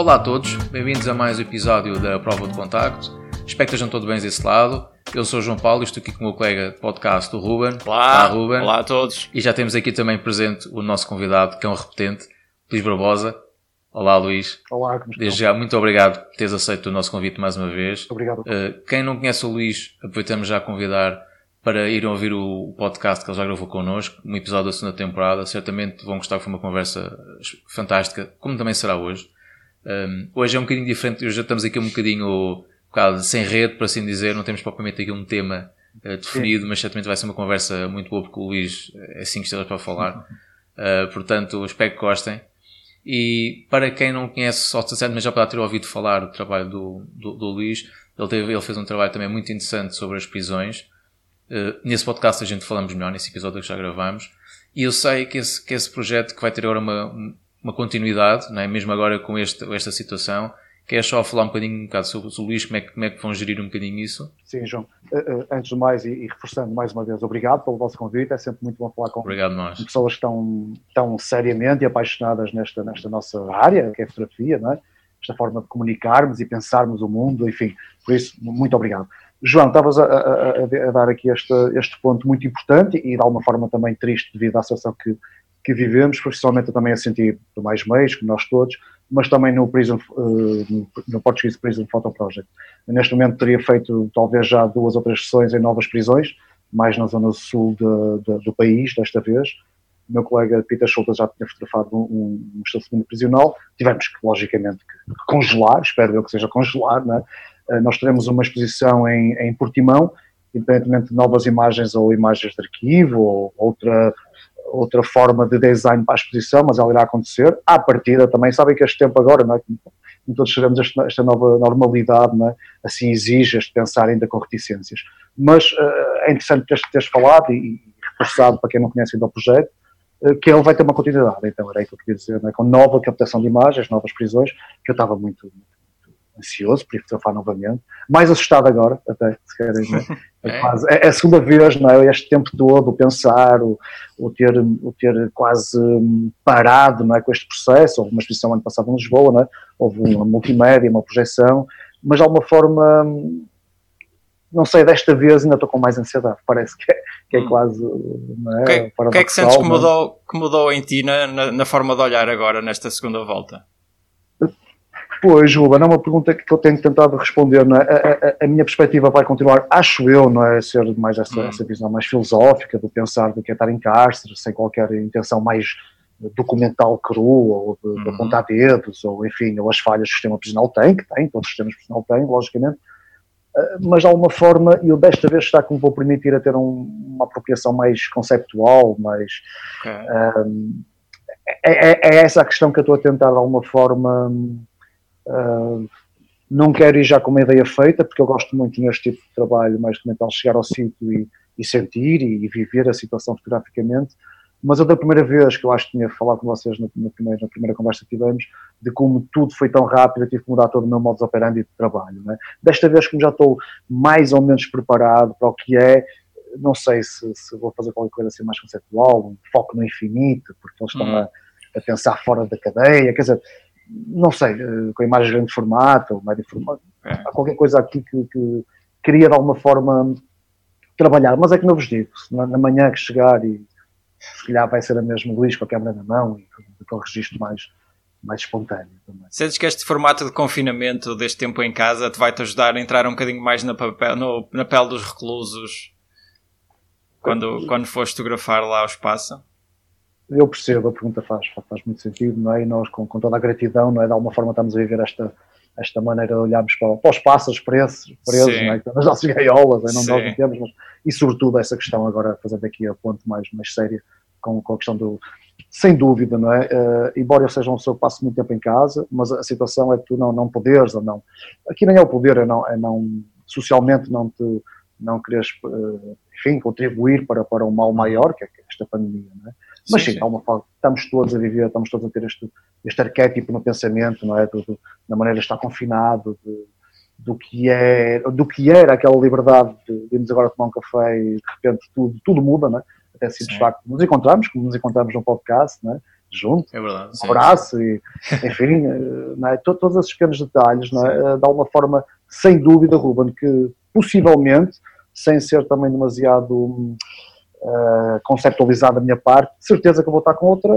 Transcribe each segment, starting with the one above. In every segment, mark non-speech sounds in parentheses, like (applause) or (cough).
Olá a todos, bem-vindos a mais um episódio da Prova de Contacto. Espero que estejam todos bem desse lado. Eu sou o João Paulo e estou aqui com o meu colega de podcast, o Ruben. Olá, Ruben. Olá a todos. E já temos aqui também presente o nosso convidado, que é um repetente, Luís Barbosa. Olá, Luís. Olá, como Desde já, muito obrigado por teres aceito o nosso convite mais uma vez. Obrigado. Uh, quem não conhece o Luís, aproveitamos já a convidar para irem ouvir o podcast que ele já gravou connosco, um episódio da segunda temporada. Certamente vão gostar, foi uma conversa fantástica, como também será hoje. Um, hoje é um bocadinho diferente, hoje já estamos aqui um bocadinho um bocado sem rede, por assim dizer, não temos propriamente aqui um tema uh, definido, Sim. mas certamente vai ser uma conversa muito boa porque o Luís é 5 estrelas para falar. Uh, portanto, espero que gostem. E para quem não conhece só mas já para ter ouvido falar do trabalho do, do, do Luís, ele, teve, ele fez um trabalho também muito interessante sobre as prisões. Uh, nesse podcast a gente falamos melhor, nesse episódio que já gravamos. E eu sei que esse, que esse projeto que vai ter agora uma, uma continuidade, não é? mesmo agora com este, esta situação, Queres só falar um bocadinho um bocado sobre o Luís, como é, que, como é que vão gerir um bocadinho isso? Sim, João. Uh, uh, antes de mais, e, e, reforçando mais uma vez, obrigado pelo vosso convite. É sempre muito bom falar com, com pessoas que estão tão seriamente apaixonadas nesta, nesta nossa área, que é a fotografia, não é? esta forma de comunicarmos e pensarmos o mundo, enfim. Por isso, muito obrigado. João, estavas a, a, a, dar aqui este, este ponto muito importante e de alguma forma também triste devido à situação que, que vivemos, profissionalmente também a sentir do mais meios, como nós todos, mas também no, Prison, uh, no Portuguese Prison Photo Project. Neste momento teria feito talvez já duas ou três sessões em novas prisões, mais na zona sul de, de, do país, desta vez. O meu colega Peter Schultz já tinha fotografado um, um estabelecimento prisional. Tivemos que, logicamente, congelar, espero eu que seja congelar. Né? Nós teremos uma exposição em, em Portimão, independentemente de novas imagens ou imagens de arquivo ou outra outra forma de design para a exposição, mas ela irá acontecer. À partida também, sabem que este tempo agora, não é? como todos sabemos, esta, esta nova normalidade é? assim exige este pensar ainda com reticências. Mas uh, é interessante teres, teres falado e, e reforçado para quem não conhece ainda o projeto, uh, que ele vai ter uma continuidade, então era isso que eu queria dizer, é? com nova captação de imagens, novas prisões, que eu estava muito, ansioso por ir fotografar novamente, mais assustado agora, até, se querem. Né? (laughs) É, quase, é, é, a segunda vez, não é? Este tempo todo, o pensar, o, o, ter, o ter quase hum, parado não é, com este processo. Houve uma exposição ano passado em Lisboa, não é? houve uma multimédia, uma projeção, mas de alguma forma, hum, não sei, desta vez ainda estou com mais ansiedade. Parece que é, que é hum. quase. Não é? O que, é, que, é que sentes que mudou, que mudou em ti na, na, na forma de olhar agora, nesta segunda volta? Pois, Ruben, é uma pergunta que eu tenho tentado responder. É? a, a, a, minha perspectiva vai continuar, acho eu, não é ser mais essa, hum. essa visão mais filosófica do pensar do que é estar em cárcere, sem qualquer intenção mais documental crua, ou de, uhum. de apontar dedos, ou enfim, ou as falhas que o sistema prisional tem, que tem, todos os sistemas prisional têm, logicamente, ah, mas de alguma forma, eu desta vez está que me vou permitir a ter um, uma apropriação mais conceptual, mais... Okay. Um, é, é, é, essa a questão que eu estou a tentar de alguma forma Uh, não quero ir já com uma ideia feita, porque eu gosto muito neste tipo de trabalho mais documental, chegar ao sítio e, e sentir e, e, viver a situação fotograficamente. Mas eu da primeira vez que eu acho que tinha falado com vocês na, na, primeira, na primeira conversa que tivemos, de como tudo foi tão rápido, eu tive que mudar todo o meu modo de operandi de trabalho. É? Desta vez, como já estou mais ou menos preparado para o que é, não sei se, se vou fazer qualquer coisa assim mais conceptual, um foco no infinito, porque eles estão hum. a, a pensar fora da cadeia, quer dizer, não sei, eh, com a imagem de grande formato, ou médio formato, é. há qualquer coisa aqui que, que queria de alguma forma trabalhar, mas é que não vos digo, se na, na manhã que chegar e se calhar vai ser a mesma Luís com a câmera na mão e com o registro mais, mais espontâneo também. Sentes que este formato de confinamento deste tempo em casa te vai-te ajudar a entrar um bocadinho mais na, papel, no, na pele dos reclusos quando, quando fores fotografar lá o espaço? Eu percebo, a pergunta faz, faz muito sentido, não é? E nós, com, com toda a gratidão, não é? De alguma forma estamos a viver esta, esta maneira de olharmos para, para os pássaros presos, presos não é? nas nossas gaiolas, não nós não temos, mas, e sobretudo essa questão agora, fazendo aqui a ponto mais, mais séria, com, com a questão do, sem dúvida, não é? Uh, embora eu seja uma pessoa que passe muito tempo em casa, mas a situação é que tu não, não poderes, ou não, aqui nem é o poder, é não, é não socialmente não te, não queres, uh, enfim, contribuir para, para um mal maior, que é esta pandemia, não é? Mas sim, sim, uma forma, estamos todos a viver, estamos todos a ter este, este arquétipo no pensamento, não é? Do, do, da maneira de estar confinado, de, do que é, do que era aquela liberdade de irmos agora tomar um café e de repente tudo, tudo muda, não é? Até simples facto nos encontramos, como nos encontramos no podcast, não é? junto, é verdade, um abraço e, enfim, (laughs) é? todos esses pequenos detalhes, não é? de alguma forma, sem dúvida, Ruben, que possivelmente, sem ser também demasiado uh, conceptualizado da minha parte, certeza que eu vou estar com outra,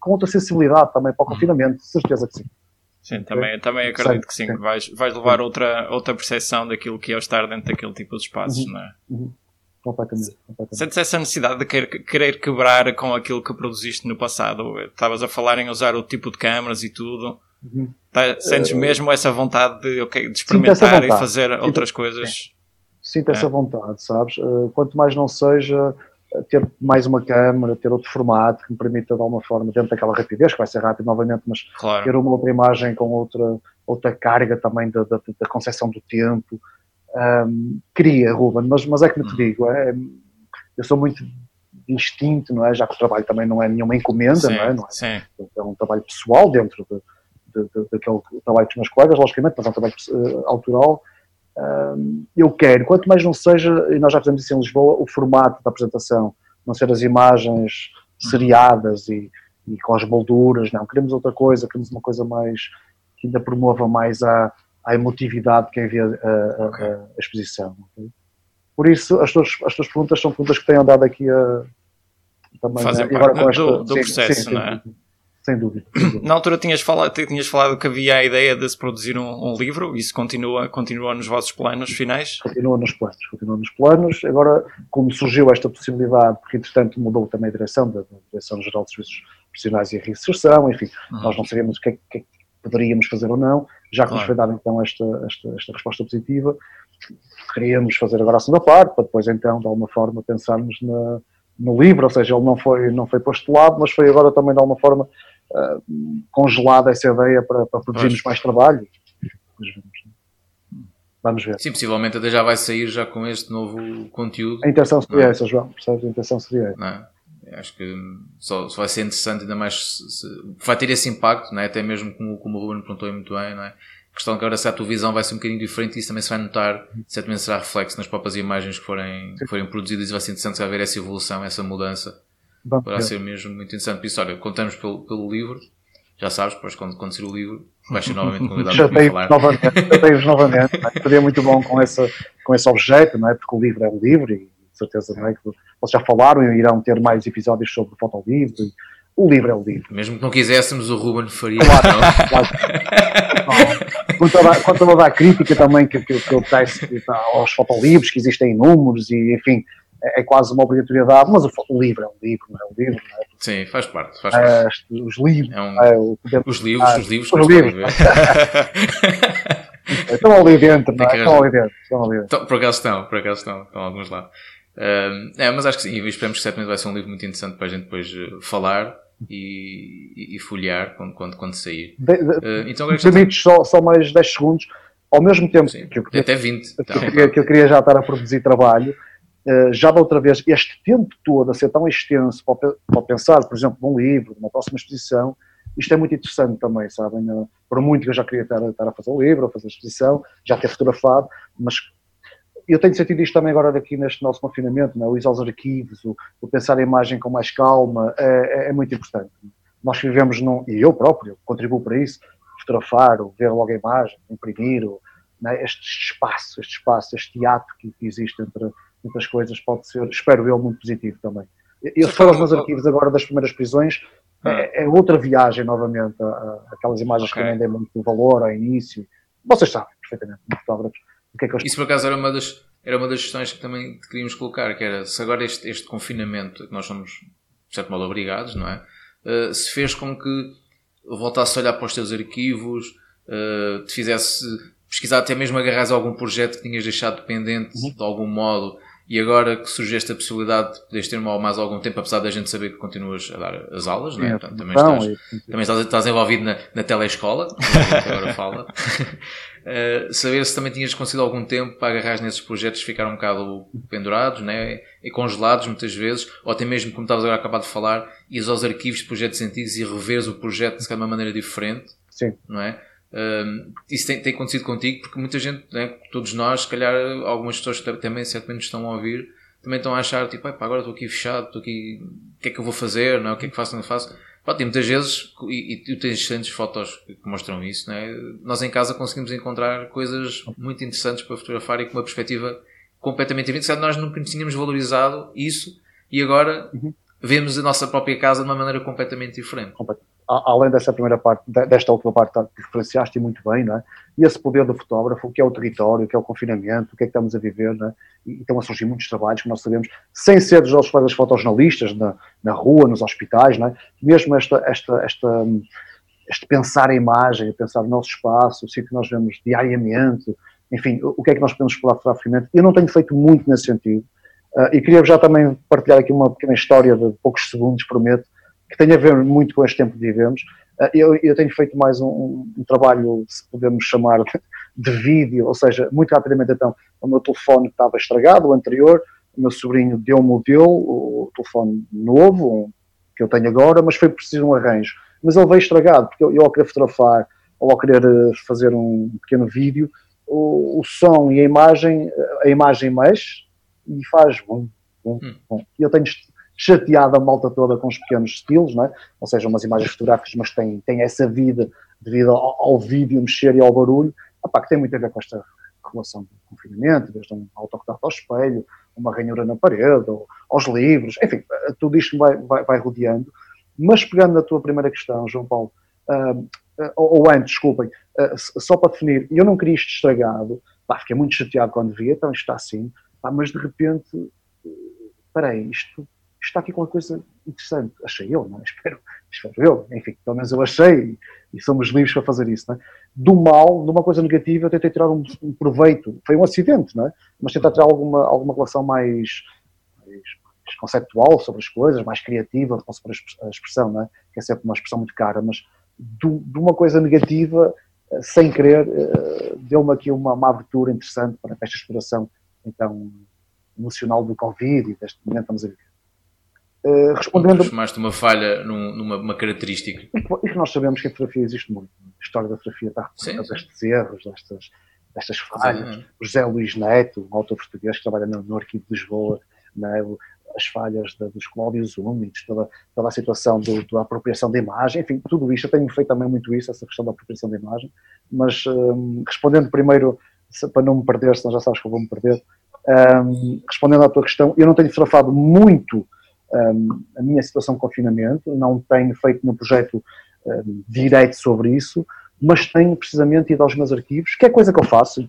com outra sensibilidade também para o confinamento, certeza que sim. Sim, também, também acredito que sim, que vais, vais levar outra, outra percepção daquilo que é estar dentro daquele tipo de espaços, uhum. não é? Uhum. Completamente, completamente. Sentes essa necessidade de querer, querer quebrar com aquilo que produziste no passado? Estavas a falar em usar o tipo de câmaras e tudo. Uhum. Tá, sentes uh, mesmo essa vontade de, okay, de experimentar e fazer outras coisas? Sinto essa é. vontade, sabes? Uh, quanto mais não seja ter mais uma câmera, ter outro formato que me permita de alguma forma, dentro daquela rapidez, que vai ser rápido novamente, mas claro. ter uma outra imagem com outra, outra carga também da, da, da concepção do tempo. Um, queria, Ruben, mas, mas é que me te hum. digo, é, eu sou muito instinto, não é? Já que o trabalho também não é nenhuma encomenda, sim, não é? Não é? é? um trabalho pessoal dentro de, de, de, daquele trabalho dos meus colegas, logicamente, mas é um trabalho uh, autoral eu quero, quanto mais não seja, e nós já fizemos isso em Lisboa, o formato da apresentação, não ser as imagens seriadas e, e com as molduras, não, queremos outra coisa, queremos uma coisa mais, que ainda promova mais a, a emotividade de quem vê a, a, a exposição. Okay? Por isso, as tuas, as tuas perguntas são perguntas que têm andado aqui a também, Fazem né? parte esta, do, do sim, processo, sim, não é? Sim, sem dúvida, Na altura tinhas falado, tinhas falado que havia a ideia de se produzir um, um, livro, isso continua, continua nos vossos planos finais? Continua nos planos, continua nos planos. Agora, como surgiu esta possibilidade, porque entretanto mudou também a direção da, Direção-Geral de Serviços Profissionais e a Reinserção, enfim, uhum. nós não sabíamos o que, é, que, é que, poderíamos fazer ou não, já que claro. nos foi dada então esta, esta, esta resposta positiva, queríamos fazer agora a segunda parte, para depois então, de alguma forma, pensarmos na, no livro, ou seja, ele não foi, não foi postulado, mas foi agora também de alguma forma uh, congelada essa ideia para, para produzirmos mais trabalho. Vamos ver. Sim, possivelmente até já vai sair já com este novo conteúdo. A intenção seria é? essa, João, percebes? A intenção seria essa. Não é? Acho que só, só, vai ser interessante, ainda mais se, se, vai ter esse impacto, não é? até mesmo como, como o Ruben perguntou muito bem, não é? A questão que agora se a tua visão vai ser um bocadinho diferente, isso também se vai notar, certamente será reflexo nas próprias imagens que forem, que forem produzidas e vai ser interessante ver essa evolução, essa mudança Vamos Poderá ser mesmo muito interessante. Por isso, olha, contamos pelo, pelo livro. Já sabes, depois quando, quando sair o livro, vais ser novamente (laughs) convidado para falar. Novamente, chatei-vos (laughs) novamente. É? Seria muito bom com, essa, com esse objeto, não é? porque o livro é um livro e de certeza não é? que vocês já falaram e irão ter mais episódios sobre o fotolivro. O livro é o livro. Mesmo que não quiséssemos, o Ruben faria. Claro, não? claro. Com, toda, com toda a crítica também que, que, que eu teço aos fotolivros, que existem inúmeros e, enfim, é, é quase uma obrigatoriedade, mas o, o, livro é um livro, não é um livro, não é? Sim, faz parte. Faz parte. Uh, os livros. É um... é, o, os livros, ah, os livros, os livros. (laughs) estão ali dentro, não é? Estão ali dentro. Estão ali dentro. Então, por acaso estão, por acaso estão, estão alguns lá. Uh, é, mas acho que sim, e esperamos que certamente vai ser um livro muito interessante para a gente depois uh, falar e, e, e, folhear quando, quando, quando sair. De, de, uh, então, agora só, só mais 10 segundos. Ao mesmo tempo sim, que, eu queria, até 20, que, então, eu queria, que eu queria já estar a produzir trabalho, eh, já da outra vez, este tempo todo a ser tão extenso para pensar, por exemplo, num livro, numa próxima exposição, isto é muito interessante também, sabem? Eh, por muito que eu já queria estar, estar a fazer o livro, a fazer a exposição, já ter fotografado, mas eu tenho sentido isto também agora aqui neste nosso confinamento, não é? o ir aos arquivos, o, o, pensar a imagem com mais calma, é, é, é, muito importante. Nós vivemos num, e eu próprio contribuo para isso, fotografar, ver logo a imagem, imprimir, é? este espaço, este espaço, este hiato que, que existe entre muitas coisas, pode ser, espero eu, muito positivo também. Eu, se for aos meus arquivos agora das primeiras prisões, ah. é, é, outra viagem novamente, a, a, aquelas imagens okay. que dei muito valor ao início. Vocês sabem perfeitamente, fotógrafos, o que é que eu Isso por acaso era uma das, era uma das questões que também queríamos colocar, que era se agora este, este confinamento, que nós somos, de certo modo, obrigados, não é? Uh, se fez com que voltasse a olhar para os teus arquivos, uh, te fizesse pesquisar até mesmo agarrar algum projeto que tinhas deixado dependente uhum. de algum modo e agora que surge esta possibilidade de poderes ter mais algum tempo, apesar da gente saber que continuas a dar as aulas, né? Portanto, também, estás, também estás, estás envolvido na, na telescola, que agora fala. uh, (laughs) saber se também tinhas conseguido algum tempo para agarrar nesses projetos que ficaram um bocado pendurados né? e congelados muitas vezes, ou até mesmo, como estavas agora a acabar de falar, ires aos arquivos de projetos antigos e reveres o projeto de uma maneira diferente. Sim. Não é? Um, isso tem, tem, acontecido contigo porque muita gente, né, todos nós, se calhar algumas pessoas que também certamente estão a ouvir, também estão a achar tipo, agora estou aqui fechado, estou aqui, o que é que eu vou fazer, não é? o que é que faço, não faço. Pronto, e muitas vezes, e, tu tens excelentes fotos que mostram isso, né? nós em casa conseguimos encontrar coisas muito interessantes para fotografar e com uma perspectiva completamente diferente. Nós nunca tínhamos valorizado isso e agora uhum. vemos a nossa própria casa de uma maneira completamente diferente além dessa primeira parte, desta última parte que referenciaste muito bem, não é? e esse poder do fotógrafo, o que é o território, o que é o confinamento, o que é que estamos a viver, é? e estão a surgir muitos trabalhos que nós sabemos, sem ser dos nossos colegas fotojornalistas, na, na rua, nos hospitais, não é? mesmo esta, esta, esta, este pensar a imagem, pensar o nosso espaço, o que nós vemos diariamente, enfim, o que é que nós podemos explorar fotograficamente. Eu não tenho feito muito nesse sentido, uh, e queria já também partilhar aqui uma pequena história de poucos segundos, prometo, que tem a ver muito com este tempo que vivemos. Ah, eu, eu tenho feito mais um, um, trabalho, se podemos chamar, de, de, vídeo, ou seja, muito rapidamente então, o meu telefone estava estragado, o anterior, o meu sobrinho deu-me o modelo, o telefone novo, um, que eu tenho agora, mas foi preciso um arranjo. Mas ele veio estragado, porque eu, eu ao querer fotografar, ou ao querer eh, fazer um pequeno vídeo, o, o som e a imagem, a imagem mexe e faz bom, bom, hum. bom. E eu tenho chateada a malta toda com os pequenos estilos, não é? ou seja, umas imagens fotográficas, mas tem, tem essa vida devido ao, ao vídeo mexer e ao barulho, opá, que tem muito a ver com esta relação do confinamento, desde um autoretrato ao espelho, uma ranhura na parede, ou, aos livros, enfim, tudo isto vai, vai, vai, rodeando. Mas pegando na tua primeira questão, João Paulo, uh, uh, ou antes, desculpem, uh, só para definir, eu não queria isto estragado, pá, fiquei muito chateado quando vi, então isto está assim, pá, mas de repente, espera aí, isto está aqui uma coisa interessante. Achei eu, não é? (laughs) Espero, espero eu. Enfim, pelo menos eu achei e somos livres para fazer isso. Não é? Do mal, de uma coisa negativa, eu tentei tirar um, um, proveito. Foi um acidente, não é? Mas tentar tirar alguma, alguma relação mais, mais, mais conceptual sobre as coisas, mais criativa, sobre a expressão, não é? Que é sempre uma expressão muito cara, mas do, de uma coisa negativa, eh, sem querer, eh, deu-me aqui uma, uma abertura interessante para esta exploração, então, emocional do Covid e deste momento estamos a viver. Uh, respondendo. Transformaste uma falha num, numa característica. E que nós sabemos que a fotografia existe muito. A história da fotografia está repleta destes erros, destas, destas falhas. O José Luís Neto, um autor português que trabalha no, no Arquivo de Lisboa, né, as falhas da, dos Cláudios úmidos, toda, toda a situação do, da apropriação da imagem, enfim, tudo isto. Eu tenho feito também muito isso, essa questão da apropriação da imagem. Mas um, respondendo primeiro, para não me perder, senão já sabes que eu vou me perder, um, respondendo à tua questão, eu não tenho fotografado muito a minha situação de confinamento, não tenho feito no projeto um, direito sobre isso, mas tenho precisamente ido aos meus arquivos, que é coisa que eu faço,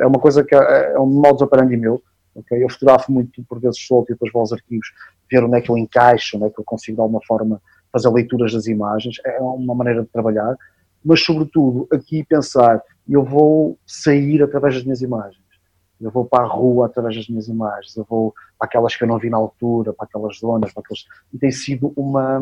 é uma coisa que é, é um modus operandi meu, okay? eu fotografo muito por vezes solto e depois vou aos arquivos ver onde é que eu encaixo, onde é que eu consigo de alguma forma fazer leituras das imagens, é uma maneira de trabalhar, mas sobretudo aqui pensar, eu vou sair através das minhas imagens eu vou para a rua através das minhas imagens, eu vou para aquelas que eu não vi na altura, para aquelas zonas, para aqueles... e tem sido uma,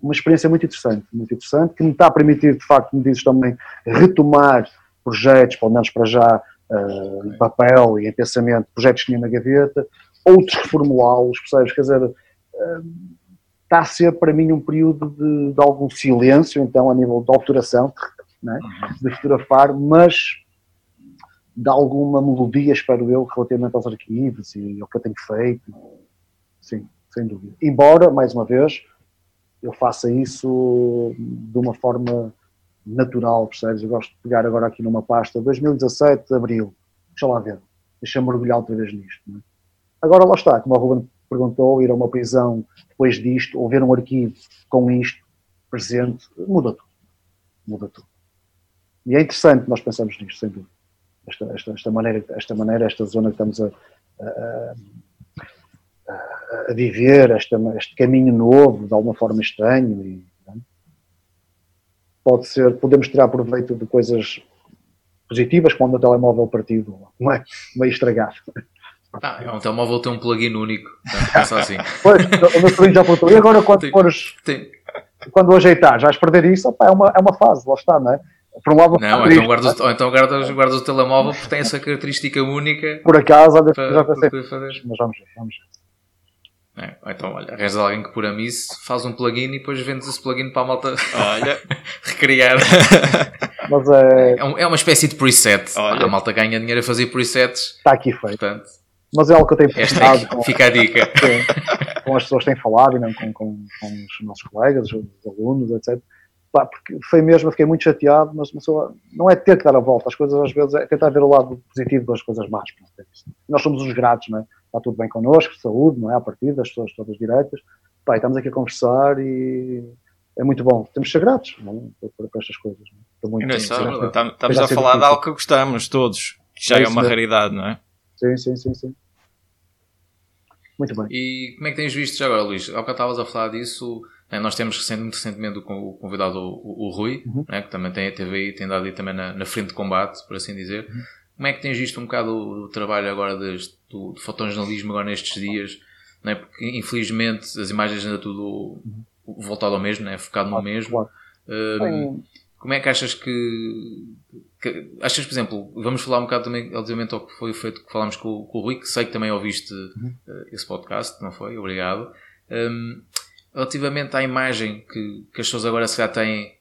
uma experiência muito interessante, muito interessante, que me está a permitir, de facto, me dizes também, retomar projetos, pelo menos para já, uh, em papel e em pensamento, projetos que tinha na gaveta, outros reformulá-los, percebes? Quer dizer, uh, está a ser para mim um período de, de algum silêncio, então, a nível de alteração, né? de fotografar, mas de alguma melodia, espero eu, relativamente aos arquivos e ao que eu tenho feito. Sim, sem dúvida. Embora, mais uma vez, eu faça isso de uma forma natural, percebes? Eu gosto de pegar agora aqui numa pasta 2017, abril, deixa lá ver, deixa-me mergulhar outra vez nisto. É? Agora lá está, como o Ruben perguntou, ir a uma prisão depois disto, ou ver um arquivo com isto presente, muda tudo. Muda tudo. E é interessante nós pensarmos nisto, sem dúvida esta, esta, esta, maneira, esta maneira, esta zona que estamos a, a, a, viver, esta, este caminho novo, de alguma forma estranho. E, é? Pode ser, podemos tirar proveito de coisas positivas quando o telemóvel partido, não é? Meio estragado. Ah, é um telemóvel tem um plugin único, pensa assim. (laughs) pois, o meu sobrinho já perguntou, e agora quando tem, fores, tem. quando o ajeitar, vais perder isso? Opa, é, uma, é uma fase, lá está, não é? Por um lado, não, então, guardas, ou então guardas, guardas o telemóvel porque tem essa característica única. Por acaso, olha, para, já pensei. Mas vamos ver, vamos ver. É, então, olha, arranjas alguém que por amice faz um plugin e depois vendes esse plugin para a malta olha, (laughs) recriar. Mas é... É, um, é uma espécie de preset. Olha. A malta ganha dinheiro a fazer presets. Está aqui feito. Portanto, mas é algo que eu tenho pensado. Com, fica a dica. Com, com, as pessoas que têm falado, e com, com, com os nossos colegas, os alunos, etc. Pá, porque foi mesmo, eu fiquei muito chateado, mas não é ter que dar a volta, as coisas às vezes é tentar ver o lado positivo das coisas más. É Nós somos os gratos, não é? está tudo bem connosco, saúde, não é? A partir das pessoas todas direitas. Pá, estamos aqui a conversar e é muito bom. Temos de ser gratos não? É? por, por estas coisas. Não? Muito, Engraçado, estamos, estamos a falar de algo que gostamos todos, que já é, é uma raridade, não é? Sim, sim, sim, sim. Muito bem. E como é que tens visto já agora, Luís? Ao que estavas a falar disso, nós temos recentemente, recentemente o convidado, o, o Rui, uhum. né, que também tem, teve aí, tem dado aí também na, na frente de combate, por assim dizer. Uhum. Como é que tens visto um bocado o, trabalho agora deste, do, do fotojornalismo agora nestes dias? Né? Porque infelizmente as imagens ainda tudo voltado ao mesmo, né? focado no mesmo. Um, como é que achas que, que, Achas, por exemplo, vamos falar um bocado também, obviamente, ao que foi feito que falámos com, com o Rui, que sei que também ouviste uhum. uh, esse podcast, não foi? Obrigado. Um, relativamente à imagem que, que as pessoas agora se calhar têm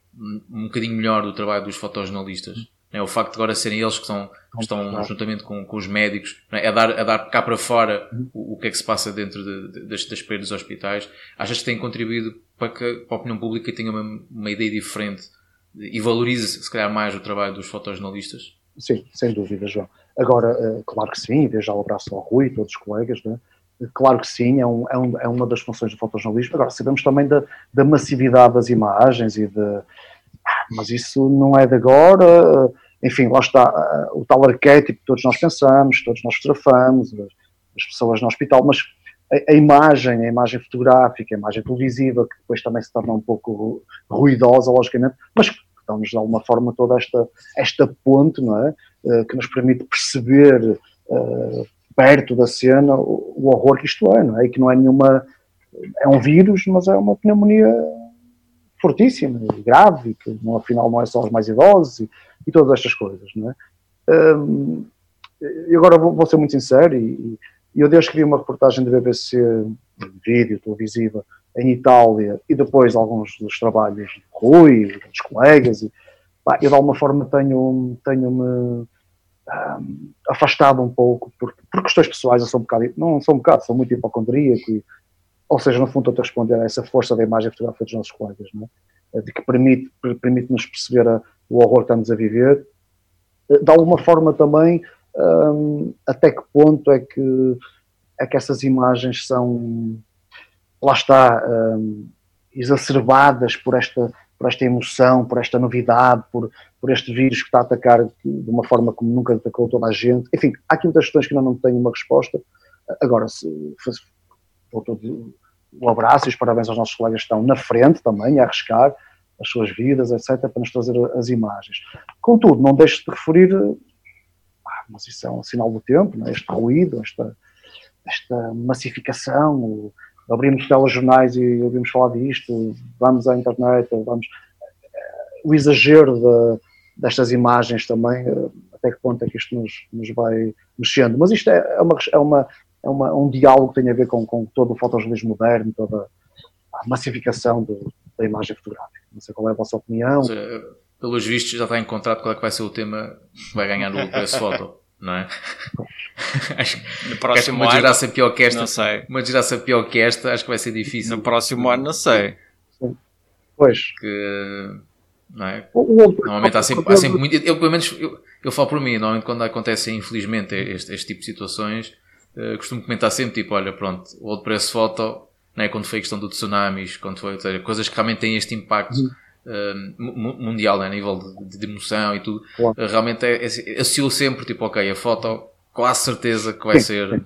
um bocadinho melhor do trabalho dos fotojornalistas. É, o facto de agora serem eles que estão, estão juntamente com, com os médicos é? a, dar, a dar cá para fora uhum. o, o que é que se passa dentro de, de, das, das paredes dos hospitais, achas que tem contribuído para que a opinião pública tenha uma, uma ideia diferente e valorize, se calhar, mais o trabalho dos fotojornalistas? Sim, sem dúvida, João. Agora, eh, claro que sim, desde já o abraço ao Rui e todos os colegas, né? Claro que sim, é, um, é, um, é, uma das funções do fotojornalismo. Agora, sabemos também da, da massividade das imagens e de. Ah, mas isso não é de agora enfim, lá está uh, o tal arquétipo que todos nós pensamos, todos nós fotografamos, as, as pessoas no hospital, mas a, a, imagem, a imagem fotográfica, a imagem televisiva, que depois também se torna um pouco ruidosa, logicamente, mas dá-nos de alguma forma toda esta, esta ponte, não é? Uh, que nos permite perceber uh, perto da cena o, horror que isto é, não é? E que não é nenhuma. É um vírus, mas é uma pneumonia fortíssima e grave, que no, afinal não é só os mais idosos e, e todas estas coisas, não é? Um, e agora vou, vou, ser muito sincero, e, e eu desde que vi uma reportagem da BBC, vídeo, televisiva, em Itália, e depois alguns dos trabalhos de Rui, dos colegas, e, pá, eu de alguma forma tenho-me tenho um, afastado um pouco, por, por questões pessoais, eu sou um bocado, não sou um bocado, sou muito hipocondríaco, e, ou seja, no fundo estou a responder a essa força da imagem fotográfica dos nossos colegas, não é? de que permite, permite-nos perceber a, o horror que estamos a viver. De alguma forma também, um, até que ponto é que, é que essas imagens são, lá está, um, exacerbadas por esta, por esta emoção, por esta novidade, por, por este vírus que está a atacar de uma forma como nunca atacou toda a gente. Enfim, há aqui muitas questões que ainda não tenho uma resposta. Agora, se, por todo o abraço e os parabéns aos nossos colegas que estão na frente também, a arriscar as suas vidas, etc., para nos trazer as imagens. Contudo, não deixe de referir, mas isso é um sinal do tempo, é? este ruído, esta, esta massificação, abrimos telejornais e ouvimos falar disto, vamos à internet, vamos... O exagero de, destas imagens também, eh, até que ponto é que isto nos, nos vai mexendo. Mas isto é, é uma, é uma é uma, um diálogo que tem a ver com, com todo o fotojornalismo moderno, toda a massificação do, da imagem fotográfica. Não sei qual é a vossa opinião. Seja, pelos vistos, já está encontrado qual é que vai ser o tema que vai ganhar no preço foto, (laughs) não é? acho, no próximo acho que uma ano, desgraça pior que esta. Não sei. Uma desgraça pior que esta, acho que vai ser difícil. No próximo ano, não sei. Sim. Pois. Que, não é? Normalmente há sempre, há sempre muito. Eu, pelo menos, eu, eu falo por mim, normalmente quando acontece, infelizmente, este, este tipo de situações uh, costumo comentar sempre, tipo, olha, pronto, o WordPress Photo, né, quando foi a questão do tsunamis, quando foi, seja, coisas que realmente têm este impacto uh, mundial, né, a nível de, de, emoção e tudo, uh, realmente é, é, associo sempre, tipo, ok, a foto, quase certeza que vai ser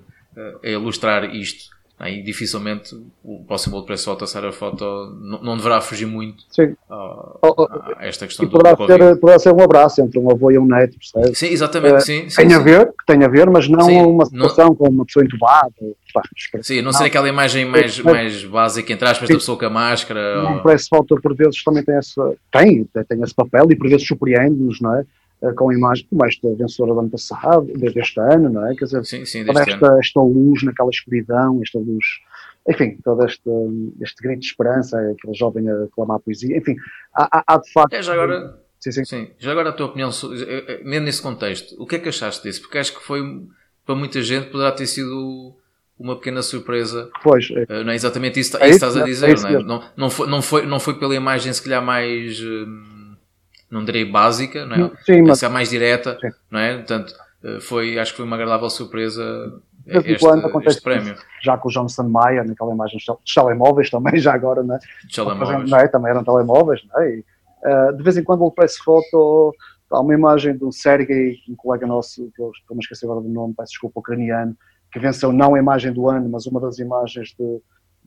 a ilustrar isto. E dificilmente o próximo WordPress Photo, a Sarah Photo, não, não deverá fugir muito a, a, esta questão e do, poderá, do ser, poderá ser um abraço entre um avô e um neto, percebe? Sim, exatamente, uh, sim, sim, Tem sim. a ver, que tem a ver, mas não sim, uma situação não... com uma pessoa entubada. Pá, sim, não, não ser aquela imagem mais, mais básica, entre aspas, sim. da pessoa com a máscara. O WordPress Photo, por vezes, também tem, essa, tem, tem esse papel e por vezes surpreende-nos, não é? Eh, com a imagem como esta vencedora do ano passado, desde este ano, não é? Quer dizer, sim, sim, toda esta, esta luz naquela escuridão, esta luz enfim, todo este, este grito de esperança, aquele jovem a clamar a poesia, enfim, há, há, de facto. É, já agora, sim, sim. sim, já agora a tua opinião, eh, eh, mesmo nesse contexto, o que é que achaste disso? Porque acho que foi, para muita gente poderá ter sido uma pequena surpresa. Pois. É, não é exatamente isso, é isso que estás a dizer, é não, é? não, não, foi, não, foi, não foi pela imagem se calhar mais, hum, não direi básica, não é? Sim, mas... mais direta, Sim. não é? Portanto, foi, acho que foi uma agradável surpresa de em quando acontece prémio. já com o Johnson Maia, naquela imagem dos telemóveis também, (laughs) já agora, né? Telemóveis. Não é? Também eram telemóveis, não é? E, uh, de vez em quando ele parece foto, há uma imagem do Sergei, um colega nosso, que eu estou a esquecer agora do nome, peço desculpa, ucraniano, que venceu não a imagem do ano, mas uma das imagens de,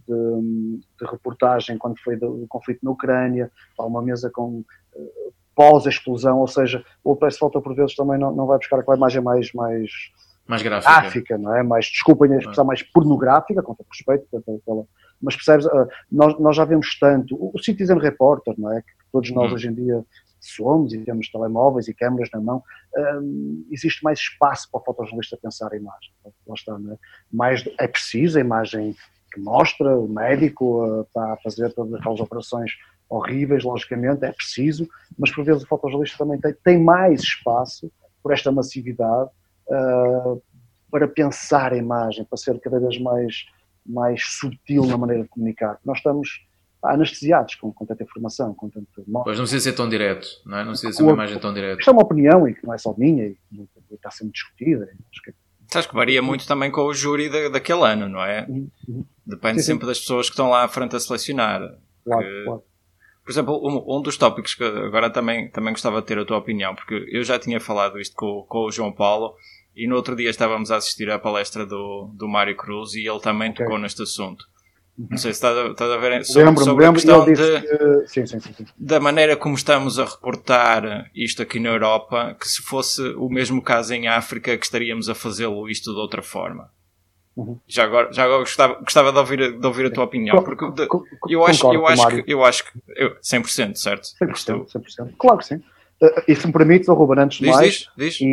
de, de reportagem quando foi do, conflito na Ucrânia, há uma mesa com uh, pós-explosão, ou seja, o Press Foto por vezes também não, não vai buscar aquela imagem mais, mais mais gráfica. gráfica, não é? Mais, desculpem a expressão, mais pornográfica, com todo respeito, pela, mas percebes, uh, nós, nós já vemos tanto, o, Citizen Reporter, não é? Que todos nós hum. hoje em dia somos e temos telemóveis e câmeras na mão, um, existe mais espaço para o fotojornalista pensar a imagem. Lá está, é? Mais, é preciso a imagem que mostra, o médico uh, está a fazer todas aquelas operações horríveis, logicamente, é preciso, mas por vezes o fotojornalista também tem, tem mais espaço por esta massividade uh, para pensar a imagem, para ser cada vez mais, mais sutil na maneira de comunicar. Nós estamos anestesiados com, com tanta informação, com tanto... Pois não precisa ser tão direto, não é? Não precisa ser uma imagem tão direta. Isto é uma opinião e que não é só minha e que está sendo discutida. Acho que... Acho que varia muito também com o júri da, daquele ano, não é? Uhum. uhum. Depende sim, sempre sim. das pessoas que estão lá à frente a selecionar. Claro, que... claro. Por exemplo, um, um, dos tópicos que agora também, também gostava de ter a tua opinião, porque eu já tinha falado isto com, com o João Paulo e no outro dia estávamos a assistir à palestra do, do Mário Cruz e ele também okay. tocou neste assunto. Não sei se estás a, estás a ver sobre, lembro sobre a questão de, que... sim, sim, sim, da maneira como estamos a reportar isto aqui na Europa, que se fosse o mesmo caso em África, que estaríamos a fazê-lo isto de outra forma. Uhum. Já agora, já agora gostava, gostava de, ouvir, de ouvir a tua opinião, porque de, eu, acho, eu, acho que, eu acho que eu, 100%, certo? 100%, 100%. Claro que sim. Uh, e se me permites, oh, Ruben, antes de mais, diz, diz. E,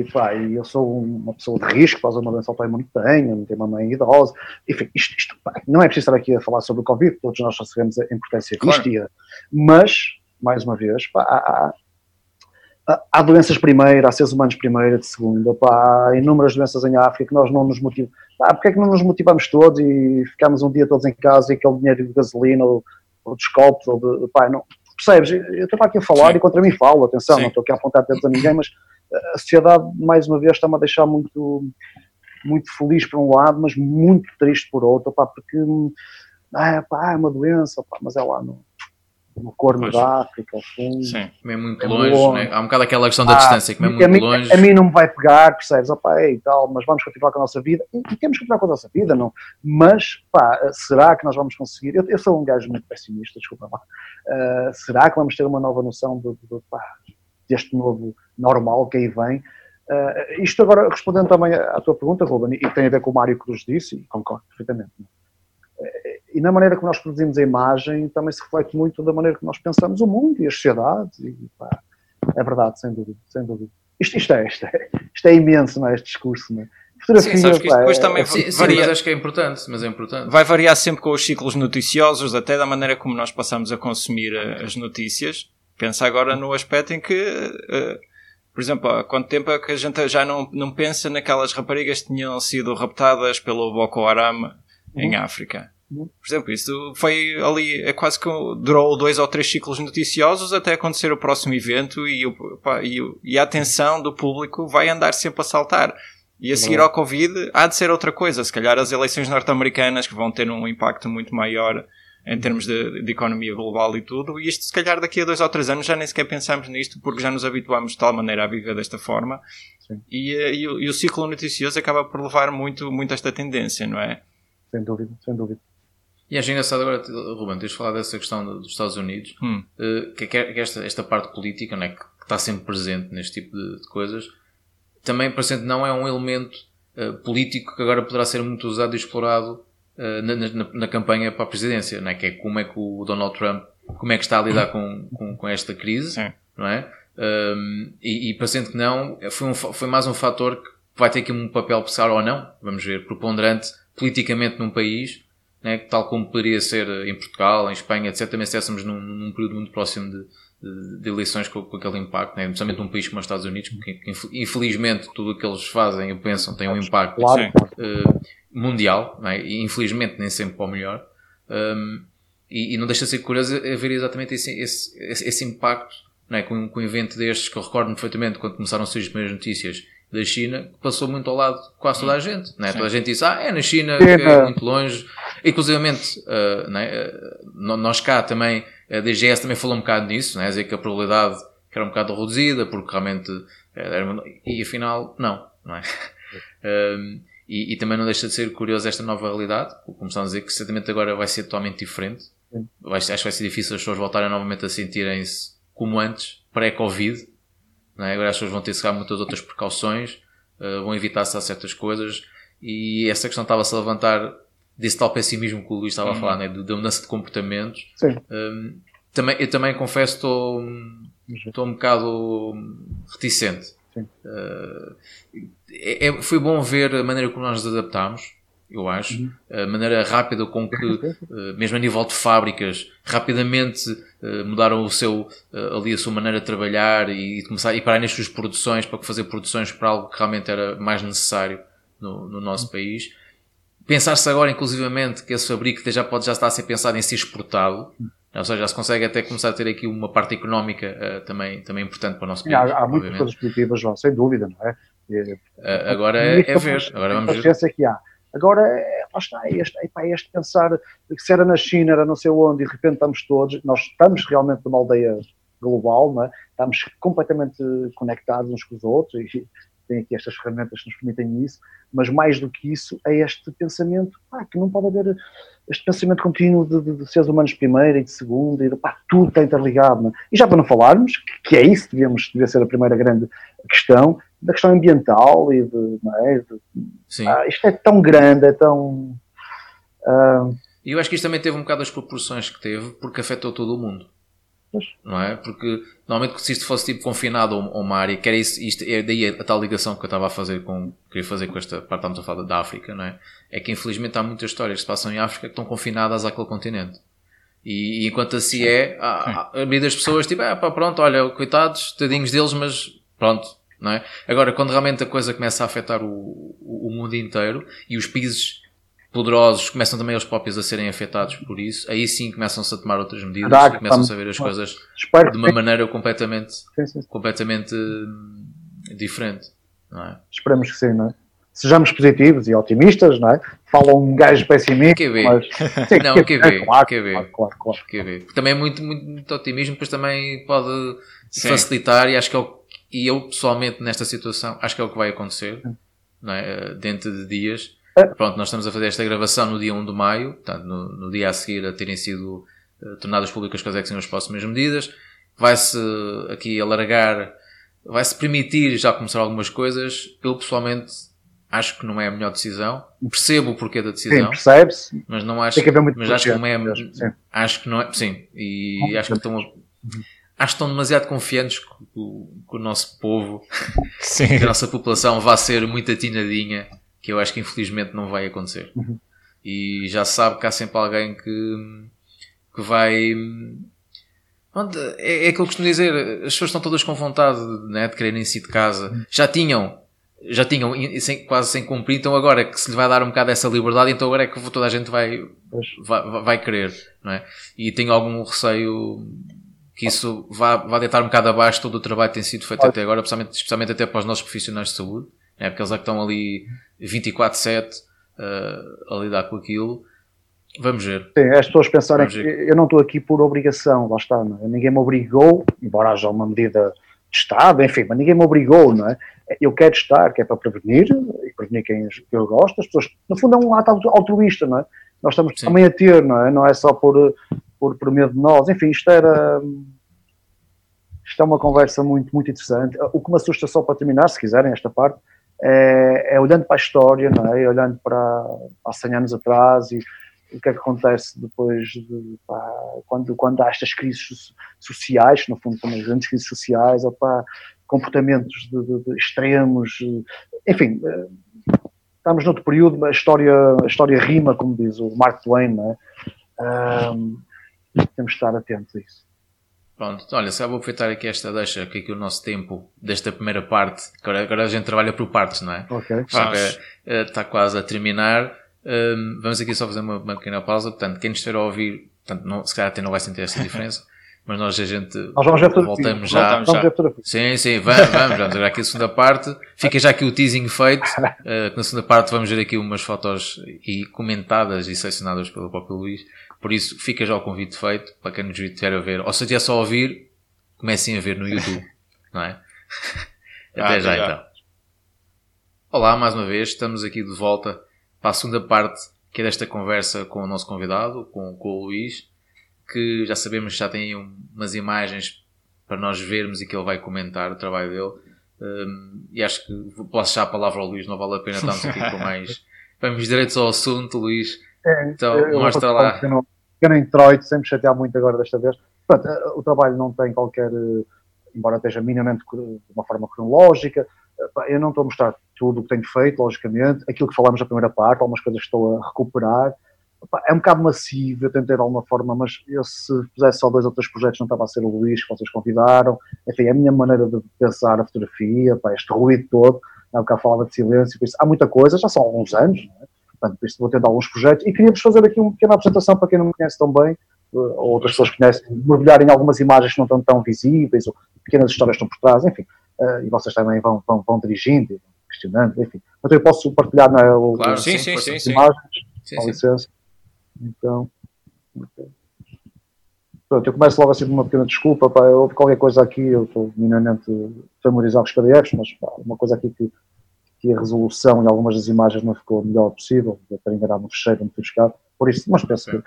e, pá, eu sou uma pessoa de risco, faz uma doença autoimune que tenho, tenho uma mãe idosa, enfim, isto, isto pá, não é preciso estar aqui a falar sobre o Covid, todos nós já sabemos a importância claro. que isto mas, mais uma vez, pá, há, há, há, doenças primeiro, há seres humanos primeiro, de segunda, pá, há inúmeras doenças em África que nós não nos motivamos, pá, porque é que não nos motivamos todos e ficamos um dia todos em casa e aquele dinheiro de gasolina ou, ou dos copos, ou de, pá, não Percebes? Eu estou aqui a falar Sim. e contra mim falo, atenção, Sim. não estou aqui a apontar dedos a ninguém, mas a sociedade, mais uma vez, está-me a deixar muito, muito feliz por um lado, mas muito triste por outro, pá, porque ah, pá, é uma doença, pá, mas é lá, não, no corno da África, assim. Sim, é muito é longe, longe. Né? há um bocado aquela questão da ah, distância, que é muito mim, longe. A mim não me vai pegar, percebes? Opa, é e tal, mas vamos continuar com a nossa vida, e, e, temos que continuar com a nossa vida, não? Mas, pá, será que nós vamos conseguir? Eu, eu sou um gajo muito pessimista, desculpa lá. Uh, será que vamos ter uma nova noção de, de, de, pá, deste novo normal que aí vem? Uh, isto agora respondendo também à tua pergunta, Ruben, e tem a ver com o Mário Cruz disse, e concordo perfeitamente. E na maneira como nós produzimos a imagem também se reflete muito da maneira como nós pensamos o mundo e as sociedades. E, pá, é verdade, sem dúvida, sem dúvida. Isto, isto, é, isto, é, isto é imenso, não é, este discurso. Não é? Fotografia, sim, que depois é, também é, sim, varia. Sim, mas acho que é importante, mas é importante. Vai variar sempre com os ciclos noticiosos, até da maneira como nós passamos a consumir eh, as notícias. Pensa agora no aspecto em que, uh, por exemplo, há quanto tempo é que a gente já não, não pensa naquelas raparigas que tinham sido raptadas pelo Boko Haram uhum. em África? Por exemplo, isso foi ali, é quase que durou dois ou três ciclos noticiosos até acontecer o próximo evento e, o, e, e, a atenção do público vai andar sempre a saltar. E a seguir ao Covid há de ser outra coisa. Se calhar as eleições norte-americanas que vão ter um impacto muito maior em termos de, de, economia global e tudo. E isto, se calhar, daqui a dois ou três anos já nem sequer pensamos nisto porque já nos habituamos de tal maneira a viver desta forma. E, eh, e, e, o ciclo noticioso acaba por levar muito, muito esta tendência, não é? Sem dúvida, sem dúvida. E acho engraçado agora, Ruben, teres falado dessa questão dos Estados Unidos, hum. Eh, que, que, esta, esta parte política, né, que, está sempre presente neste tipo de, de coisas, também presente não é um elemento uh, político que agora poderá ser muito usado e explorado uh, na, na, na, campanha para a presidência, né, que é como é que o Donald Trump, como é que está a lidar com, com, com esta crise, Sim. não é? Um, e, e parecendo que não, foi, um, foi mais um fator que vai ter aqui um papel pesar ou não, vamos ver, preponderante politicamente num país, né, tal como poderia ser em Portugal, em Espanha, etc., também estivéssemos num, num período muito próximo de, de, de eleições com, com, aquele impacto, né, especialmente num país como os Estados Unidos, porque infelizmente tudo o que eles fazem e pensam tem um impacto uh, mundial, né, e infelizmente nem sempre para o melhor. Um, e, e, não deixa de ser curioso ver exatamente esse, esse, esse, esse impacto né, com, com um evento destes que eu recordo perfeitamente quando começaram a surgir as primeiras notícias da China, passou muito ao lado de quase toda a gente. Né? Toda a gente disse, ah, é na China, é muito longe. Inclusive, uh, né, uh, nós cá também, a DGS também falou um bocado nisso, né? dizer que a probabilidade era um bocado reduzida, porque realmente era, e afinal, não, não é? um, (laughs) e, e, também não deixa de ser curioso esta nova realidade, estão a dizer, que certamente agora vai ser totalmente diferente. Vai, acho que vai ser difícil as pessoas voltarem novamente a sentirem-se como antes, pré-Covid. É? Agora as pessoas vão ter se muitas outras precauções, uh, vão evitar-se a certas coisas. E essa questão estava-se a levantar desse tal pessimismo que o Luís estava uhum. a falar, né? da mudança de comportamentos. Sim. Um, também, eu também confesso que estou, estou um bocado reticente. Uh, é, é, foi bom ver a maneira como nós nos adaptámos eu acho. Uhum. A maneira rápida com que, eh, mesmo a nível de fábricas, rapidamente eh, mudaram o seu, eh, ali a sua maneira de trabalhar e, começar, e parar nas suas produções para fazer produções para algo que realmente era mais necessário no, no nosso uhum. país. Pensar-se agora, inclusivamente, que esse fabrico já pode já estar a ser pensado em ser exportado, ou seja, já se consegue até começar a ter aqui uma parte económica uh, também, também importante para o nosso país. Há, há muitas coisas positivas, João, sem dúvida, não é? Uh, agora é, é ver. Agora vamos ver. que há Agora, é, lá está, é este, é, este pensar que se era na China, era não sei onde, e de repente estamos todos, nós estamos realmente numa aldeia global, é? estamos completamente conectados uns com os outros, e tem aqui estas ferramentas que nos permitem isso, mas mais do que isso é este pensamento, pá, que não pode haver este pensamento contínuo de, de, de seres humanos de primeira e de segunda, e de, pá, tudo está interligado. É? E já para não falarmos, que, que é isso, devíamos, devia ser a primeira grande questão, da questão ambiental e de, é? de ah, isto é tão grande, é tão. Uh... E eu acho que isto também teve um bocado as proporções que teve, porque afetou todo o mundo. Pois. Não é? Porque normalmente se isto fosse tipo confinado a uma área, que era isso, isto, é daí a, tal ligação que eu estava a fazer com, queria fazer com esta parte, estamos a falar da África, não é? É que infelizmente há muitas histórias que se passam em África que estão confinadas àquele continente. E, e enquanto assim é, a, a maioria das pessoas, tipo, é pá, pronto, olha, coitados, tadinhos deles, mas pronto, não é? Agora, quando realmente a coisa começa a afetar o, o, o mundo inteiro e os países poderosos começam também eles próprios a serem afetados por isso, aí sim começam-se a tomar outras medidas e começam-se a ver as coisas de uma maneira completamente, sim, sim. completamente hum, diferente. Não é? Esperamos que sim, não é? Sejamos positivos e otimistas, não é? Falam um gajo pessimista, QB. mas... (laughs) Sim, não, QB, é, claro, QB, claro, claro, claro. QB. Também é muito, muito, muito otimismo, depois também pode facilitar e acho que é o e eu pessoalmente nesta situação acho que é o que vai acontecer não é? dentro de dias. Pronto, nós estamos a fazer esta gravação no dia 1 de maio, portanto, no, no dia a seguir a terem sido uh, tornadas públicas quais é que são as próximas medidas. Vai-se aqui alargar, vai-se permitir já começar algumas coisas. Eu pessoalmente acho que não é a melhor decisão. Percebo o porquê da decisão. Percebe-se. Mas não acho, mas acho que não é, sim. acho que não é, sim, e acho que estão, uhum acho que estão demasiado confiantes que, que o nosso povo, (laughs) Sim. que a nossa população vá ser muito atinadinha, que eu acho que infelizmente não vai acontecer. Uhum. E já sabe que há sempre alguém que, que vai. É, é aquilo que eu costumo dizer, as pessoas estão todas com vontade né, de quererem sair de casa. Uhum. Já tinham, já tinham sem, quase sem cumprir, então agora que se lhe vai dar um bocado essa liberdade, então agora é que toda a gente vai, vai, vai querer, não é? E tenho algum receio que isso vá, vá deitar um bocado abaixo todo o trabalho que tem sido feito até agora, especialmente, especialmente até para os nossos profissionais de saúde, né? porque eles é que estão ali 24-7 uh, a lidar com aquilo. Vamos ver. Sim, as pessoas pensarem que eu não estou aqui por obrigação, lá está, é? ninguém me obrigou, embora haja uma medida de Estado, enfim, mas ninguém me obrigou, não é? Eu quero estar, que é para prevenir, e prevenir quem eu gosto, as pessoas, no fundo é um ato altruísta, não é? Nós estamos Sim. também a ter, não é? Não é só por, por, por medo de nós. Enfim, isto era. Isto é uma conversa muito, muito interessante. O que me assusta, só para terminar, se quiserem, esta parte, é, é olhando para a história, não é? olhando para há 100 anos atrás e o que é que acontece depois de, pá, quando, quando há estas crises sociais, no fundo as grandes crises sociais, ou pá, comportamentos de, de, de extremos, enfim, estamos noutro período, a história, a história rima, como diz o Mark Twain, não é? Um, temos de estar atentos a isso. Pronto, olha, só vou aproveitar aqui esta deixa, aqui, aqui o nosso tempo desta primeira parte, agora, agora a gente trabalha por partes, não é? Ok. Já que, uh, está quase a terminar. Um, vamos aqui só fazer uma, uma pequena pausa. Portanto, quem nos estiver a ouvir, portanto, não, se calhar até não vai sentir essa diferença, (laughs) mas nós a gente nós vamos voltamos já. Vamos já. Sim, sim, vamos, vamos, vamos agora aqui a segunda parte. Fica já aqui o teasing feito. Uh, (laughs) na segunda parte vamos ver aqui umas fotos e comentadas e selecionadas pelo próprio Luís por isso, fica já o convite feito para quem nos estiver a ver. Ou se é só ouvir, comecem a ver no YouTube, (laughs) não é? Até ah, já, então. Olá, mais uma vez, estamos aqui de volta para a segunda parte que é desta conversa com o nosso convidado, com, com o Luís, que já sabemos que já tem umas imagens para nós vermos e que ele vai comentar o trabalho dele. Um, e acho que posso deixar a palavra ao Luís, não vale a pena estarmos aqui com (laughs) mais. Vamos direto ao assunto, Luís. É, então, mostra lá. Eu não, pequeno introito, sempre chatear muito agora desta vez. Pronto, eh, o trabalho não tem qualquer, eh, embora esteja minimamente de uma forma cronológica, eh, eu não estou a mostrar tudo o que tenho feito, logicamente, aquilo que falamos na primeira parte, algumas coisas que estou a recuperar. É um bocado massivo, eu tentei de alguma forma, mas eu se fizesse só dois ou três projetos não estava a ser o Luís que vocês convidaram. Enfim, a minha maneira de pensar a fotografia, pá, este ruído todo, há bocado falava de silêncio, isso, há muita coisa, já são alguns anos, não é? Portanto, por isso vou tendo alguns projetos e queria-vos fazer aqui uma pequena apresentação para quem não me conhece tão bem, eh, ou outras pessoas que conhecem, mergulhar em algumas imagens que não estão tão visíveis, ou pequenas histórias que estão por trás, enfim. Uh, e vocês também vão, vão, vão dirigindo questionando, enfim. Então eu posso partilhar na, o, claro, sim, sim, sim, sim, imagens, sim, com licença. Então. Pronto, eu começo logo assim com uma pequena desculpa, pá, houve qualquer coisa aqui, eu estou minimamente familiarizado com os PDFs, mas pá, uma coisa aqui que que a resolução em algumas das imagens não ficou a melhor possível, para enganar no fecheiro muito buscado, por isso, mas penso que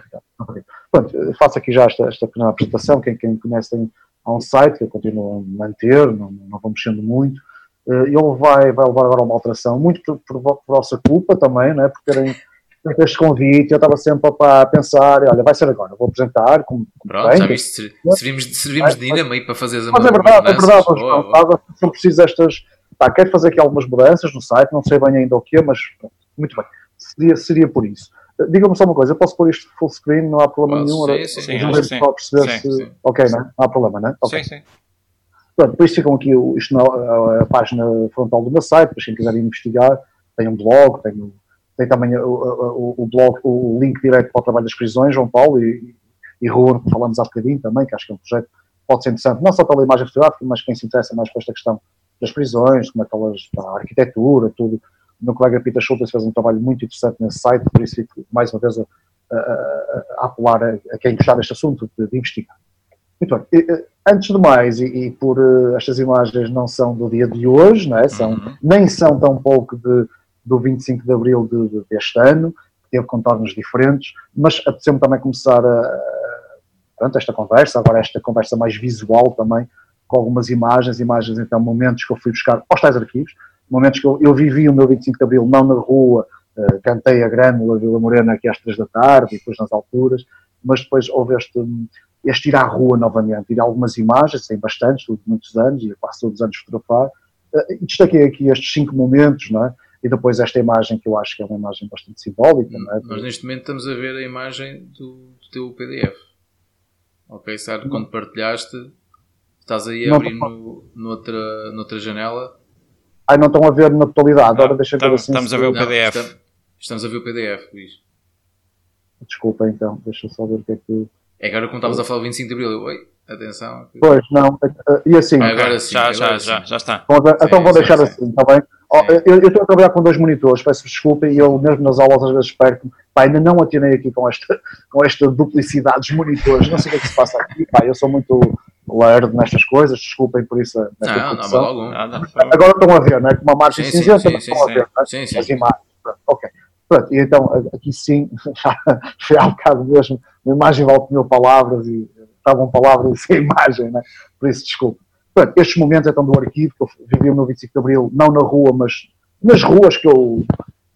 Pronto, faço aqui já esta, esta pequena apresentação, quem, quem conhece tem, há um site que eu continuo a manter, não, não vou mexendo muito, uh, ele vai, vai levar agora uma alteração, muito por, por, por vossa culpa também, não é? por terem feito este convite, eu estava sempre a pensar, olha, vai ser agora, vou apresentar, como, como Pronto, bem, já viste, servimos, servimos de dinamite para fazer as Mas é verdade, é verdade, oh, oh. são precisas estas pá, quero fazer aqui algumas mudanças no site, não sei bem ainda o que mas muito bem, seria, seria por isso. Diga-me só uma coisa, eu posso pôr isto full screen, não há problema Posso, nenhum? Sim, sim, sim, sim, perceber sim, se... Sim. Ok, não, não há problema, não é? Okay. Sim, sim. Pronto, depois ficam aqui isto na a página frontal do meu site, para quem quiser investigar, tem um blog, tem, tem também o, o, o, blog, o link direto para o trabalho das prisões, João Paulo e, e Rua, que falamos há bocadinho também, que acho que é um projeto que pode ser interessante, não só pela imagem fotográfica, mas quem se interessa mais por esta questão das prisões, como é que elas, a arquitetura, tudo. O meu colega Peter Schultz fez um trabalho muito interessante nesse site, por isso fico mais uma vez a, a, a apelar a, a, quem gostar deste assunto de, de investigar. Muito bem. E, antes de mais, e, e por uh, estas imagens não são do dia de hoje, não é? são, uhum. nem são tão pouco de, do 25 de abril de, de, deste ano, que teve contornos diferentes, mas apeteceu-me também começar a, pronto, esta conversa, agora esta conversa mais visual também, com algumas imagens, imagens então, momentos que eu fui buscar aos tais arquivos, momentos que eu, eu vivi o meu 25 de Abril, não na rua, uh, cantei a Grânula Vila Morena aqui às três da tarde, e depois nas alturas, mas depois houve este, este ir à rua novamente, ir a algumas imagens, tem bastantes, muitos anos, e quase todos os anos fotografar, uh, e destaquei aqui estes cinco momentos, não é? E depois esta imagem que eu acho que é uma imagem bastante simbólica, não é? Nós neste momento estamos a ver a imagem do, do teu PDF. Ok, certo? Quando partilhaste, Estás aí a abrir no, noutra, noutra janela. Ai, não estão a ver na totalidade. Agora deixa eu ver assim. Estamos a ver o PDF. Não, estamos, a ver o PDF, Luís. Desculpa então, deixa eu só ver o que é que. É agora como estavas a falar 25 de Abril, oi, atenção. Pois, não, e assim. Ah, agora sim, já, já, já, já está. então vou deixar assim, está bem? Oh, eu, eu, estou a trabalhar com dois monitores, peço desculpa, e eu mesmo nas aulas às vezes perco pá, ainda não atinei aqui com esta, (laughs) com esta duplicidade dos monitores, não sei o que é que se passa aqui, pá, eu sou muito lerdo nestas coisas, desculpem por isso. Não, não, não, algum. Agora estão a ver, não é? Com uma margem sim, cinzenta, sim, sim, estão a ver, é? sim, sim. as imagens. Ok. Pronto, e então aqui sim, (laughs) foi há um bocado mesmo, uma imagem vale mil palavras e estavam palavras (laughs) sem imagem, né? por isso desculpe. Pronto, estes momentos então do arquivo, que eu vivi o meu 25 de Abril, não na rua, mas nas ruas que eu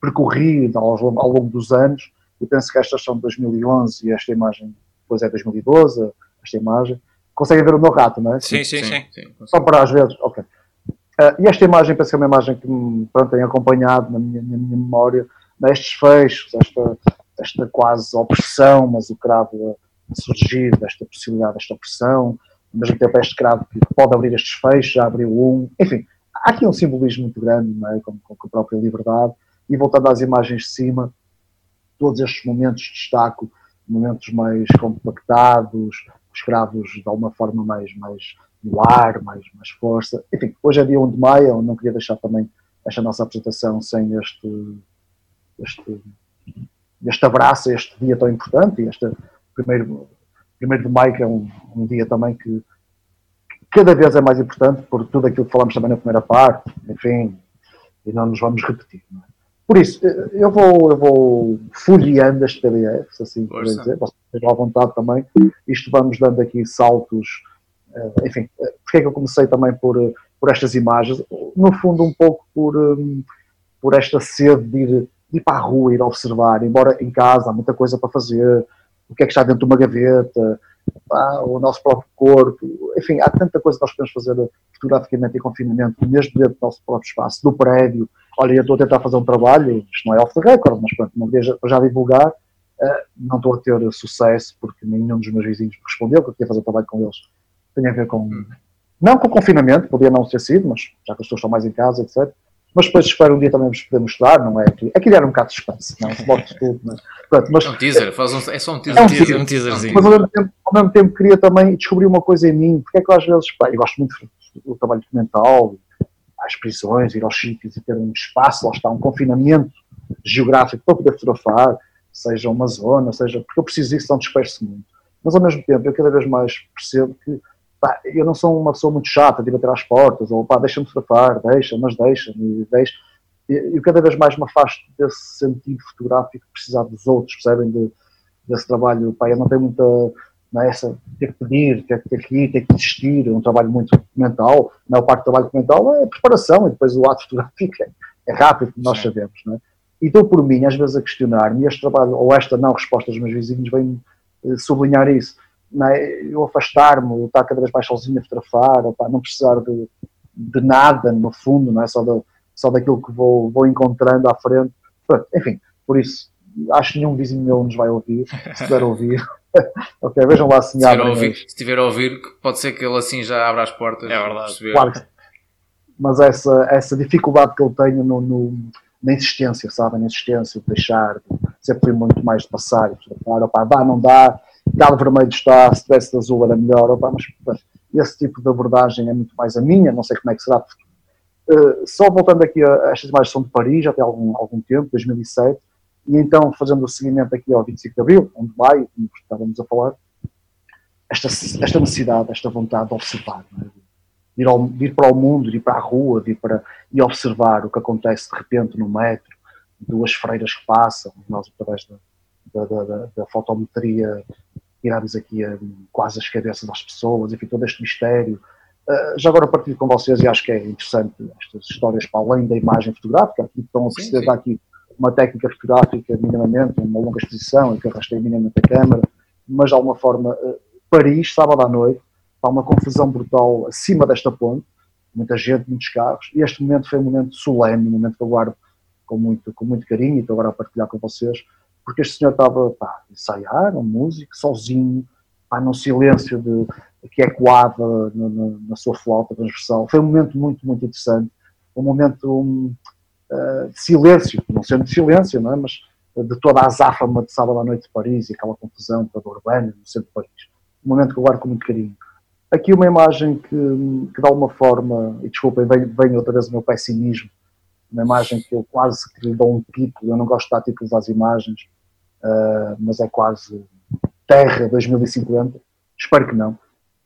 percorri ao, ao longo dos anos, e penso que estas são de 2011 e esta imagem depois é 2012, esta imagem, conseguem ver o meu rato, não é? Sim, sim, sim. sim. Só para às vezes, ok. Uh, e esta imagem, penso que é uma imagem que me pronto, tem acompanhado na minha, na minha memória, nestes fechos, esta, esta quase opressão, mas o cravo a, surgir desta possibilidade, desta opressão, ao mesmo tempo este cravo que pode abrir estes fechos, já abriu um, enfim, há aqui um simbolismo muito grande, não é? com, com a própria liberdade, e voltando às imagens de cima, todos estes momentos destaco, momentos mais compactados, os cravos de alguma forma mais, mais no ar, mais, mais força. Enfim, hoje é dia 1 de maio, eu não queria deixar também esta nossa apresentação sem este, este, este abraço, este dia tão importante, e este primeiro, primeiro de maio, que é um, um dia também que cada vez é mais importante por tudo aquilo que falamos também na primeira parte, enfim, e não nos vamos repetir. É? Por isso, eu vou, eu vou folheando este PDF, se assim por dizer, vocês estejam à vontade também, isto vamos dando aqui saltos, eh, enfim, eh, porque é que eu comecei também por, eh, por estas imagens? No fundo, um pouco por, por esta sede de ir, de ir para a rua, ir observar, embora em casa há muita coisa para fazer, o que é que está dentro de uma gaveta, o nosso próprio corpo, enfim, há tanta coisa que nós podemos fazer fotograficamente em confinamento, mesmo dentro do nosso próprio espaço, do prédio. Olha, eu estou a tentar fazer um trabalho, isto não é off the record, mas pronto, não já divulgar, não estou a ter sucesso porque nenhum dos meus vizinhos me respondeu, que eu queria fazer trabalho com eles. Tem a ver com, hum. não com confinamento, podia não ter sido, mas já que as pessoas estão mais em casa, etc mas depois espero um dia também vos poder mostrar, não é? Aquilo era um bocado de suspense, não se tudo, mas, pronto, mas, é um teaser, faz um, é só um teaser. É um, teaser, um teaserzinho. Mas ao mesmo, tempo, ao mesmo tempo queria também descobrir uma coisa em mim, porque é que eu às vezes, pá, eu gosto muito do trabalho documental, às prisões, ir aos sítios e ter um espaço, lá está, um confinamento geográfico para poder fotografar, seja uma zona, seja, porque eu preciso disso, não disperso muito. Mas ao mesmo tempo, eu cada vez mais percebo que pá, eu não sou uma pessoa muito chata de bater às portas, ou pá, deixa-me fotografar, deixa, mas deixa-me, deixa. E, cada vez mais me afasto desse sentido fotográfico, de precisar dos outros, percebem, de, desse trabalho. Pá, eu não tenho muita, não é essa, ter que pedir, ter, ter que ir, ter que existir, é um trabalho muito mental. A maior parte do trabalho mental é a preparação, e depois o ato fotográfico é, é rápido, como nós sabemos, não é? E estou por mim, às vezes, a questionar-me, este trabalho, ou esta não resposta dos meus vizinhos, vem eh, sublinhar isso é? eu afastar-me, estar cada vez mais sozinho a fotografar, opa, não precisar de, de nada, no fundo, não é? só, de, só daquilo que vou, vou encontrando à frente. Pronto, enfim, por isso, acho que nenhum vizinho meu nos vai ouvir, se puder ouvir. (laughs) ok, vejam lá assim. Se estiver, a ouvir, se estiver a ouvir, pode ser que ele assim já abra as portas. É verdade. Claro que, mas essa, essa dificuldade que eu tenho no, no, na insistência, sabem? Na insistência, de deixar, sempre fui muito mais de passar e fotografar, opá, dá, não dá, galo vermelho está, se tivesse de azul era melhor, opa, mas, mas, esse tipo de abordagem é muito mais a minha, não sei como é que será. Uh, só voltando aqui a, estas imagens são de Paris, já tem algum, algum tempo, 2007, e então fazendo o seguimento aqui ao 25 de Abril, onde vai, como estávamos a falar, esta, esta necessidade, esta vontade de observar, é? De, ir ao, de, ir para o mundo, de ir para a rua, de ir para, e observar o que acontece de repente no metro, duas freiras que passam, nós através da, da, da, da fotometria tirarmos aqui a, quase as cabeças das pessoas, enfim, todo este mistério. Uh, já agora partilho com vocês e acho que é interessante estas histórias para além da imagem fotográfica, aqui estão a perceber aqui uma técnica fotográfica minimamente, uma longa exposição em que arrastei minimamente a câmera, mas de alguma forma, uh, Paris, sábado à noite, está uma confusão brutal acima desta ponte, muita gente, muitos carros, e este momento foi um momento solene, um momento que eu guardo com muito, com muito carinho e estou agora a partilhar com vocês, porque este senhor estava a ensaiar, um músico, sozinho, pá, num silêncio de, que ecoava na, sua flauta transversal. Foi um momento muito, muito interessante, um momento um, uh, de silêncio, não sendo de silêncio, não é? mas de toda a azáfama de sábado à noite de Paris e aquela confusão toda urbana no centro de Paris. Um momento que eu guardo com muito carinho. Aqui uma imagem que, que de alguma forma, e desculpem, vem, outra vez o meu pessimismo, uma imagem que eu quase que lhe dou um título, eu não gosto de dar títulos às imagens, uh, mas é quase Terra 2050, espero que não.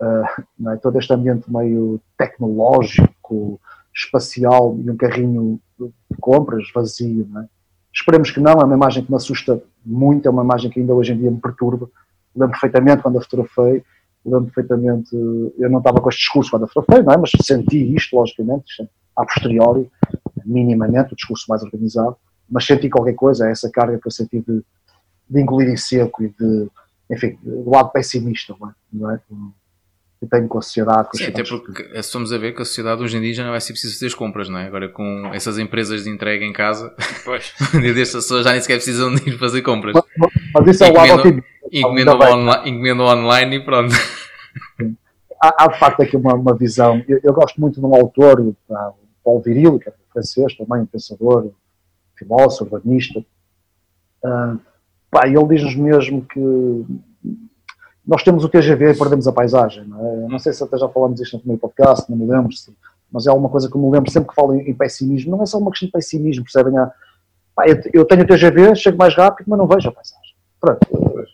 Uh, não é? Todo este ambiente meio tecnológico, espacial e um carrinho de compras vazio. É? Esperemos que não, é uma imagem que me assusta muito, é uma imagem que ainda hoje em dia me perturba. Lembro perfeitamente quando a fotografei, lembro perfeitamente, eu não estava com este discurso quando a fotografei, não é? mas senti isto, logicamente, a posteriori, minimamente, o discurso mais organizado, mas senti qualquer coisa, é essa carga que eu senti de, de engolir em seco e de, enfim, do lado pessimista, não é? Que tenho com a sociedade. Com Sim, até porque estamos a ver que a sociedade hoje em dia já não vai ser preciso fazer as compras, não é? Agora com essas empresas de entrega em casa, pois. (laughs) um dia destas pessoas já nem sequer precisam de ir fazer compras. Mas, mas isso é o lado otimista. Encomendam online, online e pronto. Há, há, de facto aqui uma, uma visão. Eu, eu, gosto muito de um autor, o Paulo Viril, que é francês também, pensador, filósofo, urbanista. Uh, pá, ele diz-nos mesmo que nós temos o TGV e perdemos a paisagem. Não, é? não sei se até já falamos isto no primeiro podcast, não me lembro, se, mas é uma coisa que me lembro sempre que falo em, em pessimismo. Não é só uma questão de pessimismo, percebem? pá, eu, eu, tenho o TGV, chego mais rápido, mas não vejo a paisagem. Pronto.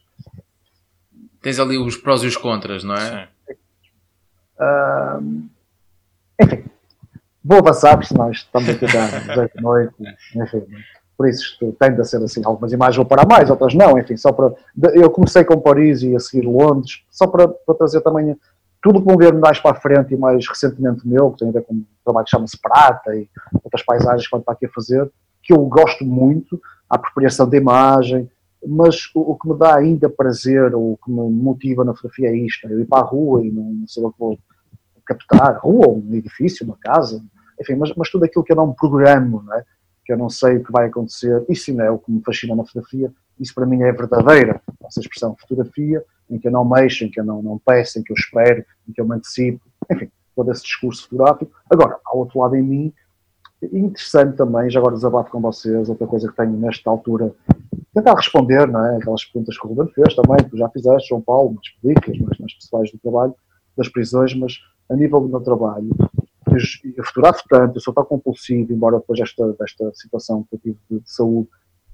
Tens ali os prós e os contras, não é? Uh, enfim, vou avançar, porque senão estamos aqui às noite. Enfim, por isso isto tende a ser assim. Algumas imagens vou parar mais, outras não. Enfim, só para. Eu comecei com Paris e a seguir Londres, só para, para trazer também tudo que vão ver mais para a frente e mais recentemente meu, que tem a ver com um trabalho que chama-se Prata e outras paisagens que está aqui a fazer, que eu gosto muito, a apropriação da imagem, mas o, o, que me dá ainda prazer, o que me motiva na fotografia é isto, é ir para a rua e não sei o que vou captar, rua, um edifício, uma casa, enfim, mas, mas tudo aquilo que eu não programo, não é? Que eu não sei o que vai acontecer, isso ainda é o que me fascina na fotografia, isso para mim é verdadeira, essa expressão fotografia, em que eu não mexo, em que eu não, não peço, em que eu espero, em que eu me antecipo, enfim, todo esse discurso fotográfico. Agora, ao outro lado em mim, interessante também, já agora desabafo com vocês, outra coisa que tenho nesta altura, tentar responder, não é? Aquelas perguntas que o Ruben fez também, que já fizeste, João Paulo, nas políticas, mas nas pessoais do trabalho, das prisões, mas a nível do meu trabalho, eu fotografo tanto, eu sou tão compulsivo, embora depois desta, desta situação que eu tive de, de saúde,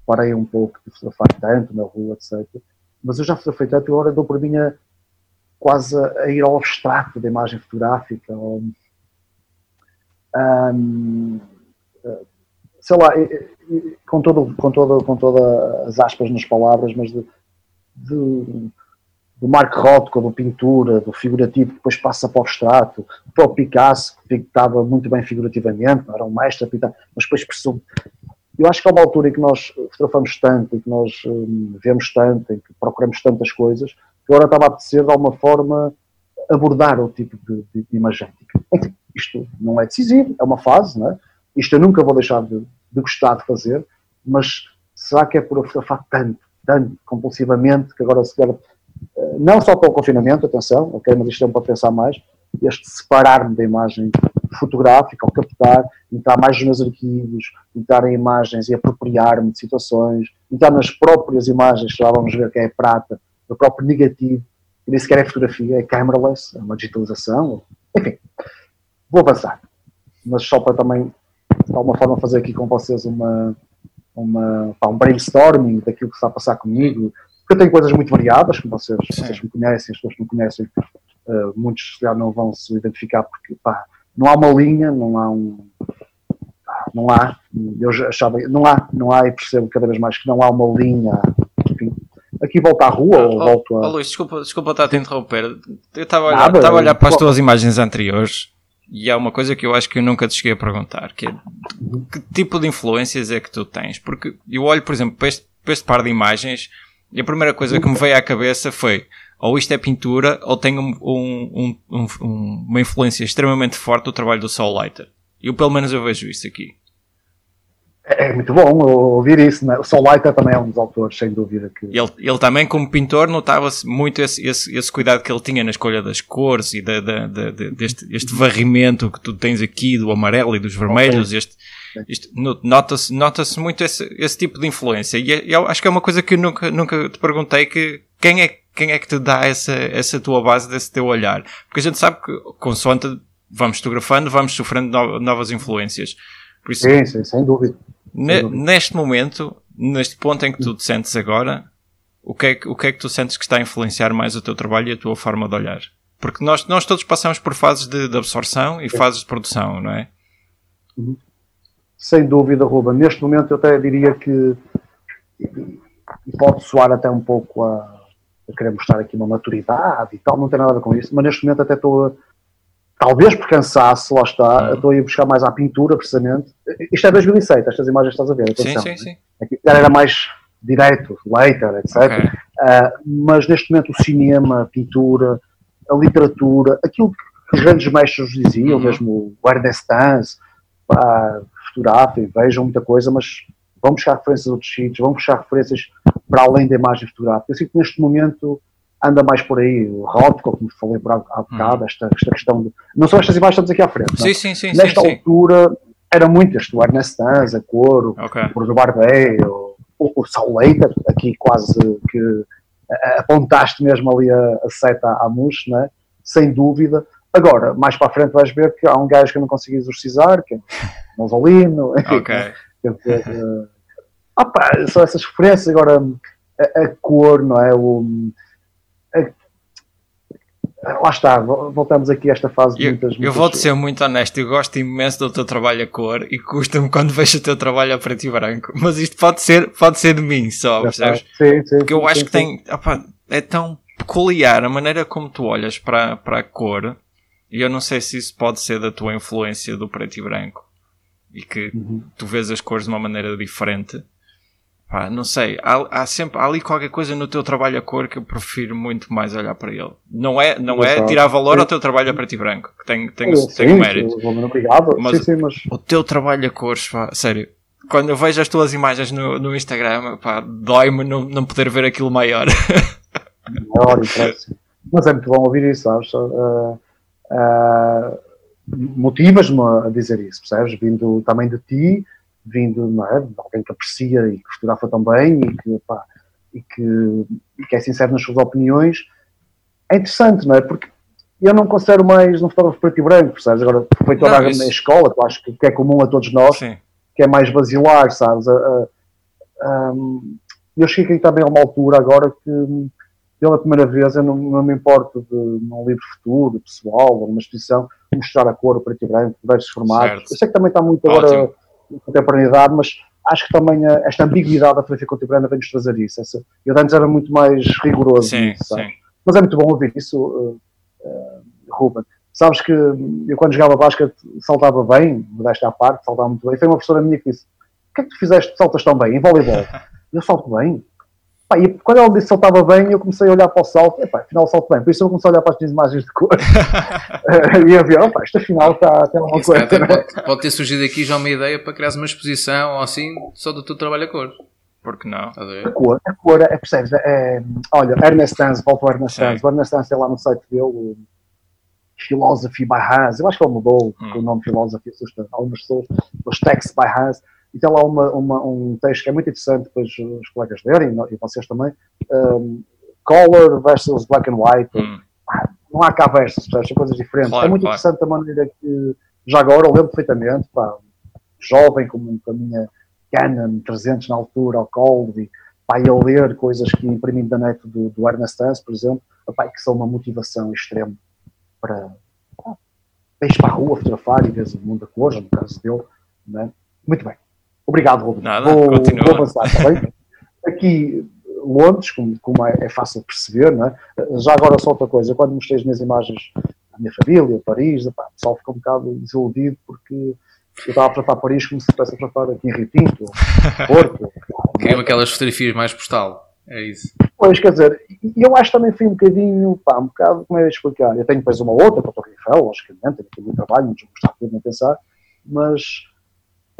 parei um pouco de fotografar tanto na rua, etc. Mas eu já fotografei tanto e agora dou por mim a, quase a, ir ao abstrato da imagem fotográfica. Ou, um, sei lá, com, todo, com, todo, com todas as aspas nas palavras, mas de, de do Mark Rothko, do pintura, do figurativo, que depois passa para o abstrato, para o Picasso, que pintava muito bem figurativamente, era um mestre a pintar, mas depois presumo. Eu acho que há uma altura em que nós fotografamos tanto, em que nós hum, vemos tanto, em que procuramos tantas coisas, que agora estava a apetecer de alguma forma abordar o tipo de, de, de imagética. Enfim, isto não é decisivo, é uma fase, não é? Isto eu nunca vou deixar de, de gostar de fazer, mas será que é por fotografar tanto, tanto, compulsivamente, que agora se calhar não só para o confinamento, atenção, mas isto é um para pensar mais, este separar-me da imagem fotográfica, ao captar, entrar mais nos meus arquivos, entrar em imagens e apropriar-me de situações, entrar nas próprias imagens, já vamos ver que é prata, o próprio negativo, que nem sequer é fotografia, é cameraless, é uma digitalização, enfim, vou avançar, mas só para também, de alguma forma, fazer aqui com vocês uma, uma, um brainstorming daquilo que está a passar comigo, eu tenho coisas muito variadas, como vocês, vocês me conhecem, as pessoas que me conhecem, uh, muitos já não vão se identificar porque pá, não há uma linha, não há um. não há, eu achava, não há, não há e percebo cada vez mais que não há uma linha. Enfim, aqui volto à rua oh, ou volto a. Oh, Luís, desculpa, desculpa estar a te interromper. Eu estava a olhar, estava a olhar para as tuas imagens anteriores e há uma coisa que eu acho que eu nunca te cheguei a perguntar, que é que tipo de influências é que tu tens? Porque eu olho, por exemplo, para este, para este par de imagens e a primeira coisa que me veio à cabeça foi ou isto é pintura ou tem um, um, um, uma influência extremamente forte do trabalho do Soul Lighter. Eu pelo menos eu vejo isso aqui. É, é muito bom ouvir isso. Né? O Soul Lighter também é um dos autores, sem dúvida. Que... Ele, ele também, como pintor, notava-se muito esse, esse, esse, cuidado que ele tinha na escolha das cores e da, da, da, deste este varrimento que tu tens aqui do amarelo e dos vermelhos. Okay. Este, Nota-se nota muito esse, esse tipo de influência. E é, eu acho que é uma coisa que eu nunca, nunca te perguntei que quem é, quem é que te dá essa, essa tua base, desse teu olhar? Porque a gente sabe que, consoante vamos fotografando, vamos sofrendo novas influências. Por isso, sim, sim, sem dúvida. Ne, neste momento, neste ponto em que tu te sentes agora, o que, é que, o que é que tu sentes que está a influenciar mais o teu trabalho e a tua forma de olhar? Porque nós, nós todos passamos por fases de, de absorção e fases de produção, não é? Uhum. Sem dúvida, Ruba. Neste momento eu até diria que pode soar até um pouco a, a querer mostrar aqui uma maturidade e tal, não tem nada a ver com isso, mas neste momento até estou a, talvez por cansaço, lá está, uhum. estou a ir buscar mais à pintura, precisamente. Isto é 2007, estas imagens estás a ver, atenção. Sim, sim, sim. Aqui era mais direto, later, etc. Okay. Uh, mas neste momento o cinema, a pintura, a literatura, aquilo que os grandes mestres diziam, uhum. mesmo o Ernest Tans, fotografem, vejam muita coisa, mas vão buscar referências a outros sítios, vão buscar referências para além da imagem fotográfica. Eu sinto que neste momento anda mais por aí, o Rothko, como falei por há, bocado, hum. esta, esta questão de. Não são estas imagens que estamos aqui à frente. Sim, sim, sim. Nesta altura era muitas, o Ernest Tanz, a Coro, okay. o Bruno Barbé, o, o, Saul Leiter, aqui quase que apontaste mesmo ali a, a seta à mus, né? sem dúvida. Agora, mais para a frente vais ver que há um gajo que eu não consigo exorcizar, que é (laughs) Mausolino. (laughs) Ok. uh, opa, são essas referências. Agora, a, a cor, não é? O, lá está, voltamos aqui a esta fase de eu, muitas, muitas Eu vou-te ser muito honesto, eu gosto imenso do teu trabalho a cor e custa-me quando vejo o teu trabalho a preto e branco. Mas isto pode ser, pode ser de mim só, percebes? Sim, sim, Porque eu sim, acho sim, que tem. Opa, é tão peculiar a maneira como tu olhas para, para a cor e eu não sei se isso pode ser da tua influência do preto e branco e que uhum. tu vês as cores de uma maneira diferente. Pá, não sei, há, há, sempre há ali qualquer coisa no teu trabalho a cor que eu prefiro muito mais olhar para ele. Não é, não é tirar valor sim. ao teu trabalho a preto e branco, que tem, tem, sim, tem mérito. Obrigado. Mas, sim, sim, mas o teu trabalho a cores, pá, sério, quando eu vejo as tuas imagens no, no Instagram, pá, dói-me não, não poder ver aquilo maior. (laughs) Maior, mas é muito bom ouvir isso, sabes? Uh, uh, motivas-me a dizer isso, percebes? Vindo também de ti, vindo é? de alguém que aprecia e que fotografa também e que, pá, e que, e que é sincero nas suas opiniões, é interessante, não é? Porque eu não considero mais um fotógrafo preto e branco, percebes? Agora, foi toda não, a isso... escola, que acho que, que, é comum a todos nós, Sim. que é mais basilar, sabes? eu cheguei também a uma altura agora que pela primeira vez, eu não, não me importo de, num livro futuro, pessoal, ou numa exposição, mostrar a cor, o preto e branco, diversos formatos. Certo. Eu sei que também está muito Ótimo. agora contemporaneidade, mas acho que também a, esta ambiguidade da fotografia contemporânea vem-nos trazer isso. Essa, eu antes era muito mais rigoroso sim, sim. Mas é muito bom ouvir isso, uh, uh, Ruben. Sabes que eu quando jogava basquete saltava bem, desta à parte, saltava muito bem. Foi uma professora minha que disse: O que é que tu fizeste? Saltas tão bem em voleibol? (laughs) eu salto bem. Pá, e quando ela disse que saltava bem, eu comecei a olhar para o salto, epá, afinal salto bem, por isso eu comecei a olhar para as minhas imagens de cor (laughs) e eu vi, opa, isto afinal está tem uma coisa. Pode, pode, ter surgido aqui já uma ideia para criar uma exposição ou assim, só do teu trabalho a cor. Porque não? A, cor, a cor, é, percebes? É, olha, Ernest Tans, volto ao Ernest Tans, o Ernest Tans é lá no site dele, Philosophy by Hans, eu acho que ele mudou hum. o nome Philosophy, assusta algumas pessoas, os Texts by Hans, e tem lá uma, uma, um texto que é muito interessante para os, os colegas lerem, e vocês também, um, color versus black and white. Hum. Ah, não há cá versos, são coisas diferentes. Claro, é muito claro. interessante a maneira que, já agora, eu lembro perfeitamente, pá, jovem com, com a minha Canon 300 na altura, ao cold, e pá, a ler coisas que imprimi da net do, do Ernest Tans, por exemplo, pá, que são uma motivação extrema para, ir para a rua fotografar e ver o mundo a cores, no caso dele. Né? Muito bem. Obrigado, Rodrigo. Nada, vou, continua. vou avançar, está bem? (laughs) Aqui, Londres, como, como é, é, fácil perceber, não é? já agora só outra coisa, quando mostrei as minhas imagens da minha família, Paris, o pessoal ficou um bocado desiludido porque eu estava a tratar Paris como se estivesse a tratar aqui em Rio Tinto, (laughs) Porto. Queriam aquelas fotografias mais postal, é isso. Pois, quer dizer, eu acho que também fui um bocadinho, pá, um bocado, como é de explicar, eu tenho depois uma outra para o Torre Eiffel, logicamente, tenho aqui o meu trabalho, não tudo nem pensar, mas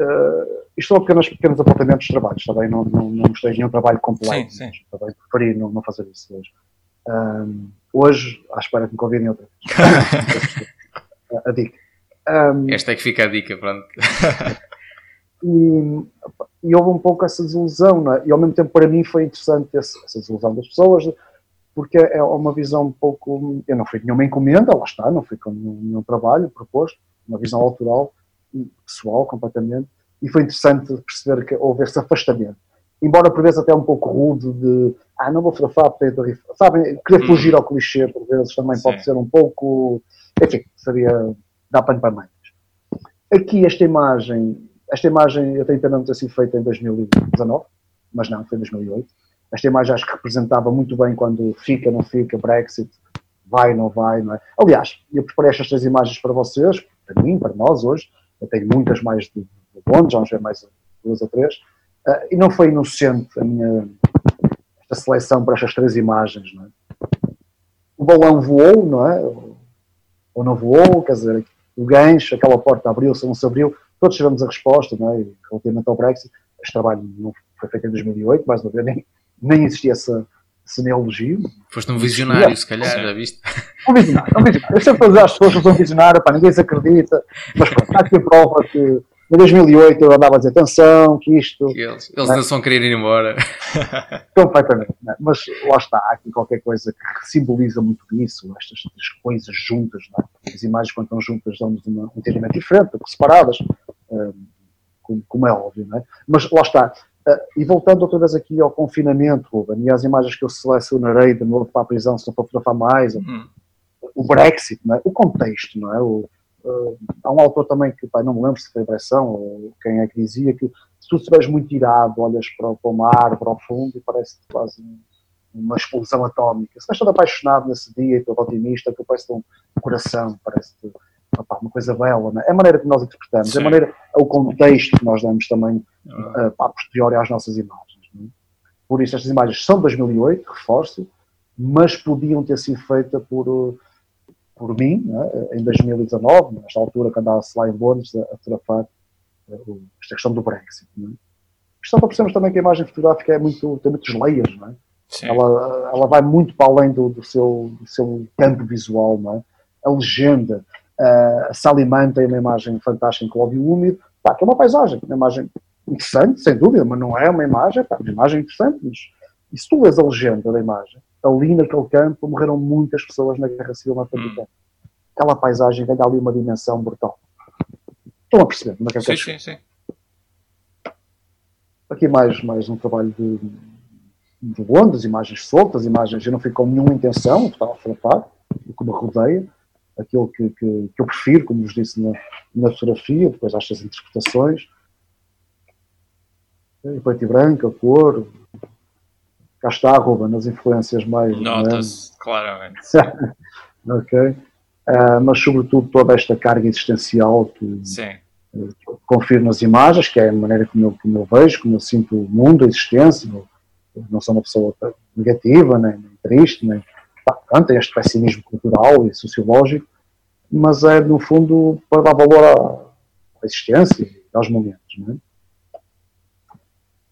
Uh, isto são pequenos, pequenos apontamentos de trabalhos, também não, não, não mostrei nenhum trabalho completo, sim, sim. também preferi não, não fazer isso hoje. Um, hoje, à espera que me convidem outra vez. (laughs) a dica. Um, Esta é que fica a dica, pronto. (laughs) e, e, houve um pouco essa desilusão, é? e ao mesmo tempo para mim foi interessante essa, essa desilusão das pessoas, porque é uma visão um pouco. Eu não fui nenhuma encomenda, lá está, não fui com nenhum, nenhum trabalho proposto, uma visão (laughs) autoral pessoal completamente, e foi interessante perceber que houve esse afastamento. Embora por vezes até um pouco rude de ah, não vou fotografar porque tenho Sabem, querer fugir ao clichê por vezes também Sim. pode ser um pouco. Enfim, seria. dá pano para mangas. Aqui esta imagem, esta imagem eu tenho pena de ter sido feita em 2019, mas não, foi em 2008. Esta imagem acho que representava muito bem quando fica, não fica, Brexit, vai, não vai, não é? Aliás, eu preparei estas três imagens para vocês, para mim, para nós hoje, eu tenho muitas mais de, de já é mais duas ou três, uh, e não foi inocente a minha esta seleção para estas três imagens. Não é? o balão voou, não é? Ou não voou, quer dizer, o gancho, aquela porta abriu-se não se abriu, todos tivemos a resposta, não é? relativamente ao Brexit. Este trabalho não foi feito em 2008, mais uma vez, nem, nem existia essa, esse neologio. Foste um visionário, se calhar, já viste? (laughs) Um visionário, um visionário. Eu sempre dizer às pessoas que são visionário, pá, ninguém se acredita, mas pronto, há aqui a prova que em 2008 eu andava a dizer atenção, que isto. Eles, eles não são querer ir embora. (laughs) Completamente. Né? Mas lá está, há aqui qualquer coisa que simboliza muito isso, estas, estas coisas juntas. É? As imagens, quando estão juntas, dão-nos um entendimento diferente, separadas, um, como, como, é óbvio. Não é? Mas lá está. Uh, e voltando outra vez aqui ao confinamento, Ruben, e às imagens que eu selecionarei de novo para a prisão, se não para fotografar mais, hum. o Brexit, é? o contexto, não é? O, Uh, há um autor também que, pai, não me lembro se foi Bresson ou quem é que dizia que se tu estiveres muito irado, olhas para, para o mar, para o fundo e parece quase uma explosão atómica. Se estás todo apaixonado nesse dia e todo otimista, que parece um coração, parece uma coisa bela. É? é a maneira que nós interpretamos, é a maneira, é o contexto que nós damos também uh, a posteriori às nossas imagens. É? Por isso, estas imagens são de 2008, reforço, mas podiam ter sido feitas por. Uh, por mim, né, em 2019, nesta altura, quando andava-se lá em Londres a, a fotografar uh, esta questão do Brexit. Né. Só para percebermos também que a imagem fotográfica é muito, tem muitos layers, não é? Ela, ela vai muito para além do, do, seu, do seu campo visual, não é? A legenda, uh, se alimenta em uma imagem fantástica em Cláudio Úmido, pá, que é uma paisagem, uma imagem interessante, sem dúvida, mas não é uma imagem, pá, uma imagem interessante, mas e se tu lês a legenda da imagem, ali naquele campo morreram muitas pessoas na Guerra Civil Norte-Americana. Hum. Aquela paisagem ganha ali uma dimensão brutal. Estão a perceber? Não é sim, sim, sim. Aqui mais, mais um trabalho de, de Londres, imagens soltas, imagens. Eu não fico com nenhuma intenção, estava a frapar, o que me rodeia, aquilo que, que, que eu prefiro, como vos disse na, na fotografia, depois acho as interpretações. Preto e branco, a cor, cá está, Ruben, nas influências mais. Nota-se, né? claramente. (laughs) ok. Uh, mas, sobretudo, toda esta carga existencial que, Sim. Uh, confiro nas imagens, que é a maneira como eu, como eu vejo, como eu sinto o mundo, a existência. Eu, não sou uma pessoa negativa, nem, nem triste, nem. Tem este pessimismo cultural e sociológico, mas é, no fundo, para dar valor à, existência e aos momentos. É?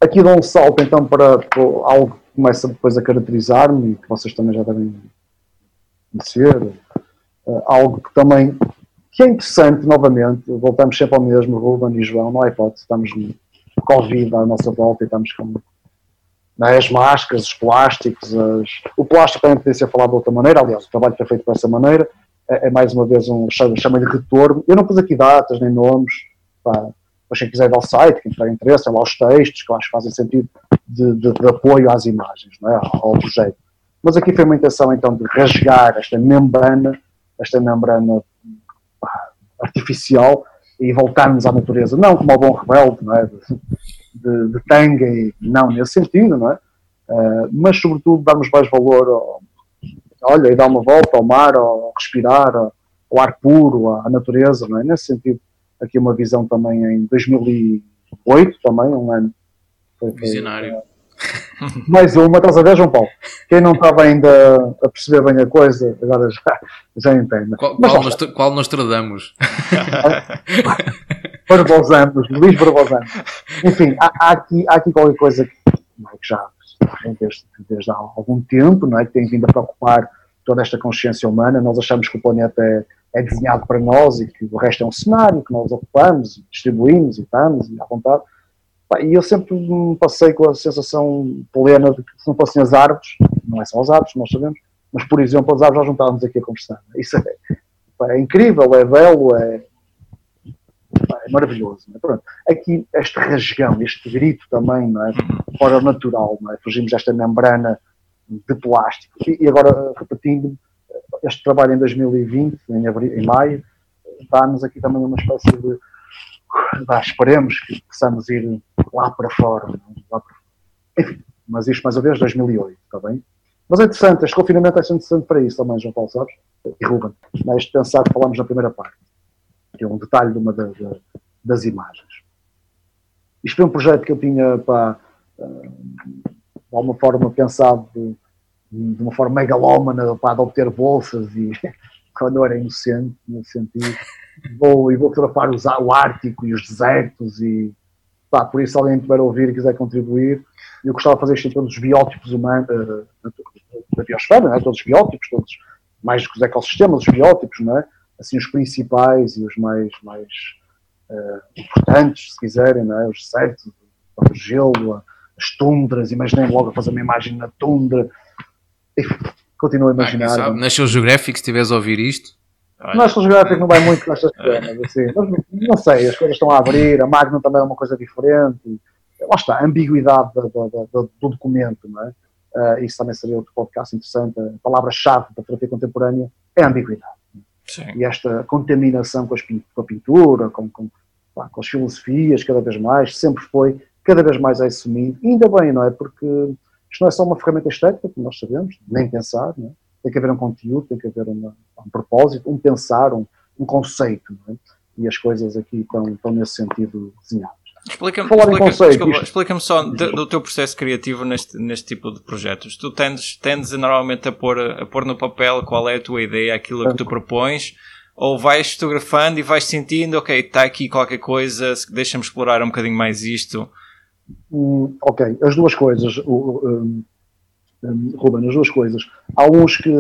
Aqui dou um salto então para, para algo começa depois a caracterizar-me e que vocês também já devem conhecer. Uh, algo que também que é interessante, novamente, voltamos sempre ao mesmo, Ruben e João, não há hipótese, estamos com Covid à nossa volta e estamos com né, as máscaras, os plásticos, as... o plástico também podia ser falado de outra maneira, aliás, o trabalho é feito dessa maneira é, é mais uma vez um chama de retorno. Eu não pus aqui datas nem nomes, pá, mas quem quiser ir ao site, quem tiver interesse, é lá os textos, que eu acho que fazem sentido de, de, de apoio às imagens, é? ao projeto. Mas aqui foi uma intenção então de rasgar esta membrana, esta membrana artificial e voltarmos à natureza, não como ao bom rebelde, não é? De, de, tanga e não nesse sentido, não é? Uh, mas sobretudo darmos mais valor ao, olha, e dar uma volta ao mar, ao respirar, ao, ao ar puro, à, à natureza, não é? Nesse sentido, aqui uma visão também em 2008, também, um ano foi, Visionário. Foi, (laughs) mais uma, estás a ver, João Paulo? Quem não estava ainda a perceber bem a coisa, agora já, já entende. Qual, Mas, qual, nos, qual tradamos? (laughs) Barbosamos, Luís Barbosamos. Enfim, há, há, aqui, há aqui qualquer coisa que, é, que já desde, desde há algum tempo, não é? que tem vindo a preocupar toda esta consciência humana. Nós achamos que o planeta é, é desenhado para nós e que o resto é um cenário que nós ocupamos, distribuímos e estamos e à vontade e eu sempre me passei com a sensação plena de que se não fossem as árvores, não é só as árvores, nós sabemos, mas por exemplo, as árvores nós juntávamos aqui a conversar. Isso é, é incrível, é belo, é, é maravilhoso. É? Pronto. Aqui este rasgão, este grito também, não é? fora natural, não é? fugimos desta membrana de plástico. E, agora, repetindo, este trabalho em 2020, em, abril, em maio, dá-nos aqui também uma espécie de bah, esperemos que possamos ir lá para fora. Lá para... Enfim, mas isto mais uma vez 2008, está bem? Mas é interessante, este confinamento é interessante para isso também, João Paulo, sabes? E Ruben, mas pensar que falamos na primeira parte, que é um detalhe de uma das, das imagens. Isto foi um projeto que eu tinha, para, de alguma forma, pensado de uma forma megalómana pá, de obter bolsas e (laughs) quando eu era inocente, no sentido, vou, e vou fotografar o Ártico e os desertos e pá, por isso se alguém tiver a ouvir e quiser contribuir, eu gostava de fazer isto em todos os biótipos humanos, uh, da biosfera, né? todos os biótipos, todos, mais que os ecossistemas, os biótipos, não é? assim os principais e os mais, mais uh, importantes, se quiserem, não é? os desertos, o gelo, as tundras, imaginem logo a fazer uma imagem na tundra, e continuo a imaginar. Ah, National Geographic, se estiveres a ouvir isto. National Geographic não vai muito nestas coisas, assim, mas não sei, as coisas estão a abrir, a Magnum também é uma coisa diferente, lá está, a ambiguidade do, do, do, do documento, não é? Uh, isso também seria outro podcast interessante. A palavra-chave da terapia contemporânea é a ambiguidade. Sim. E esta contaminação com, as, com a pintura, com, com, com, as filosofias, cada vez mais, sempre foi, cada vez mais é assumido. E ainda bem, não é? Porque isto não é só uma ferramenta estética, como nós sabemos, nem pensar, não é? Tem que haver um conteúdo, tem que haver uma, um propósito, um pensar, um, um conceito. É? E as coisas aqui estão, estão nesse sentido desenhadas. Explica-me explica, explica só do, do, teu processo criativo neste, neste tipo de projetos. Tu tendes, tendes normalmente a pôr, a pôr no papel qual é a tua ideia, aquilo que tu propões, ou vais fotografando e vais sentindo, ok, está aqui qualquer coisa, deixa-me explorar um bocadinho mais isto. Hum, ok, as duas coisas, um, um, Ruben, as duas coisas. Há uns que,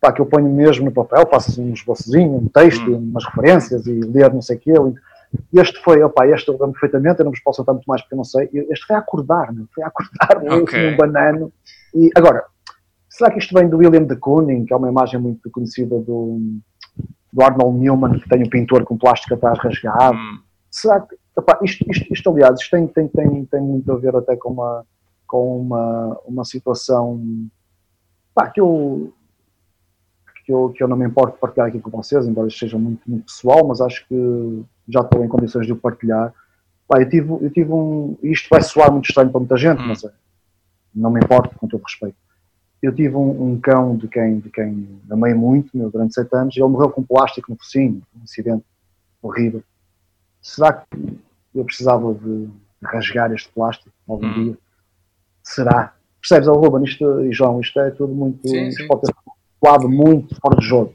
pá, que eu ponho mesmo no papel, faço um esboçozinho, um texto, hum. umas referências e ler não sei o quê, este foi, opa, este eu lembro perfeitamente, eu não vos posso contar muito mais porque eu não sei. Este foi a acordar-me, foi a acordar-me, (laughs) okay. um banano. E agora, será que isto vem do William de Kooning, que é uma imagem muito conhecida do, do Arnold Newman, que tem o um pintor com plástico atrás rasgado? Hum. Será que, opa, isto, isto, isto, aliás, isto tem, tem, tem, tem muito a ver até com uma, com uma, uma situação pá, que eu que eu, que eu não me importo de partilhar aqui com vocês, embora seja muito, muito pessoal, mas acho que já estou em condições de o partilhar. Pá, eu tive, eu tive um. Isto vai soar muito estranho para muita gente, hum. mas é, não me importo, com todo respeito. Eu tive um, um, cão de quem, de quem amei muito, meu, durante sete anos, e ele morreu com plástico no focinho, um acidente horrível. Será que eu precisava de rasgar este plástico algum hum. dia? Será? Percebes, oh, Ruben, isto, e João, isto é tudo muito. Sim, sim. pode ter lado muito fora de jogo.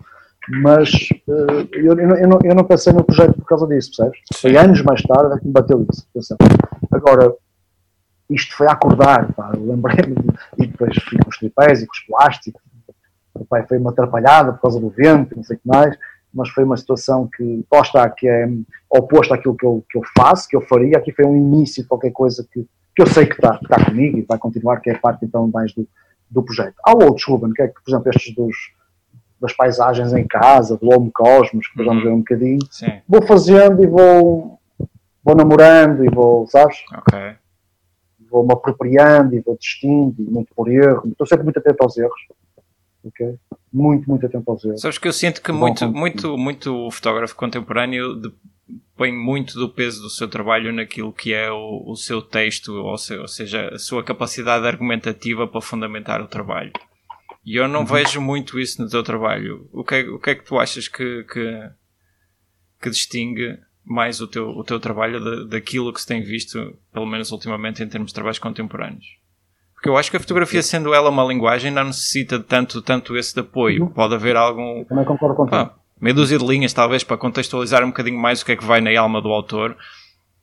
Mas uh, eu, eu, eu, não, eu não pensei no projeto por causa disso, percebes? Foi anos mais tarde é que me bateu isso. Atenção. Agora, isto foi a acordar, lembrei-me, e depois fui com os tripés e com os plásticos. O pai foi uma atrapalhada por causa do vento, não sei o que mais, mas foi uma situação que, lá está, que é oposta àquilo que eu, que eu faço, que eu faria. Aqui foi um início de qualquer coisa que, que eu sei que está, que está comigo e vai continuar, que é parte então mais do, do projeto. Há outros, Ruben, que é que, por exemplo, estes dos, das paisagens em casa, do Home Cosmos, que vamos uhum. ver um bocadinho, Sim. vou fazendo e vou, vou namorando e vou, sabes? Ok. Vou-me apropriando e vou destino e muito por erro. Estou sempre muito atento aos erros. Ok? Muito, muito atento aos erros. Sabes que eu sinto que muito, muito, muito fotógrafo contemporâneo de, põe muito do peso do seu trabalho naquilo que é o, o seu texto, ou, se, ou, seja, a sua capacidade argumentativa para fundamentar o trabalho. E eu não uhum. vejo muito isso no teu trabalho. O que é, o que, é que tu achas que, que, que distingue mais o teu, o teu trabalho da, daquilo que se tem visto, pelo menos ultimamente, em termos de trabalhos contemporâneos? Porque eu acho que a fotografia, sendo ela uma linguagem, não necessita tanto, tanto esse de apoio. Uhum. Pode haver algum. Eu também concordo contigo. Ah, meia dúzia de linhas, talvez, para contextualizar um bocadinho mais o que é que vai na alma do autor.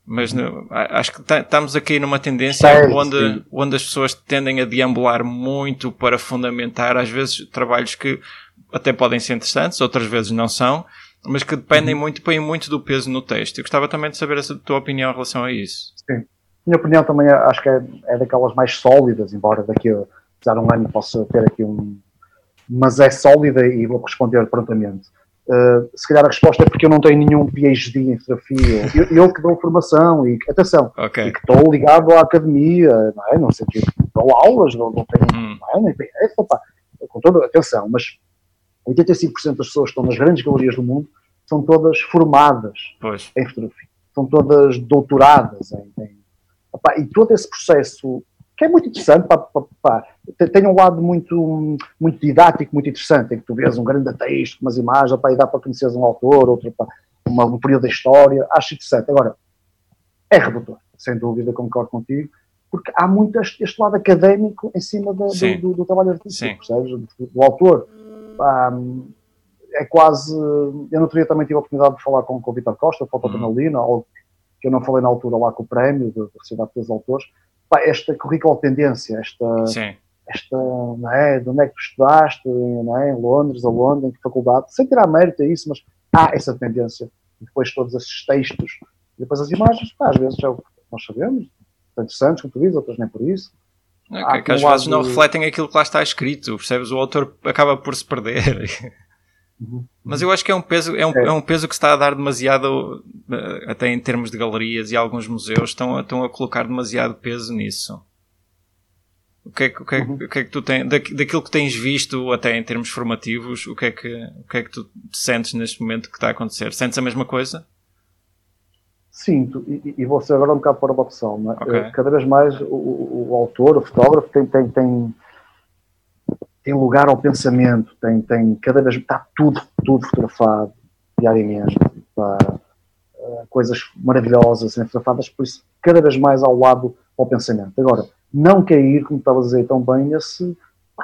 Mas no, acho que estamos aqui numa tendência certo, onde, onde as pessoas tendem a deambular muito para fundamentar, às vezes, trabalhos que até podem ser interessantes, outras vezes não são, mas que dependem uhum. muito, põem muito do peso no texto. Eu gostava também de saber a tua opinião em relação a isso. Sim. Minha opinião também é, acho que é, é daquelas mais sólidas, embora daqui a, apesar de um ano possa ter aqui um. Mas é sólida e vou responder prontamente. Uh, se calhar a resposta é porque eu não tenho nenhum PhD em fotografia. Eu, eu que dou formação e atenção, okay. e que estou ligado à academia, não é? Não sei que dou aulas, não, não tenho, hum. não é? PF, opa, com toda atenção, mas 85% das pessoas que estão nas grandes galerias do mundo são todas formadas pois. em fotografia, são todas doutoradas em, em opa, e todo esse processo que é muito interessante, pá, pá, pá. tem um lado muito, muito didático, muito interessante, em que tu vês um grande texto, umas imagens, pá, e dá para conheceres um autor, outro, pá, uma, um período da história, acho interessante. Agora, é redutor, sem dúvida, concordo contigo, porque há muito este, este lado académico em cima do, do, do, trabalho artístico, percebes? Do, do autor. Um, é quase. Eu não teria também tive a oportunidade de falar com, com o Vitor Costa, fotocanalina, uhum. ou que eu não falei na altura lá com o prémio da Sociedade dos Autores. Esta currícula tendência, esta. Sim. Esta, não é, de onde é que tu estudaste, não é, em Londres, aonde, em que faculdade, sem tirar mérito a isso, mas há essa tendência. E depois todos esses textos, e depois as imagens, pá, às vezes é o que nós sabemos, são interessantes, como tu dizes, outras nem por isso. É, que, que às vezes não refletem aquilo que lá está escrito, percebes? O autor acaba por se perder. Mas eu acho que é um peso, é um, é. é um peso que está a dar demasiado, eh, até em termos de galerias e alguns museus estão, estão a colocar demasiado peso nisso. O que é que, o que, é, uhum. o que, é que tu tens, daquilo que tens visto até em termos formativos, o que é que, o que é que tu sentes neste momento que está a acontecer? Sentes a mesma coisa? Sinto, e, e vou ser agora um bocado para uma opção. Né? Okay. Cada vez mais o, o, o, autor, o fotógrafo, tem, tem, tem, tem lugar ao pensamento, tem, tem cada vez está tudo, tudo fotografado diariamente, está, uh, coisas maravilhosas sendo fotografadas, por isso cada vez mais ao lado ao pensamento. Agora, não cair, como estava a dizer tão bem, nesse,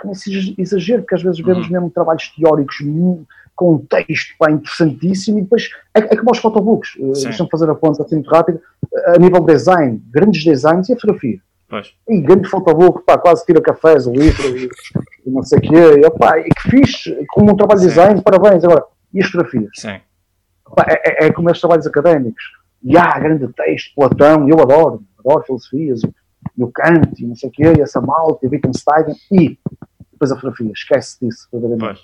nesse exagero, porque às vezes vemos uhum. mesmo trabalhos teóricos com um texto pá, interessantíssimo e depois é, é como aos photobooks, uh, deixa-me fazer a ponta assim muito rápido, a nível de design, grandes designs e a fotografia. Pois. E grande fotobook, pá, quase tira cafés, o livro e, e, não sei o quê, e, opá, e que fixe, como um trabalho de design, parabéns. Agora, e as fotografias? Sim. Opá, é, é, é, como estes trabalhos académicos. E há grande texto, Platão, eu adoro, adoro filosofias, e o Kant, e não sei o quê, e essa malta, e Wittgenstein, e depois a fotografia, esquece disso, verdadeiramente,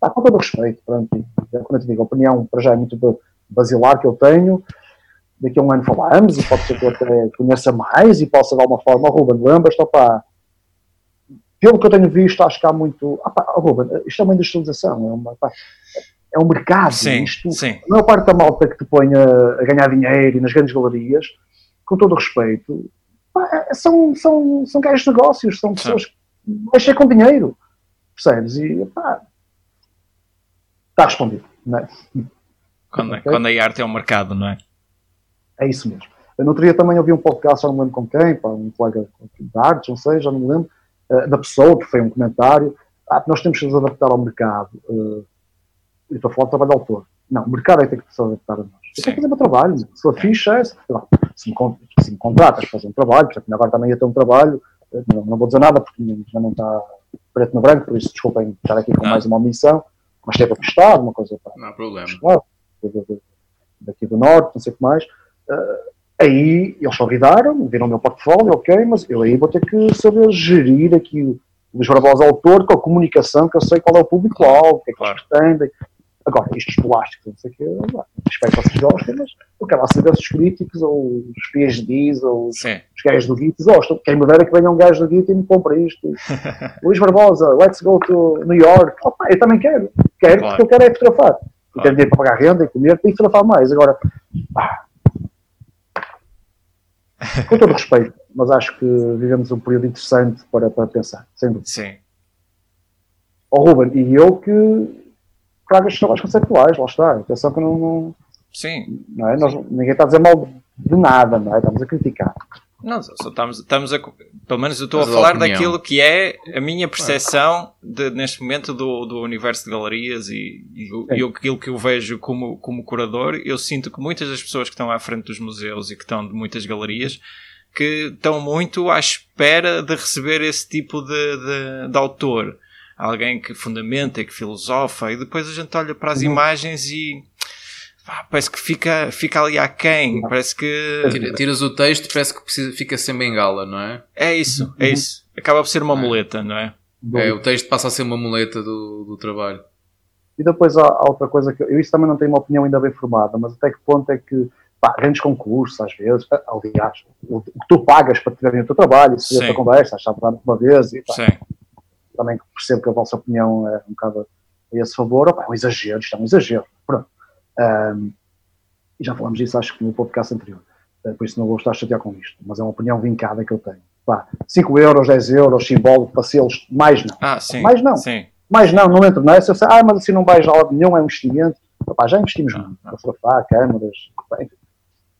Pá, com todo o respeito, pronto, e, como eu te digo, a opinião para já é muito basilar que eu tenho, daqui a um ano falamos, e pode ser que eu até conheça mais e possa de alguma forma, oh, Ruben, lembras-te, opá, pelo que eu tenho visto, acho que há muito, oh, Ruben, isto é uma industrialização, é uma, opá, é um mercado, sim, isto, sim. a maior parte da malta que te põe a, a ganhar dinheiro e nas grandes galerias, com todo o respeito, é, são, são, são gajos de negócios, são pessoas que mexem com dinheiro, percebes? E pá, está respondido, não é? Quando, okay? quando a arte é um mercado, não é? É isso mesmo. Eu no outro dia também ouvi um podcast, já não me lembro com quem, pá, um colega de artes, não sei, já não me lembro, uh, da pessoa, que foi um comentário, ah, nós temos que nos adaptar ao mercado. Uh, eu estou a falar de trabalho de autor. Não, o mercado é que tem que se adaptar a nós. Eu tenho que fazer o meu trabalho, se for fixe é, se, me, se me contratas fazer um trabalho, porque agora também ia ter um trabalho, eh, não, não, vou dizer nada porque já não está preto no branco, por isso desculpem estar aqui com mais uma omissão, mas teve apostado, uma coisa para. Não há problema. daqui do norte, não sei o que mais. Uh, aí eles convidaram, viram o meu portfólio, ok, mas eu aí vou ter que saber gerir aqui o Luís Barbosa autor com a comunicação, que eu sei qual é o público-alvo, o que é que claro. eles pretendem. Agora, estes plásticos, não sei o quê, espero que vocês gostem, mas eu quero lá saber se os críticos, ou os PhDs, ou os, os gajos do Git gostam. Quem me dera que venha um gajo do Git e me compre isto. (laughs) Luís Barbosa, let's go to New York. Opa, eu também quero. Quero, claro. porque eu quero é fotografar. Claro. Eu quero dinheiro para pagar renda e comer e fotografar mais. Agora, ah, (laughs) com todo respeito, mas acho que vivemos um período interessante para, para pensar, sem dúvida. Sim. O Ruben e eu que traga estes trabalhos conceptuais, lá está. Atenção que não. não Sim. Não é? Nós, ninguém está a dizer mal de nada, não é? Estamos a criticar. Não, só estamos, estamos a. Pelo menos eu estou a falar daquilo que é a minha percepção de, neste momento do, do universo de galerias e, e, e aquilo que eu vejo como, como curador. Eu sinto que muitas das pessoas que estão à frente dos museus e que estão de muitas galerias que estão muito à espera de receber esse tipo de, de, de autor. Alguém que fundamenta e que filosofa, e depois a gente olha para as uhum. imagens e parece que fica, fica ali aquém. Parece que. Tira, tiras o texto, parece que precisa, fica sem bengala, não é? É isso, é uhum. isso. Acaba por ser uma é. muleta, não é? É, o texto passa a ser uma muleta do, do trabalho. E depois há, há outra coisa que eu, isso também não tenho uma opinião ainda bem formada, mas até que ponto é que pá, grandes concursos, às vezes, aliás, o, o que tu pagas para terem o teu trabalho, se essa conversa, já uma vez, e pá, também percebo que a vossa opinião é um bocado a esse favor, opa, é um exagero, isto é um exagero, pronto. Um, e já falámos disso, acho que no podcast anterior, uh, por isso não vou estar a chatear com isto, mas é uma opinião vincada que eu tenho. Pá, 5 euros, 10 euros, simbólico para selos, mais não. Ah, sim, mais não. Sim. Mais não, não entro nessa. Eu sei, ah, mas assim não vais a lado nenhum, é um investimento. Opa, já investimos ah, muito, ah. fotografar, câmaras, enfim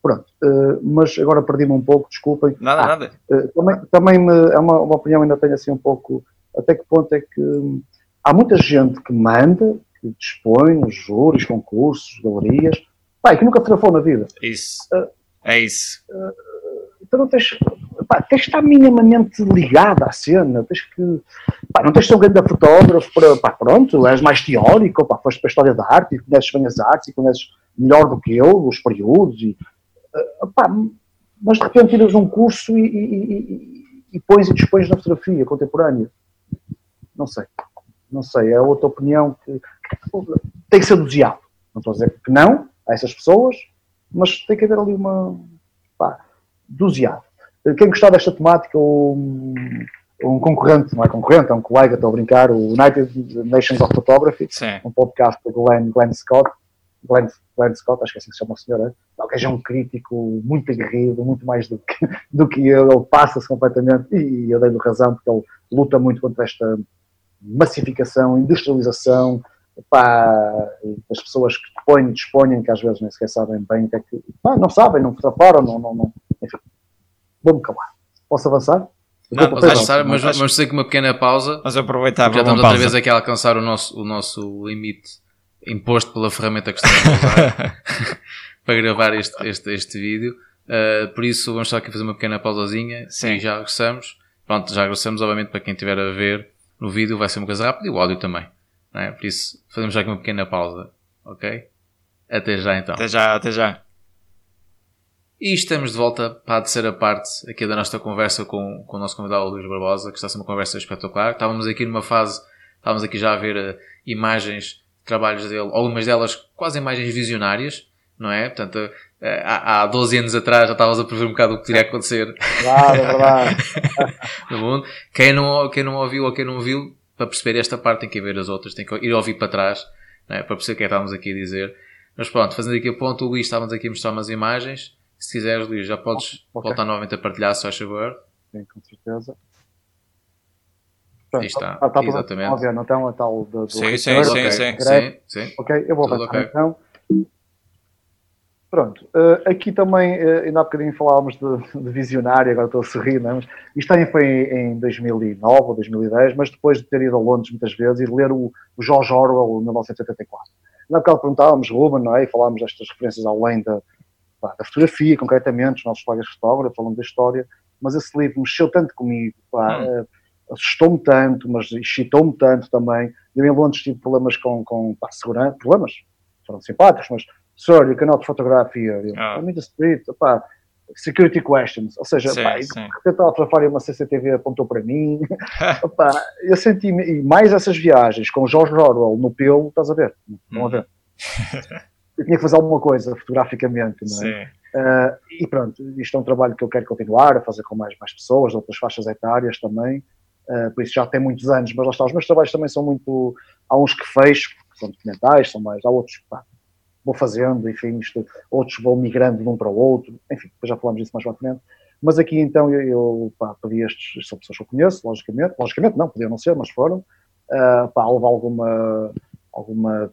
Pronto, uh, mas agora perdi-me um pouco, desculpem. Nada, ah, nada. Uh, também também me, é uma, uma opinião, ainda tenho assim um pouco. Até que ponto é que hum, há muita gente que manda, que dispõe os júris, concursos, galerias, pá, que nunca fotografou na vida. Isso. Uh, é isso. então não tens. Pá, tens de estar minimamente ligado à cena, tens que. Pá, não tens de ser um grande fotógrafo para. Pá, pronto, és mais teórico, pá, foste para a história da arte e conheces bem as artes e conheces melhor do que eu os períodos e Pá, mas de repente tiras um curso e, e, e, e pões e dispões na fotografia contemporânea. Não sei. Não sei. É outra opinião que tem que ser doseado. Não estou a dizer que não a essas pessoas, mas tem que haver ali uma. Pá, doseado. Quem gostar desta temática, um, um concorrente, não é concorrente, é um colega, estou a brincar, o United Nations of Photography, Sim. um podcast do Glenn, Glenn Scott, Glenn, Glenn Scott, acho que é assim que se chama o senhor, é? que é um crítico muito aguerrido, muito mais do que, (laughs) do que eu, ele passa-se completamente, e eu dei-lhe razão, porque ele luta muito contra esta massificação, industrialização, pá, as pessoas que põem e disponham, que às vezes nem sequer sabem bem o que é que. Pá, não sabem, não fotografaram, não, não, não. Enfim, vou-me calar. Posso avançar? Não, mas, avançar, mas vamos fazer uma pequena pausa. Mas aproveitar Já estamos outra vez aqui a alcançar o nosso, o nosso limite imposto pela ferramenta que estamos a usar (laughs) para gravar este, este, este vídeo. Uh, por isso, vamos só aqui fazer uma pequena pausazinha Sim. e já regressamos. Pronto, já regressamos, obviamente, para quem estiver a ver no vídeo, vai ser uma coisa rápida e o áudio também. É? Por isso, fazemos já aqui uma pequena pausa. Ok? Até já então. Até já, até já. E estamos de volta para a terceira parte aqui da nossa conversa com, com o nosso convidado Luís Barbosa, que está a ser uma conversa espetacular. Estávamos aqui numa fase, estávamos aqui já a ver uh, imagens trabalhos dele, algumas delas quase imagens visionárias, não é? Portanto, há, há 12 anos atrás já estavas a prever um bocado o que iria acontecer claro, é verdade. (laughs) no mundo. Quem não, quem não ouviu ou quem não viu, para perceber esta parte tem que ver as outras, tem que ir ouvir para trás, é? para perceber o que é que estávamos aqui a dizer. Mas pronto, fazendo aqui o ponto, o Luís estávamos aqui a mostrar umas imagens. Se quiseres, Luís, já podes okay. voltar novamente a partilhar, se faz favor. Sim, com certeza. Aí está, está, está exatamente. Está não tem a tal do, sim, sim, sim, sim, Ok, eu vou avançar okay. então. Pronto, uh, aqui também, uh, ainda há bocadinho falávamos de, de visionário, agora estou a sorrir, não é? mas isto também foi em, em 2009 ou 2010, mas depois de ter ido a Londres muitas vezes e de ler o, o George Orwell, 1984. Na bocado perguntávamos, Ruben, não é? E falávamos destas referências além da, da fotografia, concretamente, os nossos colegas fotógrafos, falando da história, mas esse livro mexeu tanto comigo, pá, hum. uh, assustou-me tanto, mas excitou-me tanto também. Eu em Londres tive problemas com, com pá, segurança, problemas, foram simpáticos, mas You cannot photograph here. Oh. I'm in the street, security questions. Ou seja, sim, pá, sim. fotografar uma CCTV apontou para mim. (laughs) pá, eu senti e mais essas viagens com o George Orwell no pelo, estás a ver? Estão a ver? (laughs) eu tinha que fazer alguma coisa fotograficamente, não é? Uh, e pronto, isto é um trabalho que eu quero continuar a fazer com mais, mais pessoas, outras faixas etárias também. Uh, por isso já tem muitos anos, mas lá está, os meus trabalhos também são muito. Há uns que fecho, que são documentais, são mais, há outros que pá, vou fazendo, enfim, isto, outros vão migrando de um para o outro, enfim, já falamos disso mais para frente. Mas aqui então eu, eu pá, pedi estes, são pessoas que eu conheço, logicamente, logicamente não, podiam não ser, mas foram. Uh, pá, houve alguma, alguma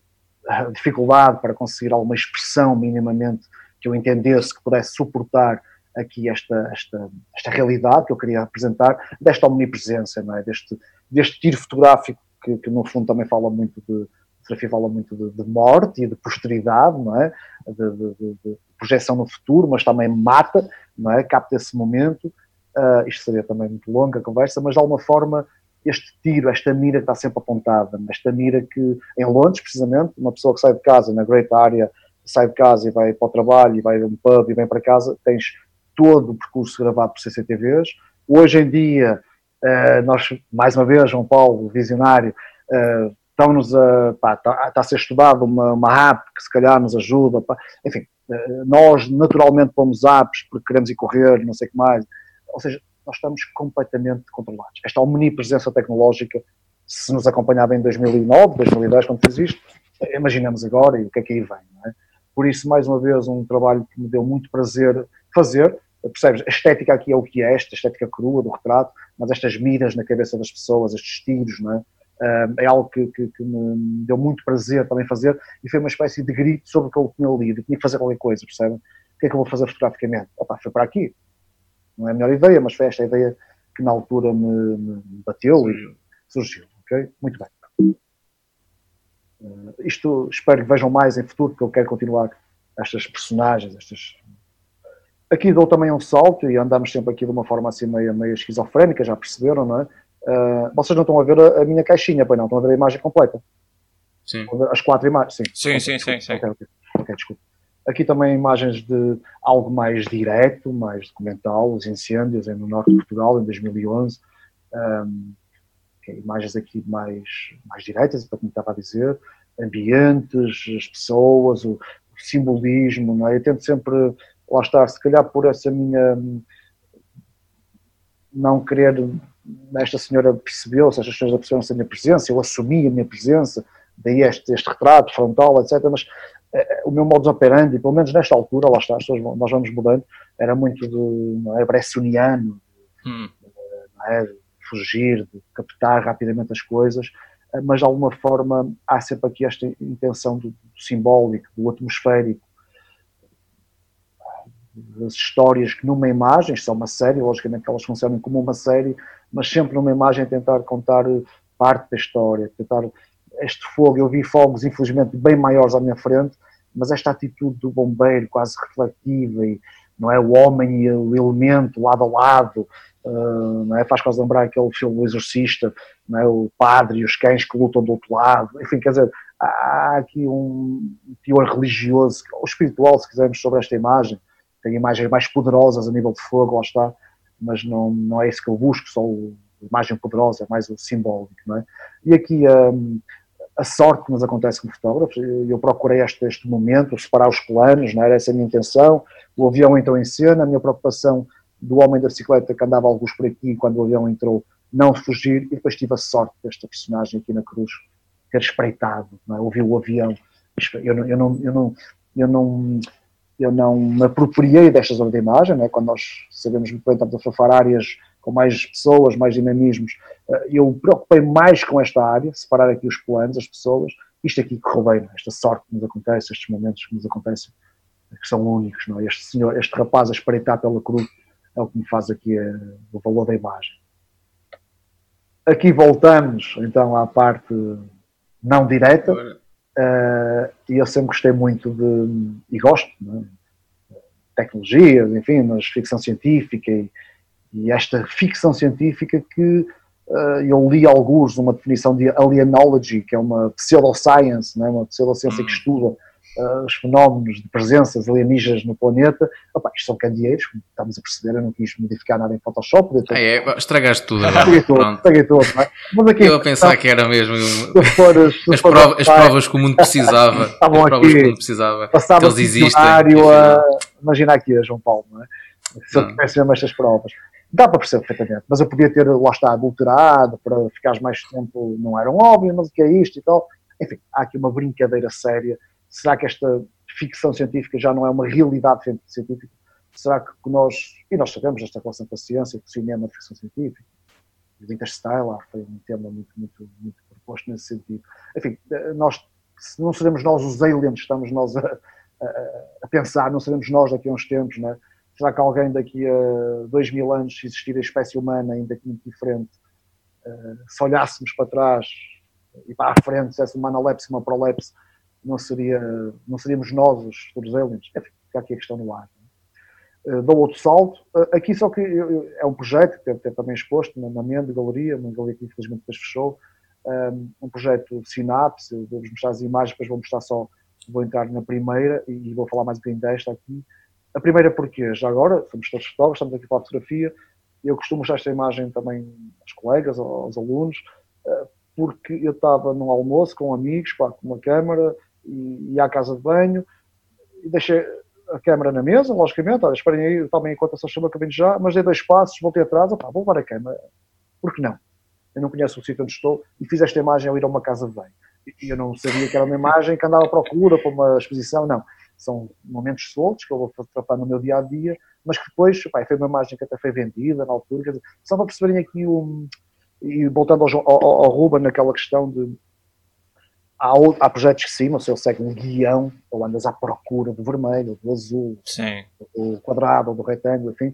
dificuldade para conseguir alguma expressão minimamente que eu entendesse que pudesse suportar aqui esta, esta, esta realidade que eu queria apresentar, desta omnipresença, não é? deste, deste tiro fotográfico que, que no fundo também fala muito de, fotografia fala muito de, de, morte e de posteridade, não é? De, de, de, projeção no futuro, mas também mata, não é? Capta esse momento. Uh, isto seria também muito longa a conversa, mas de alguma forma este tiro, esta mira que está sempre apontada, esta mira que em Londres, precisamente, uma pessoa que sai de casa na Great Area, sai de casa e vai para o trabalho e vai a um pub e vem para casa, tens todo o percurso gravado por CCTVs. Hoje em dia, uh, nós, mais uma vez, João Paulo, visionário, uh, estamos a, está, está a ser estudado uma, uma app que se calhar nos ajuda, pá, enfim, uh, nós naturalmente pomos apps porque queremos ir correr, não sei o que mais, ou seja, nós estamos completamente controlados. Esta omnipresença tecnológica, se nos acompanhava em 2009, 2010, quando fiz isto, imaginamos agora e o que é que aí vem, é? Por isso, mais uma vez, um trabalho que me deu muito prazer fazer. Percebes? A estética aqui é o que é, esta estética crua do retrato, mas estas miras na cabeça das pessoas, estes tiros, não é? É algo que, que, que, me deu muito prazer também fazer e foi uma espécie de grito sobre o que eu tinha lido, tinha que fazer qualquer coisa, percebem? que é que eu vou fazer fotograficamente? Opa, foi para aqui. Não é a melhor ideia, mas foi esta a ideia que na altura me, me bateu surgiu. e surgiu. Okay? Muito bem. Uh, isto espero que vejam mais em futuro, porque eu quero continuar estas personagens, estas. Aqui dou também um salto e andamos sempre aqui de uma forma assim meio, meio esquizofrénica, já perceberam, não é? Uh, vocês não estão a ver a, a, minha caixinha, pois não? Estão a ver a imagem completa? Sim. As quatro imagens? Sim, sim, sim. sim, sim. Okay, okay. ok, desculpa. Aqui também imagens de algo mais direto, mais documental, os incêndios no norte de Portugal em 2011. Um, okay, imagens aqui mais, mais diretas, como estava a dizer, ambientes, as pessoas, o, o simbolismo, não é? Eu tento sempre, lá estar, se calhar por essa minha não querer, esta senhora percebeu-se, estas pessoas perceberam-se a minha presença, eu assumi a minha presença, daí este, este retrato frontal, etc. Mas uh, o meu modus operandi, pelo menos nesta altura, lá está, nós vamos mudando, era muito de, não é, bressoniano, hum. é, de fugir, de captar rapidamente as coisas, uh, mas de alguma forma há sempre aqui esta intenção do, do simbólico, do atmosférico, das histórias que numa imagem, são uma série, logicamente que elas funcionam como uma série, mas sempre numa imagem tentar contar parte da história, tentar este fogo, eu vi fogos infelizmente bem maiores à minha frente, mas esta atitude do bombeiro quase reflexiva e não é o homem e o elemento lado a lado, uh, não é? faz quase lembrar aquele filme O Exorcista, não é? o padre e os cães que lutam do outro lado, enfim, quer dizer, há aqui um teor religioso, ou espiritual, se quisermos, sobre esta imagem, tem imagens mais poderosas a nível de fogo, lá está, mas não, não é isso que eu busco, só a imagem poderosa, é mais o simbólico, não é? E aqui um, a sorte que nos acontece como fotógrafos. Eu procurei este, este momento, separar os planos, não era essa a minha intenção. O avião entrou em cena, a minha preocupação do homem da bicicleta que andava alguns por aqui quando o avião entrou, não fugir, e depois tive a sorte desta personagem aqui na cruz ter espreitado, não é? ouviu o avião. Eu não, eu não, eu não, eu não, eu não me apropriei destas obras de imagem, não é? quando nós sabemos bem, estamos a fotografar áreas com mais pessoas, mais dinamismos. Eh, eu preocupei mais com esta área, separar aqui os planos, as pessoas. Isto aqui correu bem, é? esta sorte que nos acontece, estes momentos que nos acontecem, que são únicos. Não é? Este senhor, este rapaz a espreitar pela cruz é o que me faz aqui eh, o valor da imagem. Aqui voltamos então à parte não direta. Uh, e eu sempre gostei muito de, e gosto, é? tecnologia, enfim, mas ficção científica e, e esta ficção científica que uh, eu li alguns uma definição de alienology, que é uma pseudoscience, né, uma pseudociência hum. que estuda uh, os fenómenos de presenças alienígenas no planeta. Opa, isto são candeeiros, como estamos a perceber, eu não quis modificar nada em Photoshop. Ah, é, estragaste tudo. Estraguei tudo, estraguei tudo. É? Mas aqui, eu a pensar que era mesmo for, as, prova, as, provas que o mundo precisava. (laughs) Estavam aqui, que o mundo precisava. Passava eles existem. A, imagina aqui a João Paulo, não é? Se eu tivesse mesmo estas provas dá para perceber perfeitamente, mas eu podia ter, lá está, adulterado para ficares mais tempo, não era um óbvio, mas o que é isto e tal. Enfim, há aqui uma brincadeira séria. Será que esta ficção científica já não é uma realidade científica? Será que nós, e nós sabemos esta relação com a ciência, com o cinema, a ficção científica, o Interstellar foi um tema muito, muito, muito proposto nesse sentido. Enfim, nós, não seremos nós os aliens, estamos nós a, a, a pensar, não seremos nós daqui a uns tempos, não é? Será que alguém daqui a dois mil anos, se existir a espécie humana ainda que muito diferente, uh, se olhássemos para trás e para a frente, se essa uma analepse uma prolepse, não, seria, não seríamos nós os aliens? Enfim, fica aqui a questão no ar. Uh, dou outro salto. Uh, aqui só que é um projeto que deve ter também exposto na, na Galeria, uma galeria que infelizmente depois fechou, um, um projeto Sinapse, vou-vos mostrar as imagens, depois vou mostrar só, vou entrar na primeira e, vou falar mais um bocadinho desta aqui. A primeira porque, já agora, somos todos fotógrafos, estamos aqui para a fotografia, eu costumo mostrar esta imagem também aos colegas, aos alunos, eh, porque eu estava num almoço com amigos, com uma câmara, e ia à casa de banho, e deixei a câmera na mesa, logicamente, olha, esperem aí, tomem em conta essa chama que vem já, mas dei dois passos, voltei atrás, pá, vou levar a câmera, por que não? Eu não conheço o sítio onde estou, e fiz esta imagem ao ir a uma casa de banho. E eu não sabia que era uma imagem que andava à procura para uma exposição, não são momentos soltos que eu vou tratar no meu dia a dia, mas que depois foi uma imagem que até foi vendida na altura. Dizer, só para perceberem aqui o. E voltando ao, ao, ao Ruben naquela questão de. Há, há projetos que sim, o seu segue um guião, ou andas à procura do vermelho, do azul, sim. do quadrado, ou do retângulo, enfim.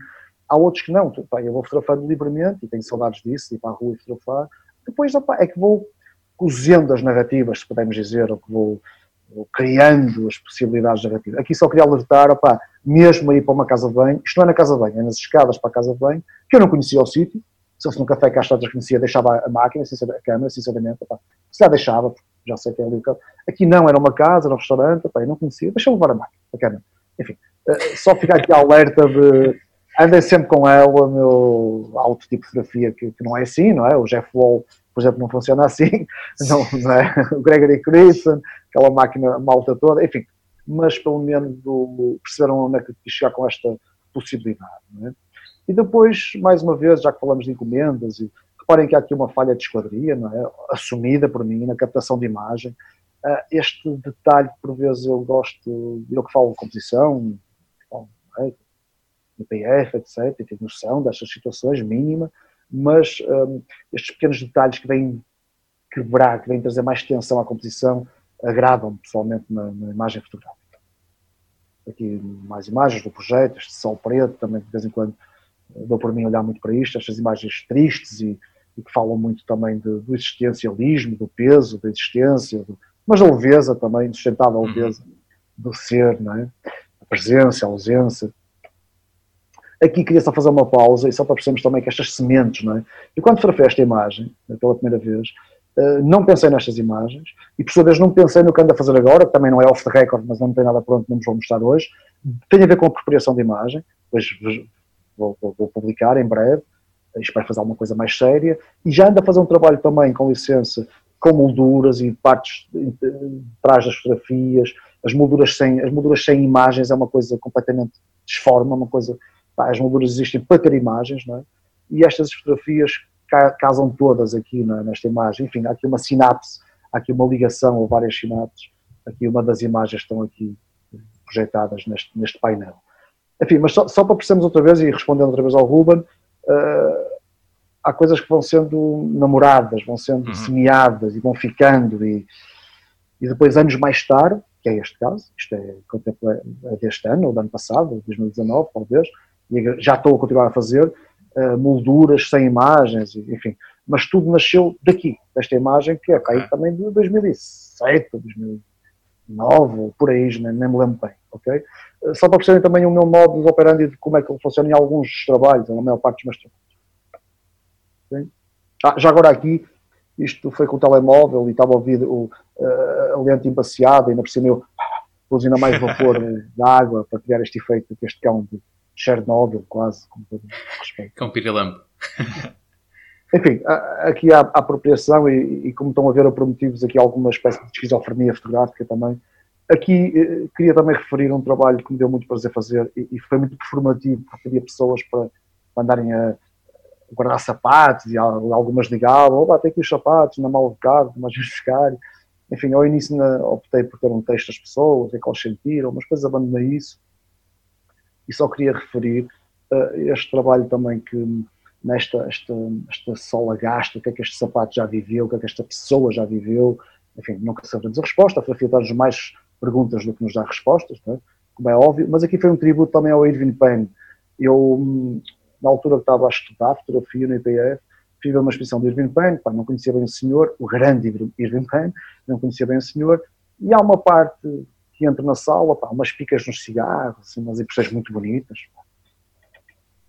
Há outros que não, pá, eu vou fotografando livremente e tenho saudades disso, ir para a rua e fotografar. Depois opa, é que vou cozendo as narrativas, se podemos dizer, ou que vou, vou criando as possibilidades narrativas. Aqui só queria alertar, opa, mesmo aí para uma casa de banho, isto não é na casa de banho, é nas escadas para a casa de banho, que eu não conhecia o sítio, se fosse num café que às tantas conhecia, deixava a máquina, a câmera, sinceramente, opa, se já deixava, já sei que é ali o caso. Aqui não, era uma casa, era um restaurante, eu não conhecia, deixa-me levar a máquina, a câmera. Enfim, eh, só ficar aqui alerta de andem sempre com ela, meu alto tipo de fotografia que, que, não é assim, não é? O Jeff Wall, por exemplo, não funciona assim, (laughs) não, não é? o Gregory Christensen, aquela máquina malta toda, enfim, mas pelo menos perceberam onde é que quis chegar com esta possibilidade, não é? E depois, mais uma vez, já que falamos de encomendas, e reparem que há aqui uma falha de esquadria, não é? Assumida por mim na captação de imagem, uh, este detalhe por vezes eu gosto, eu que falo de composição, bom, é? Etc., e tenho noção destas situações mínima, mas um, estes pequenos detalhes que vêm quebrar, que vêm trazer mais tensão à composição, agradam-me pessoalmente na, na, imagem fotográfica. Aqui mais imagens do projeto, este sol preto, também de vez em quando eh, dou por mim olhar muito para isto, estas imagens tristes e, e que falam muito também de, do existencialismo, do peso da existência, do, mas da leveza também, sustentável uhum. leveza do ser, não é? a presença, a ausência, Aqui queria só fazer uma pausa e só para percebermos também que estas sementes, não é? E quando fotografei esta imagem, pela primeira vez, eh, não pensei nestas imagens e por sua vez não pensei no que ando a fazer agora, que também não é off the record, mas não tem nada pronto, não nos vou mostrar hoje. Tem a ver com a apropriação de imagem, depois vou, vou, vou publicar em breve, espero fazer alguma coisa mais séria, e já ando a fazer um trabalho também, com licença, com molduras e partes de trás das fotografias, as molduras sem, as molduras sem imagens é uma coisa completamente desforma, uma coisa Pá, as molduras existem para ter imagens, não é? E estas fotografias casam todas aqui é? nesta imagem. Enfim, há aqui uma sinapse, há aqui uma ligação ou várias sinapses. Aqui uma das imagens estão aqui projetadas neste, neste painel. Enfim, mas só, só, para percebermos outra vez e respondendo outra vez ao Ruben, uh, há coisas que vão sendo namoradas, vão sendo uhum. semeadas e vão ficando e, e depois anos mais tarde, que é este caso, isto é, é deste ano, ou do ano passado, 2019 talvez, e já estou a continuar a fazer, uh, molduras sem imagens, enfim. Mas tudo nasceu daqui, desta imagem, que é okay. também de 2007, 2009, por aí, nem, nem me lembro bem, ok? Uh, só para perceberem também o meu modo de operandi de como é que ele funciona em alguns trabalhos, na maior parte dos meus trabalhos. Okay? Ah, já agora aqui, isto foi com o telemóvel e estava a ouvir o, uh, a lente embaciada e ainda por cima eu pus ainda mais vapor (laughs) de água para criar este efeito que este cão de, Chernobyl, quase, com todo respeito. Com pirilampo. Enfim, aqui há, apropriação e, e, como estão a ver, eu prometi-vos aqui alguma espécie de esquizofrenia fotográfica também. Aqui eh, queria também referir um trabalho que me deu muito prazer fazer e, e foi muito performativo, porque havia pessoas para, para andarem a guardar sapatos e algumas ligavam, oh, tem aqui os sapatos na mala de carro, mas buscar. Enfim, ao início na, optei por ter um texto das pessoas, é que eles sentiram, mas depois abandonei isso e só queria referir uh, este trabalho também que nesta esta, esta sola gasta, o que é que este sapato já viveu, o que é que esta pessoa já viveu, enfim, nunca saberemos a resposta, a fotografia dá-nos mais perguntas do que nos dá respostas, é? como é óbvio, mas aqui foi um tributo também ao Irving Penn. Eu, hum, na altura que estava a estudar fotografia no IPF, fiz uma exposição de Irving Penn, pá, não conhecia bem o senhor, o grande Irving Penn, não conhecia bem o senhor, e há uma parte que entro na sala, pá, umas picas nos cigarros, assim, umas impressões muito bonitas, pá.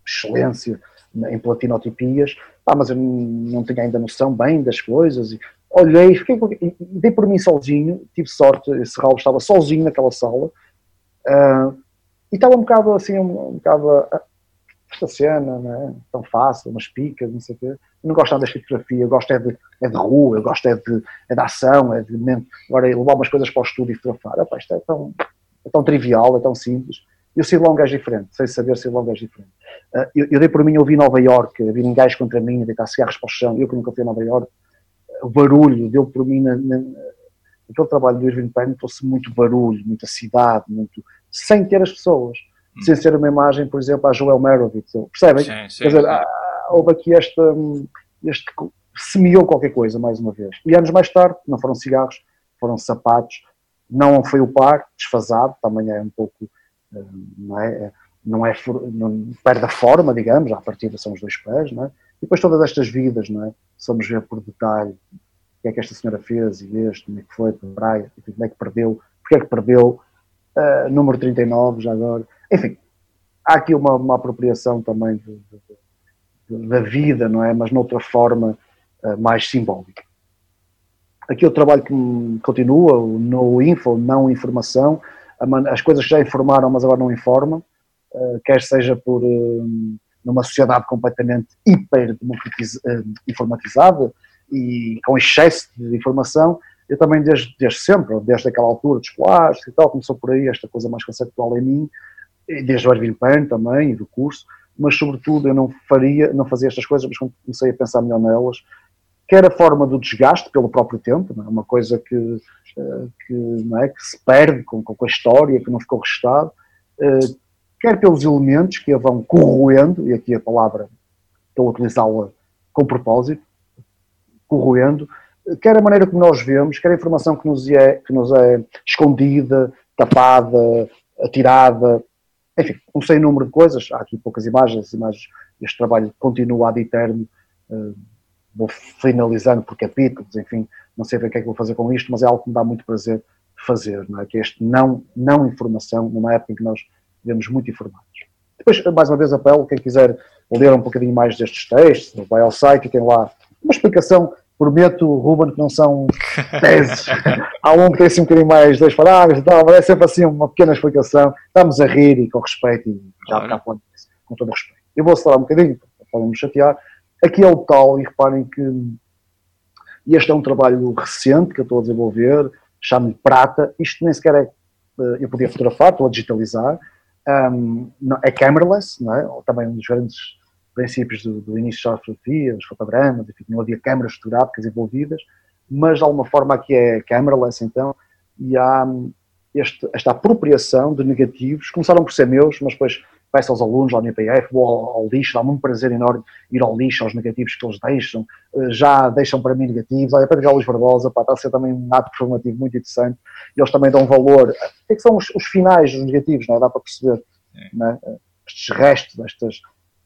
excelência em platinotipias, pá, mas eu não tinha ainda noção bem das coisas, e olhei, fiquei, e dei por mim sozinho, tive sorte, esse Raul estava sozinho naquela sala, uh, e estava um bocado assim, um, um bocado, uh, esta cena, não é? tão fácil, umas picas, não sei o quê, eu não gosto nada da fotografia, eu gosto é de, é de rua, eu gosto é de, é de ação, é de agora levar umas coisas para o estúdio e fotografar. Isto é tão, é tão trivial, é tão simples. Eu sei logo um gajo diferente, sei saber logo um gajo diferente. Uh, eu, eu, dei por mim, eu vi Nova York, um gajo contra mim, deitar cigarros para o chão, eu que nunca fui a Nova York, o barulho deu por mim, na, na, aquele trabalho do Irving Penn trouxe muito barulho, muita cidade, muito, sem ter as pessoas, hum. sem ser uma imagem, por exemplo, a Joel Merovitz, percebem? Sim, sim, Quer dizer, sim houve aqui esta, este, semeou qualquer coisa, mais uma vez. E anos mais tarde, não foram cigarros, foram sapatos, não foi o par, desfasado, também é um pouco, não é, não é, não, perde a forma, digamos, à partida são os dois pés, não é? E depois todas estas vidas, não é? Somos ver por detalhe o que é que esta senhora fez e este, como é que foi para a praia, como é que perdeu, porque é que perdeu, uh, número 39 já agora. Enfim, há aqui uma, uma apropriação também de, de, de, da vida, não é? Mas noutra forma uh, mais simbólica. Aqui o trabalho que continua, no info, não informação, as coisas que já informaram, mas agora não informam, uh, quer seja por numa sociedade completamente hiper informatizada e com excesso de informação, eu também desde, desde sempre, desde aquela altura dos plásticos e tal, começou por aí esta coisa mais conceptual em mim, desde o Erwin Pan também, e do curso, mas sobretudo eu não faria, não fazia estas coisas, mas comecei a pensar melhor nelas, quer a forma do desgaste pelo próprio tempo, é? uma coisa que, eh, que, é, que se perde com, com a história, que não ficou registado, eh, quer pelos elementos que a vão corroendo, e aqui a palavra estou a utilizá-la com propósito, corroendo, quer a maneira como nós vemos, quer a informação que nos é, que nos é escondida, tapada, atirada, enfim, um sem número de coisas. Há aqui poucas imagens, imagens este trabalho continua ad eterno. Vou finalizando por capítulos, enfim, não sei bem o que é que vou fazer com isto, mas é algo que me dá muito prazer fazer, não é? que é este não, não informação, numa época em que nós vivemos muito informados. Depois, mais uma vez, apelo, quem quiser ler um bocadinho mais destes textos, vai ao site e tem lá uma explicação prometo, Ruben, que não são (laughs) teses. Há um que tem assim um bocadinho mais dois parágrafos e tal, mas é sempre assim uma pequena explicação. Estamos a rir e com respeito e já com, com todo o respeito. Eu vou acelerar um bocadinho, para não me chatear. Aqui é o tal, e reparem que este é um trabalho recente que eu estou a desenvolver, chamo-lhe Prata. Isto nem sequer é, eh, eu podia fotografar, estou a digitalizar. Um, é cameraless, não é? também um dos grandes princípios do, do início das fotografias, fotogramas, enfim, não havia câmaras fotográficas envolvidas, mas de alguma forma aqui é cameraless então, e há este, esta apropriação de negativos, começaram por ser meus, mas depois peço aos alunos lá no IPF, vou ao, ao, lixo, dá-me um prazer enorme ir ao lixo, aos negativos que eles deixam, eh, já deixam para mim negativos, olha, para a Luís Barbosa, pá, está a ser também um ato performativo muito interessante, e eles também dão valor, o que, é que são os, os, finais dos negativos, não é? dá para perceber, é? estes restos, estas,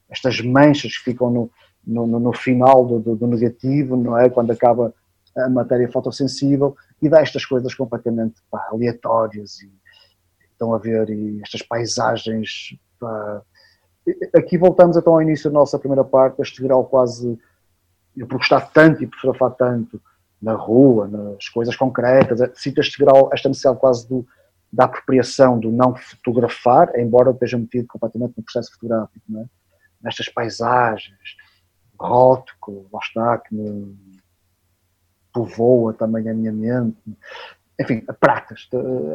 estas manchas que ficam no, no, no final do, do, do, negativo, não é? Quando acaba a matéria fotossensível e dá estas coisas completamente pá, aleatórias e estão a ver e estas paisagens. Aqui voltamos então ao início da nossa primeira parte, este grau quase, eu por gostar tanto e por fotografar tanto na rua, nas coisas concretas, sinto este grau, esta necessidade quase do, da apropriação, do não fotografar, embora esteja metido completamente no processo fotográfico, é? nestas paisagens, rótico, lá está, que me povoa também a minha mente. Enfim, pratas.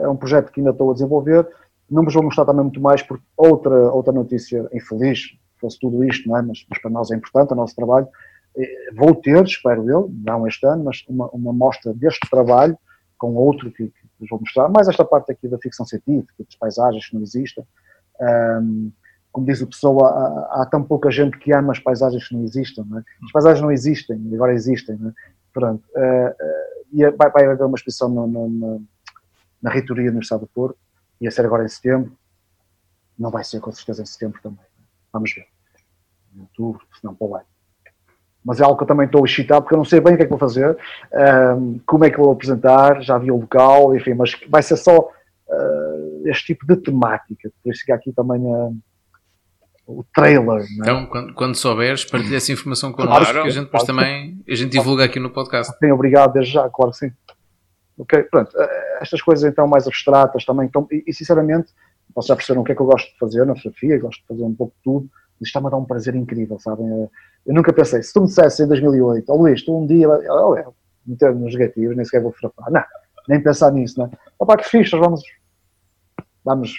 É um projeto que ainda estou a desenvolver. Não vos vou mostrar também muito mais, porque outra, outra notícia infeliz, fosse tudo isto, não é? mas, mas para nós é importante, o nosso trabalho. Vou ter, espero eu, não este ano, mas uma, uma mostra deste trabalho com outro que, que vos vou mostrar. Mais esta parte aqui da ficção científica, das paisagens que não existem. Um, como diz o pessoa, há, há, tão pouca gente que ama as paisagens que não existem. Não é? As paisagens não existem, agora existem. É? Pronto. Uh, uh, e vai, vai haver uma exposição no, no, no, na reitoria no Estado do Porto, ia ser agora em setembro. Não vai ser com certeza em setembro também. Vamos ver. Em outubro, se não para o ano. Mas é algo que eu também estou excitado porque eu não sei bem o que é que vou fazer, um, como é que vou apresentar, já vi o local, enfim, mas vai ser só uh, este tipo de temática. Por isso que aqui também o trailer. É? Então, quando, quando souberes, partilha essa informação connosco, claro, que a gente depois claro, também a gente divulga aqui no podcast. Sim, obrigado desde já, claro que sim. Ok, pronto. Estas coisas então mais abstratas também, então, e, e sinceramente, vocês já perceberam o que é que eu gosto de fazer na fotografia, gosto de fazer um pouco de tudo, isto está-me a dar um prazer incrível, sabem? Eh, eu nunca pensei, se tu me dissesse em 2008, oh Luís, tu um dia, oh, é, meter nos negativos, nem sequer vou fotografar, não, nem pensar nisso, não é? Opá, que fixe, vamos, vamos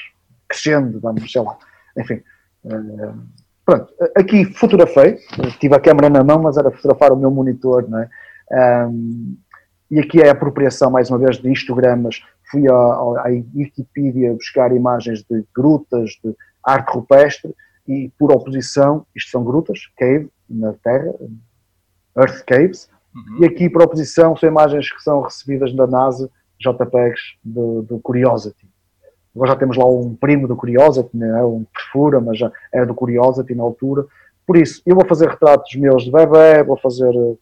crescendo, vamos, sei lá, enfim. Uh, pronto, aqui fotografei, tive a câmera na mão, mas era fotografar o meu monitor, não é? Um, e aqui é a apropriação, mais uma vez, de histogramas. Fui à, à Wikipedia buscar imagens de grutas, de arte rupestre, e por oposição, isto são grutas, cave, na Terra, Earth Caves, uhum. e aqui por oposição são imagens que são recebidas da NASA JPEGs do, do Curiosity. Agora já temos lá um primo do Curiosity, né? um perfura, mas já é do Curiosity na altura. Por isso, eu vou fazer retratos meus de bebê, vou fazer uh,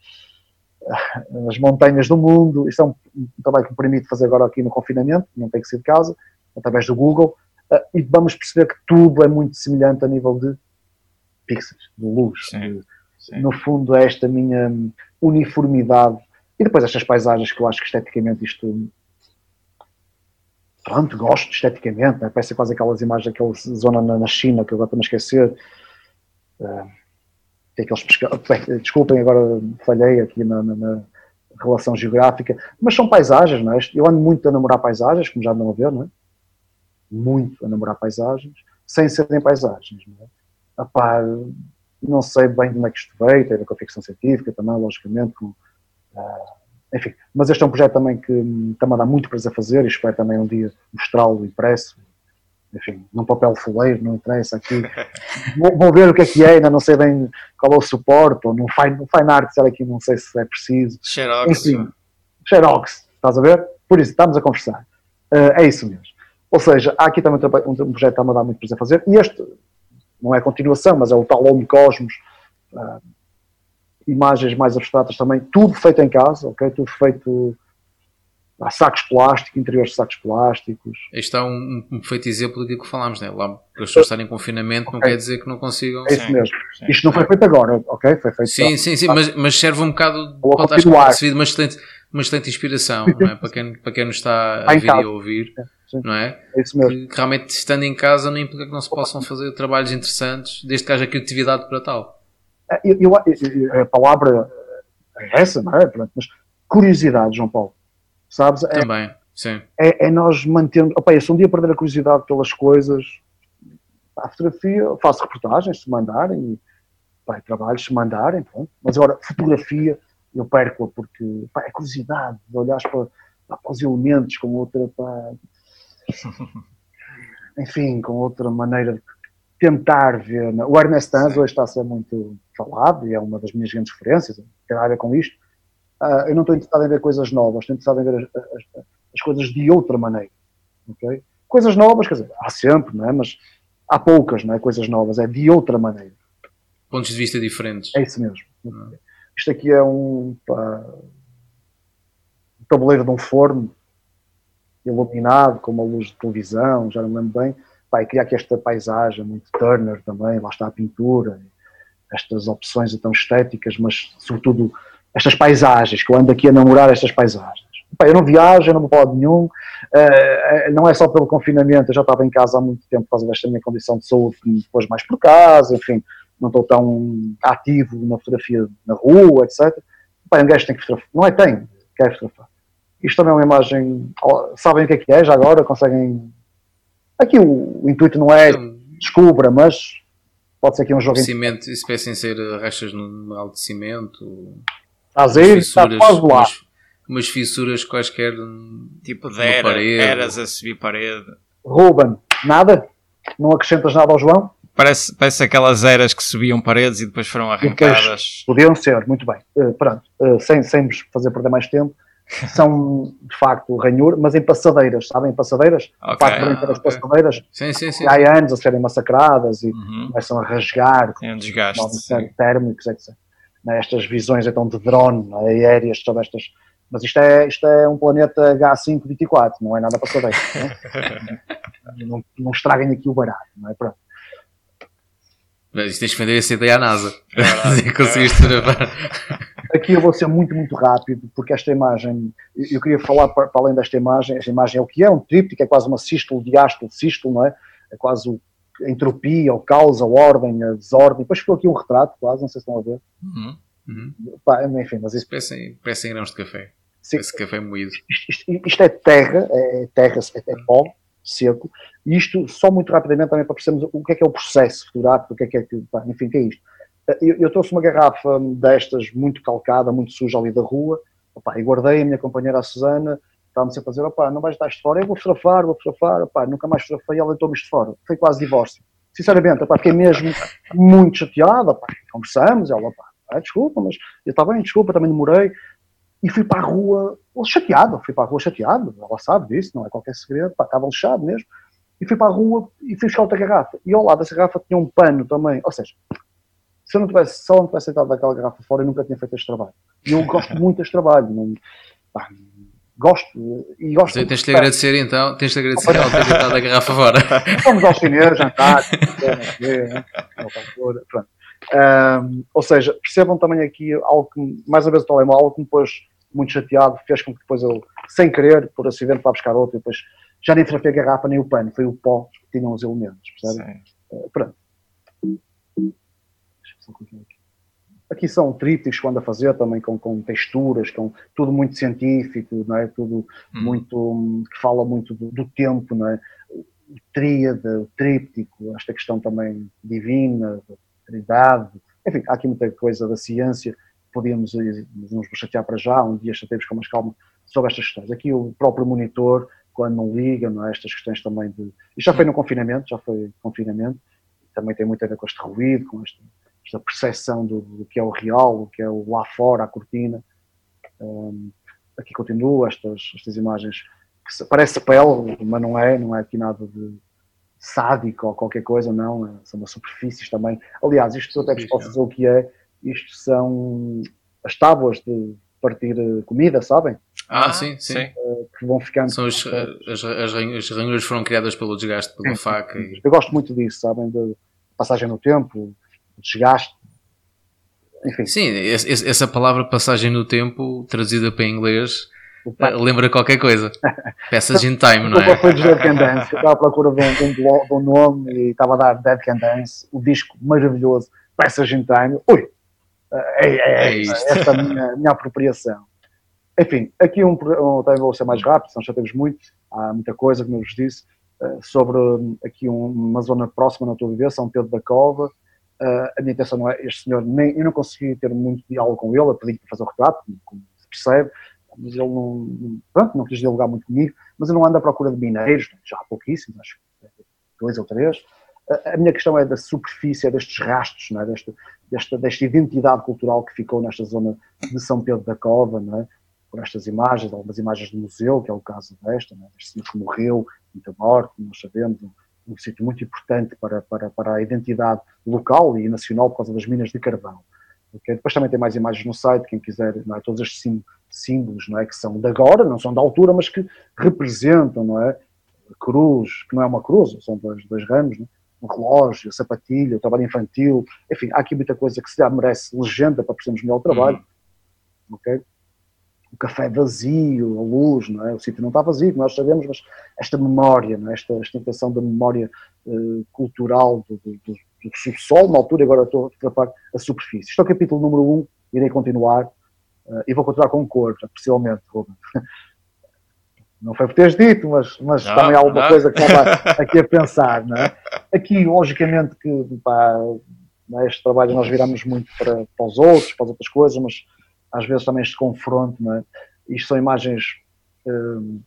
as montanhas do mundo. Isso é um, um trabalho que me permite fazer agora aqui no confinamento, não tem que ser de casa, através do Google. Uh, e vamos perceber que tudo é muito semelhante a nível de pixels, de luz. Sim, sim. No fundo, é esta minha uniformidade. E depois estas paisagens que eu acho que esteticamente isto pronto, gosto esteticamente, né? parece quase aquelas imagens, aquela zona na, na China que eu agora estou a esquecer. Uh, pesca... (laughs) Desculpem, agora falhei aqui na, na, na, relação geográfica, mas são paisagens, não é? Eu ando muito a namorar paisagens, como já andam a ver, não é? Muito a namorar paisagens, sem serem paisagens, não é? Não sei bem de onde é que isto veio, tem a ver com a ficção científica também, logicamente, com, uh, enfim, mas este é um projeto também que está-me a dar muito prazer fazer e espero também um dia mostrá-lo impresso. Enfim, num papel foleiro, não interessa aqui. vou, vou, ver o que é que é, ainda não sei bem qual é o suporte, ou no Fine, no fine Art, aqui não sei se é preciso. Xerox. Enfim, Xerox, estás a ver? Por isso, estamos a conversar. Uh, é isso mesmo. Ou seja, há aqui também um, um projeto que está-me a dar muito prazer fazer, e este não é continuação, mas é o tal Home Cosmos, uh, imagens mais abstratas também, tudo feito em casa, ok? Tudo feito há sacos plásticos, interiores de sacos plásticos. Este é um, um perfeito exemplo daquilo que falámos, né? Lá, para as pessoas estarem em confinamento okay. não quer dizer que não consigam. É isso sim, mesmo. Sim, Isto não foi feito agora, ok? Foi feito Sim, sim, sim, mas, mas serve um bocado. Pode estar recebido uma excelente, uma excelente inspiração, não é? Para quem, para quem nos está a ver e a ouvir. Sim. Não é? É isso mesmo. Que, realmente, estando em casa, não implica que não se possam fazer trabalhos interessantes, desde que haja criatividade para tal. É, eu, eu, a palavra é essa, não é? Mas curiosidade, João Paulo. Sabes? É, Também, sim. É, é nós mantendo. Opa, se um dia perder a curiosidade pelas coisas, a fotografia, faço reportagens se mandarem, pá, trabalhos se mandarem, pronto. mas agora, fotografia, eu perco-a porque pá, é curiosidade de olhar para, para os elementos com outra. Pá, (laughs) enfim, com outra maneira de tentar ver. O Ernest Tanz hoje está a ser muito falado e é uma das minhas grandes referências, tem a ver com isto. Uh, eu não estou interessado em ver coisas novas, estou interessado em ver as, as, as, coisas de outra maneira. Okay? Coisas novas, quer dizer, há sempre, não é? mas há poucas não é? coisas novas, é de outra maneira. Pontos de vista diferentes. É isso mesmo. Uhum. Isto aqui é um, pá, um tabuleiro de um forno iluminado com uma luz de televisão, já não lembro bem pá, e criar aqui esta paisagem muito Turner também, lá está a pintura, estas opções tão estéticas, mas sobretudo estas paisagens, que eu ando aqui a namorar estas paisagens. Pá, eu não viajo, eu não vou para nenhum, uh, não é só pelo confinamento, eu já estava em casa há muito tempo por causa desta minha condição de saúde, que me pôs mais por casa, enfim, não estou tão ativo na fotografia na rua, etc. Pá, um gajo tem que fotografar, não é tem, quer fotografar. Isto também é uma imagem, sabem o que é que é já agora, conseguem Aqui o, o intuito não é descubra, mas pode ser aqui um jogo. Cimento, isso parecem ser restas no alto de cimento. Estás aí, está quase lá. Umas, umas fissuras quaisquer. Tipo de era, parede. eras a subir parede. Ruben, nada? Não acrescentas nada ao João? Parece, parece aquelas eras que subiam paredes e depois foram arrancadas. podiam ser, muito bem. Uh, pronto, uh, sem, sem vos fazer perder mais tempo, (laughs) são de facto ranhur, mas em passadeiras, sabem? Em passadeiras, okay. o facto de ter as passadeiras, sim, sim, sim. há anos a serem massacradas e uhum. começam a rasgar, tem um desgaste, térmicos, etc. Né? Estas visões então de drone, né? aéreas, sobre estas. Mas isto é, isto é um planeta H524, não é nada passadeiro. Né? não, não estraguem aqui o barato, não é? Pronto. Mas tens que vender essa ideia à NASA. (laughs) É Conseguiste gravar. Aqui eu vou ser muito, muito rápido, porque esta imagem, eu queria falar para, além desta imagem, esta imagem é o que é, um tríptico, é quase uma sístole, diástole, sístole, não é? É quase a entropia, o caos, a ordem, a desordem. Depois ficou aqui um retrato, quase, não sei se estão a ver. Uhum. Uhum. Pá, enfim, mas isso... Parecem, parecem grãos de café. Sim. Parece café moído. Isto, isto, é terra, é terra, é, é pó, seco. E isto, só muito rapidamente, também para percebermos o que é que é o processo fotográfico, o que é que é que, pá, enfim, que é isto. Eu, eu, trouxe uma garrafa destas, muito calcada, muito suja ali da rua, opa, e guardei a minha companheira, a Susana, estava-me sempre a dizer, opa, não vais dar isto fora, eu vou fotografar, vou fotografar, opa, nunca mais fotografei, ela deitou-me isto fora. Foi quase divórcio. Sinceramente, opa, fiquei mesmo muito chateada, opa, conversamos, ela, opa, ah, desculpa, mas eu estava bem, desculpa, também demorei. e fui para a rua chateado, fui para a rua chateado, ela sabe disso, não é qualquer segredo, estava lixado mesmo, e fui para a rua e fui buscar outra garrafa, e ao lado dessa garrafa tinha um pano também, ou seja, se eu não tivesse, se ela não tivesse aceitado daquela garrafa fora, eu nunca tinha feito este trabalho. E eu gosto muito deste trabalho, não, pá, gosto, e gosto Tens, tens de lhe agradecer então, tens de agradecer ela ter deitado a garrafa fora. (laughs) Fomos ao cinema, jantar, pronto. Um, ou seja, percebam também aqui algo que, mais uma vez o telemóvel, algo que me pôs muito chateado, fez com que depois eu, sem querer, por acidente, vá buscar outro, e depois já nem trafei a garrafa nem o pano, foi o pó que tinham os elementos, percebem? Uh, pronto. Aqui são trípticos que ando a fazer também com, com texturas, com tudo muito científico, não é? Tudo hum. muito que fala muito do, do tempo, não é? O tríade, o tríptico, esta questão também divina, trindade, enfim, há aqui muita coisa da ciência, podíamos nos chatear para já, um dia chateamos com mais calma sobre estas questões. Aqui o próprio monitor, quando não liga, não é? estas questões também de... Isto já foi no confinamento, já foi confinamento, também tem muito a ver com este ruído, com esta, esta percepção do, do, que é o real, o que é o lá fora, a cortina. Um, aqui continua estas, estas imagens que parece pele, mas não é, não é aqui nada de sádico ou qualquer coisa, não, é, são das superfícies também. Aliás, isto até vos posso dizer o que é, isto são as tábuas de partir eh, comida, sabem? Ah, ah sim, sim. Uh, que vão ficando. São as, as, as, as ranhuras foram criadas pelo desgaste, pela sim, faca. E... Eu gosto muito disso, sabem? De passagem no tempo, desgaste. Enfim. Sim, essa palavra passagem no tempo, traduzida para inglês, lembra qualquer coisa. Peças in time, não é? Foi de Dead Can Dance. Eu estava à procura de um, de, um um, nome e estava a dar Dead Can Dance, o disco maravilhoso, Peças in Time. Ui! É, é, é, é esta a minha, minha apropriação. Enfim, aqui um, um, também vou ser mais rápido, senão já temos muito, há muita coisa, como eu vos disse, uh, sobre aqui um, uma zona próxima na tua viver, São Pedro da Cova. Uh, a minha intenção não é, este senhor, nem, eu não consegui ter muito diálogo com ele, eu pedi para fazer o retrato, como, se percebe, mas ele não, pronto, não quis dialogar muito comigo, mas eu não ando à procura de mineiros, já há pouquíssimos, acho que dois ou três. A minha questão é da superfície, é destes rastros, não é? desta, desta, desta identidade cultural que ficou nesta zona de São Pedro da Cova, não é? por estas imagens, algumas imagens do museu, que é o caso desta, não é? este senhor que morreu, muita morte, nós sabemos, um, sítio muito importante para, para, para a identidade local e nacional por causa das minas de carvão. Okay? Depois também tem mais imagens no site, quem quiser, não é? todos estes símbolos não é? que são de agora, não são da altura, mas que representam, não é? A cruz, que não é uma cruz, são dois, dois ramos, é? um relógio, sapatilha, o trabalho infantil, enfim, há aqui muita coisa que se já merece legenda para percebermos melhor o trabalho. Uhum. Okay? O café vazio, a luz, não é? o sítio não está vazio, nós sabemos, mas esta memória, não é? esta, intenção da memória uh, cultural do, do, do, do subsolo, na altura, agora estou a fotografar a superfície. Este é o capítulo número 1, um, irei continuar, uh, e vou continuar com cor, possivelmente, Ruben. (laughs) Não foi por teres dito, mas, mas não, também há alguma não. coisa que estava (laughs) aqui a pensar, não é? Aqui, logicamente, que pá, é? este trabalho nós viramos muito para, para os outros, para as outras coisas, mas às vezes também este confronto, não é? Isto são imagens, uh,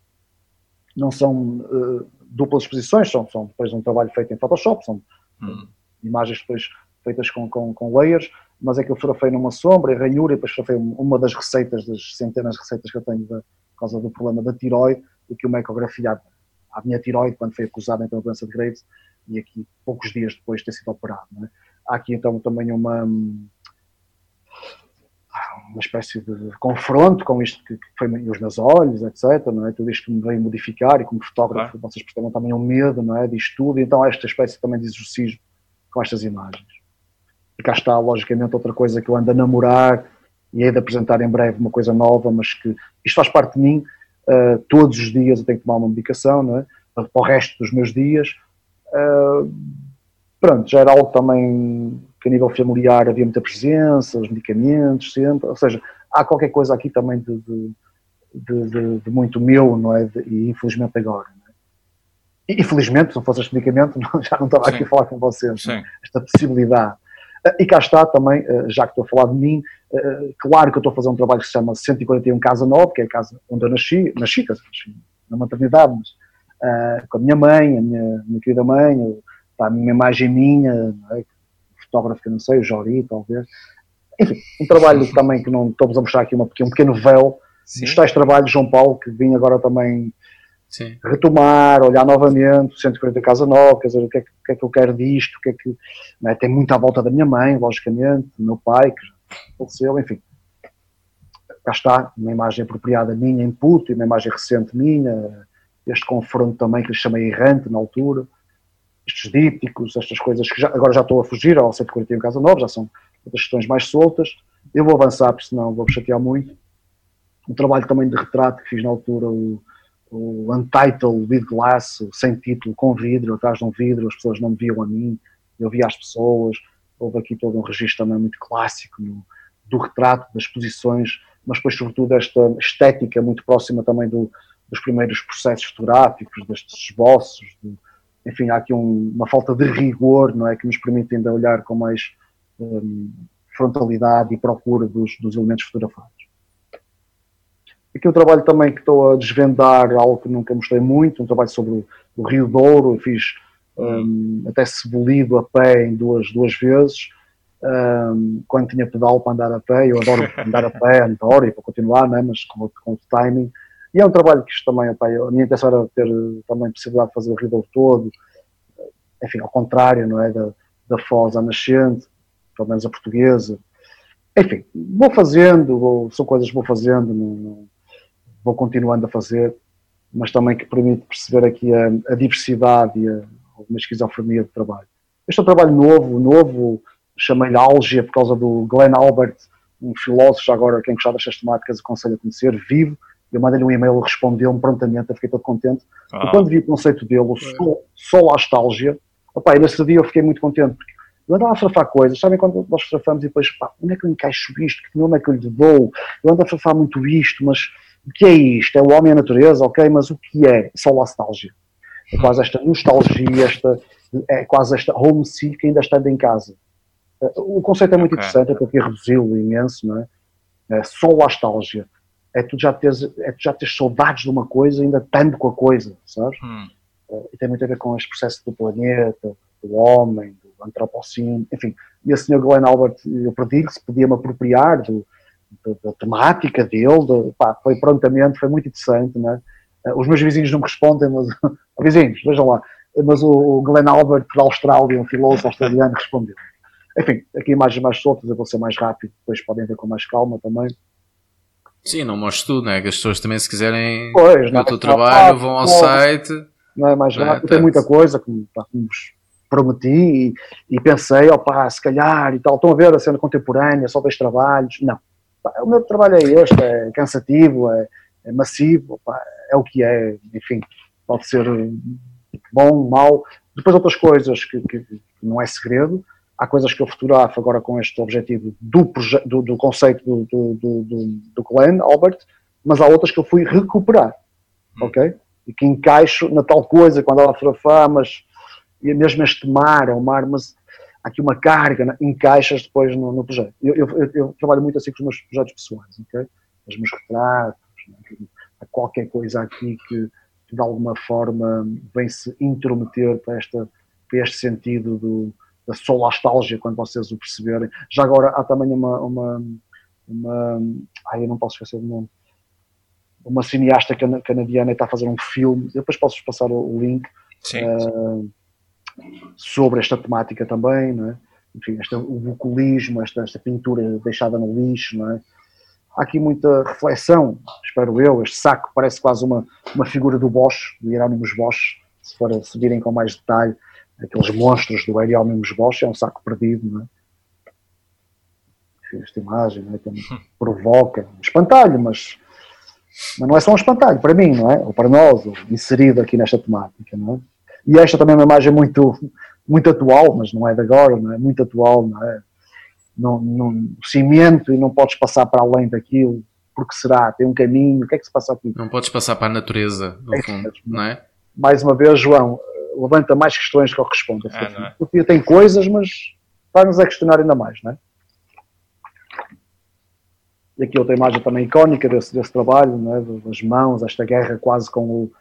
não são uh, duplas exposições, são, são depois um trabalho feito em Photoshop, são hum. imagens depois feitas com, com, com layers, mas é que eu fotografei numa sombra, em ranhura, e depois fotografei uma das receitas, das centenas de receitas que eu tenho da, por causa do problema da tiroide, o que uma ecografia à minha tiroide quando foi acusada então doença de Graves e aqui poucos dias depois de ter sido operado. É? Há aqui então também uma uma espécie de confronto com isto que, foi os meus olhos, etc. Não é? Tudo isto que me veio modificar e como fotógrafo claro. vocês percebem também um medo não é? disto tudo, então esta espécie também de exorcismo com estas imagens. E cá está, logicamente, outra coisa que eu ando a namorar e hei de apresentar em breve uma coisa nova, mas que isto faz parte de mim. Uh, todos os dias eu tenho que tomar uma medicação, não é? para o resto dos meus dias. Uh, pronto, já era algo também que a nível familiar havia muita presença, os medicamentos sempre, ou seja, há qualquer coisa aqui também de, de, de, de muito meu, não é? e infelizmente agora. É? E infelizmente, se não fosse este medicamento, (laughs) já não estava Sim. aqui a falar com vocês. É? Esta possibilidade. E cá está também, eh, já que estou a falar de mim, eh, claro que eu estou a fazer um trabalho que se chama 141 Casa Nova, que é a casa onde eu nasci, nasci, nasci na maternidade, mas uh, com a minha mãe, a minha, minha querida mãe, a minha imagem minha, é? Fotógrafo não sei, o Jori, talvez. enfim, um trabalho também que não estamos a mostrar aqui uma, um pequeno véu Sim. dos tais trabalhos de João Paulo, que vim agora também Sim. retomar, olhar novamente, 140 Casa Nova, quer dizer, o que é que, que, é que eu quero disto, o que é que. Né, tem muito à volta da minha mãe, logicamente, do meu pai, que faleceu, enfim. Cá está, uma imagem apropriada minha, input, e uma imagem recente minha, este confronto também que lhe chamei errante na altura, estes dípticos, estas coisas que já, agora já estou a fugir ao 141 Casa Nova, já são outras questões mais soltas. Eu vou avançar, porque senão vou-me chatear muito. Um trabalho também de retrato que fiz na altura, o, o Untitled with Glass, sem título, com vidro, atrás de um vidro, as pessoas não me viam a mim, eu via as pessoas. Houve aqui todo um registro também muito clássico no, do retrato, das posições, mas depois, sobretudo, esta estética muito próxima também do, dos primeiros processos fotográficos, destes esboços. Enfim, há aqui um, uma falta de rigor, não é? Que nos permite ainda olhar com mais um, frontalidade e procura dos, dos elementos fotografados. Aqui um trabalho também que estou a desvendar, algo que nunca mostrei muito, um trabalho sobre o, o Rio Douro, eu fiz um, até cebolido a pé em duas, duas vezes, um, quando tinha pedal para andar a pé, eu adoro andar a pé, (laughs) adoro e para continuar, né, mas com, com o timing. E é um trabalho que isto também, opa, a minha intenção era ter também possibilidade de fazer o Douro todo, enfim, ao contrário, não é, da, da Foz à nascente, pelo menos a portuguesa. Enfim, vou fazendo, vou, são coisas que vou fazendo, não, não, vou continuando a fazer, mas também que permite perceber aqui a, a diversidade e a, uma esquizofrenia de trabalho. Este é um trabalho novo, novo, chamei-lhe Algia por causa do Glenn Albert, um filósofo, já agora quem gostar destas temáticas aconselho a conhecer, vivo, eu mandei-lhe um e-mail, respondeu-me prontamente, eu fiquei todo contente. Ah. E quando vi o conceito dele, o sol, solastálgia, opa, nesse dia eu fiquei muito contente, porque eu andava a fotografar coisas, sabem quando nós fotografamos e depois, pá, onde é que eu encaixo isto? Que nome é que eu lhe dou? Eu ando a fotografar muito isto, mas o que é isto? É o homem e a natureza, ok, mas o que é? Só nostalgia. É quase esta nostalgia, esta, é quase esta homesick ainda estando em casa. O conceito é muito okay. interessante, eu estou aqui a reduzi-lo imenso, não é? é só nostalgia. É tu, já teres, é tu já teres saudades de uma coisa ainda estando com a coisa, sabes? Hum. É, e tem muito a ver com este processo do planeta, do homem, do antropoceno, enfim. E a senhor Glenn Albert, eu perdi se podia me apropriar do, da, da temática dele, de, pá, foi prontamente, foi muito interessante, né? Os meus vizinhos não me respondem, mas (laughs) vizinhos, vejam lá, mas o, o Glenn Albert da Austrália, um filósofo australiano, respondeu. Enfim, aqui imagens mais soltas, eu vou ser mais rápido, depois podem ver com mais calma também. Sim, não mostro tudo, né? Que as pessoas também, se quiserem pois, o teu trabalho, vão ao site. Não é mais rápido, é, tem muita coisa, como, como prometi e, e pensei, opá, se calhar e tal, estão a ver a cena contemporânea, só dois trabalhos. Não, o meu trabalho é este, é cansativo, é, é massivo, é o que é, enfim, pode ser bom, mau. Depois outras coisas que, que, que não é segredo, há coisas que eu fotografo agora com este objetivo do, do, do conceito do, do, do, do Glenn Albert, mas há outras que eu fui recuperar, hum. ok? E que encaixo na tal coisa, quando ela fotografar, mas mesmo este mar, é um mar, mas aqui uma carga, né? encaixas depois no, no projeto. Eu, eu, eu, trabalho muito assim com os meus projetos pessoais, ok? Os meus retratos, né? qualquer coisa aqui que, que, de alguma forma vem se intrometer para, esta, para este sentido do, da solastalgia, quando vocês o perceberem. Já agora há também uma, uma, uma ai, eu não posso esquecer o nome, uma cineasta canadiana está a fazer um filme, depois posso passar o link. Sim. Uh, sobre esta temática também, não é? Enfim, este, o bucolismo, esta, esta pintura deixada no lixo, não é? Há aqui muita reflexão, espero eu. Este saco parece quase uma, uma figura do Bosch, do Hieronymus Bosch, se for se virem com mais detalhe, aqueles monstros do Hieronymus Bosch, é um saco perdido, não é? Esta imagem não é? Tem, provoca um espantalho, mas, mas não é só um espantalho para mim, não é? Ou para nós, inserido aqui nesta temática, não é? E esta também é uma imagem muito, muito atual, mas não é de agora, não é? Muito atual, não é? Não, não, cimento e não podes passar para além daquilo, porque será? Tem um caminho, o que é que se passa aqui? Não podes passar para a natureza, no é, fundo, não é? Mais uma vez, João, levanta mais questões que eu respondo. Ah, é? Porque tem coisas, mas vai-nos a questionar ainda mais, não é? E aqui outra imagem também icónica desse, desse trabalho, não é? das mãos, esta guerra quase com o.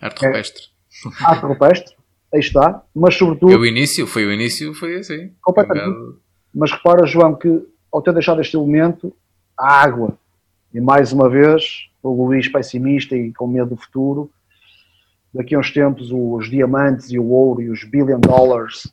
Arte rupestre. É, arte rupestre, aí está, mas sobretudo. o início, foi o início, foi assim. Completamente. Mas repara, João, que ao ter deixado este elemento, a água. E mais uma vez, o Luís pessimista e com medo do futuro, daqui a uns tempos os diamantes e o ouro e os billion dollars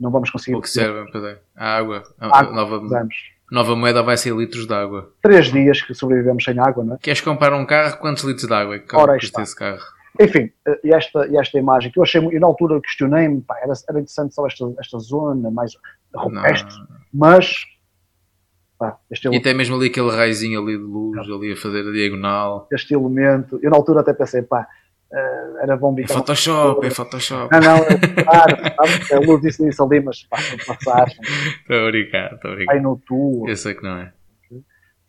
não vamos conseguir. O que servem para a água, a, água nova, nova moeda vai ser litros de água. Três dias que sobrevivemos sem água, não é? Queres comprar um carro? Quantos litros de água é que Ora, custa esse carro? Enfim, e esta, esta imagem que eu achei, eu na altura questionei-me, era, era interessante só esta, esta zona mais rupestre, mas Pá, este e até mesmo ali aquele raizinho ali de luz, ali a fazer a diagonal. Este elemento, eu na altura até pensei, pá, uh, era bom bicar. É Photoshop, é Photoshop. Não, não, é (laughs) claro, a luz disse isso ali, mas pá, passagem. Estou a brincar, estou a brincar. Vai no tu. Eu sei que não é.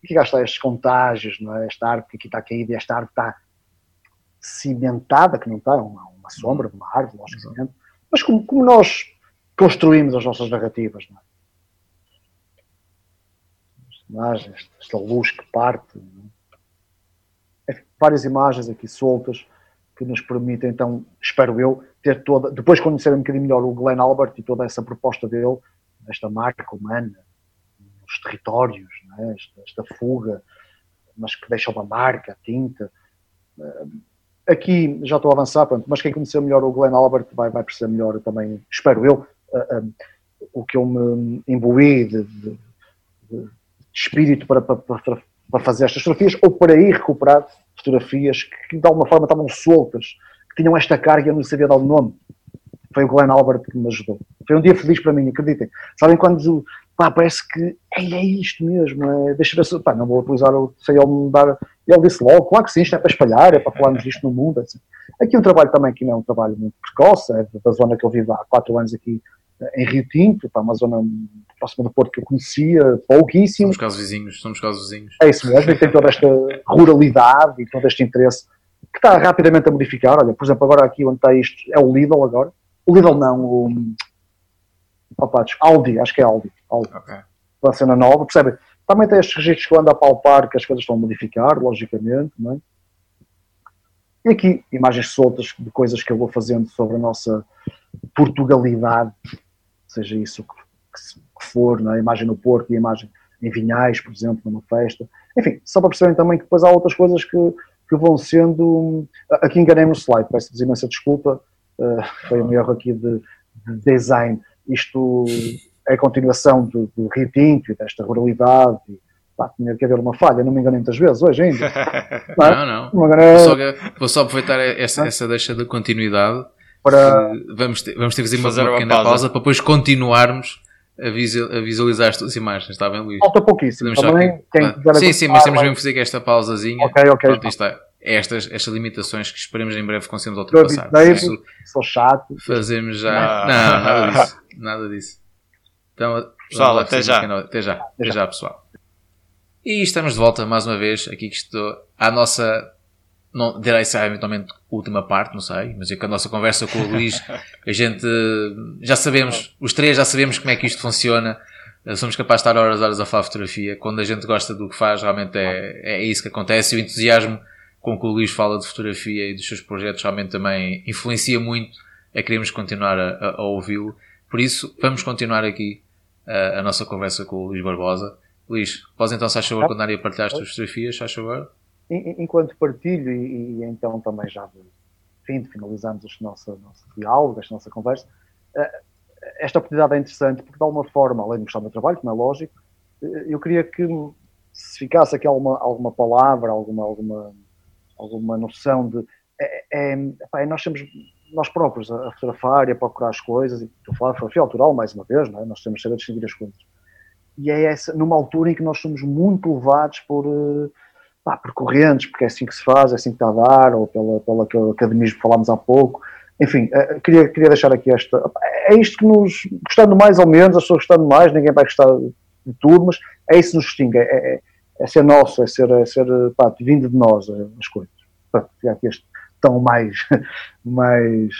Aqui cá está estes contágios, não é? Esta árvore que aqui está caída e esta árvore está cimentada, que não está, é uma, uma sombra uma árvore, logicamente. Mas como, como nós construímos as nossas narrativas, não é? imagens, esta luz que parte. É? várias imagens aqui soltas que nos permitem, então, espero eu, ter toda, depois conhecer um bocadinho melhor o Glenn Albert e toda essa proposta dele, esta marca humana, os territórios, é? esta, esta, fuga, mas que deixa uma marca, a tinta. Eh, aqui já estou a avançar, pronto, mas quem conhecer melhor o Glenn Albert vai, vai perceber melhor também, espero eu, uh, uh, o que eu me imbuí de, de, de espírito para, para, para, fazer estas fotografias ou para ir recuperar fotografias que de alguma forma estavam soltas, que tinham esta carga e eu não sabia dar o nome. Foi o Glenn Albert que me ajudou. Foi um dia feliz para mim, acreditem. Sabem quando pá, parece que é, é isto mesmo, é, deixa ver se, pá, não vou utilizar o sei ele me dar, ele disse logo, claro que sim, isto é para espalhar, é para falarmos disto no mundo. Assim. Aqui um trabalho também que não é um trabalho muito precoce, é da zona que eu vivo há quatro anos aqui em Rio Tinto, para uma zona próxima do Porto que eu conhecia pouquíssimo. Somos casos vizinhos, somos casos vizinhos. É isso mesmo, e tem toda esta ruralidade e todo este interesse que está rapidamente a modificar. Olha, por exemplo, agora aqui onde está isto é o Lidl agora. O Lidl não, o opa, Aldi, acho que é Aldi. Aldi. Okay. Uma cena nova, percebe? Também tem estes registros que eu ando a palpar que as coisas estão a modificar, logicamente, não é? E aqui, imagens soltas de coisas que eu vou fazendo sobre a nossa Portugalidade, seja isso que, que for, na é? imagem no Porto e a imagem em Vinhais, por exemplo, numa festa. Enfim, só para perceberem também que depois há outras coisas que, que vão sendo. Aqui enganei-me no slide, peço-vos imensa desculpa, uh, foi um erro aqui de, de, design. Isto é a continuação do, do Rio Tinto e desta ruralidade. E, pá, tinha que haver uma falha, não me enganei muitas vezes hoje ainda. não, (laughs) é? não. não. Vou, só, vou, só, aproveitar essa, essa deixa de continuidade para. Vamos ter, vamos ter que fazer, fazer uma pequena pausa. pausa. para depois continuarmos a, visualizar as tuas imagens, está bem, Luís? Falta pouquíssimo. Também, quem ah, sim, sim, mas temos mesmo que fazer esta pausazinha. Ok, ok. Pronto, está. É estas, estas limitações que esperemos em breve conseguimos ultrapassar. David, sou chato. Fazemos já. Não, não nada (laughs) disso. Nada disso. Então, pessoal, até já. até já. Até já, pessoal. E estamos de volta mais uma vez aqui que estou à nossa não se é eventualmente a última parte, não sei, mas é que a nossa conversa com o (laughs) Luís, a gente já sabemos, os três já sabemos como é que isto funciona, somos capazes de estar horas e horas a falar fotografia, quando a gente gosta do que faz, realmente é, é isso que acontece, e o entusiasmo com que o Luís fala de fotografia e dos seus projetos realmente também influencia muito. A queremos continuar a, a, ouvi-lo, por isso vamos continuar aqui a, a, nossa conversa com o Luís Barbosa. Luís, podes então, se faz favor, contar e a partilhar as tuas fotografias, se faz favor? Enquanto partilho, e, e, então também já de fim de finalizarmos este nosso, nosso diálogo, esta nossa conversa, eh, esta oportunidade é interessante porque, de alguma forma, além de gostar do meu trabalho, como é lógico, eh, eu queria que se ficasse aqui alguma, alguma palavra, alguma, alguma, alguma noção de. É, é, é nós temos nós próprios a fotografar e a procurar as coisas, e estou a falar de fotografia autoral mais uma vez, não é? nós temos que saber distinguir as coisas. E é essa, numa altura em que nós somos muito levados por. Uh, pá, por correntes, porque é assim que se faz, é assim que está a dar, ou pela, pelo academismo que falámos há pouco. Enfim, uh, queria, queria deixar aqui esta. É isto que nos. Gostando mais ou menos, as pessoas gostando mais, ninguém vai gostar de tudo, mas é isso que nos distingue. É, é, é ser nosso, é ser, é ser pá, vindo de nós é, as coisas. Pronto, aqui este tão mais. (laughs) mais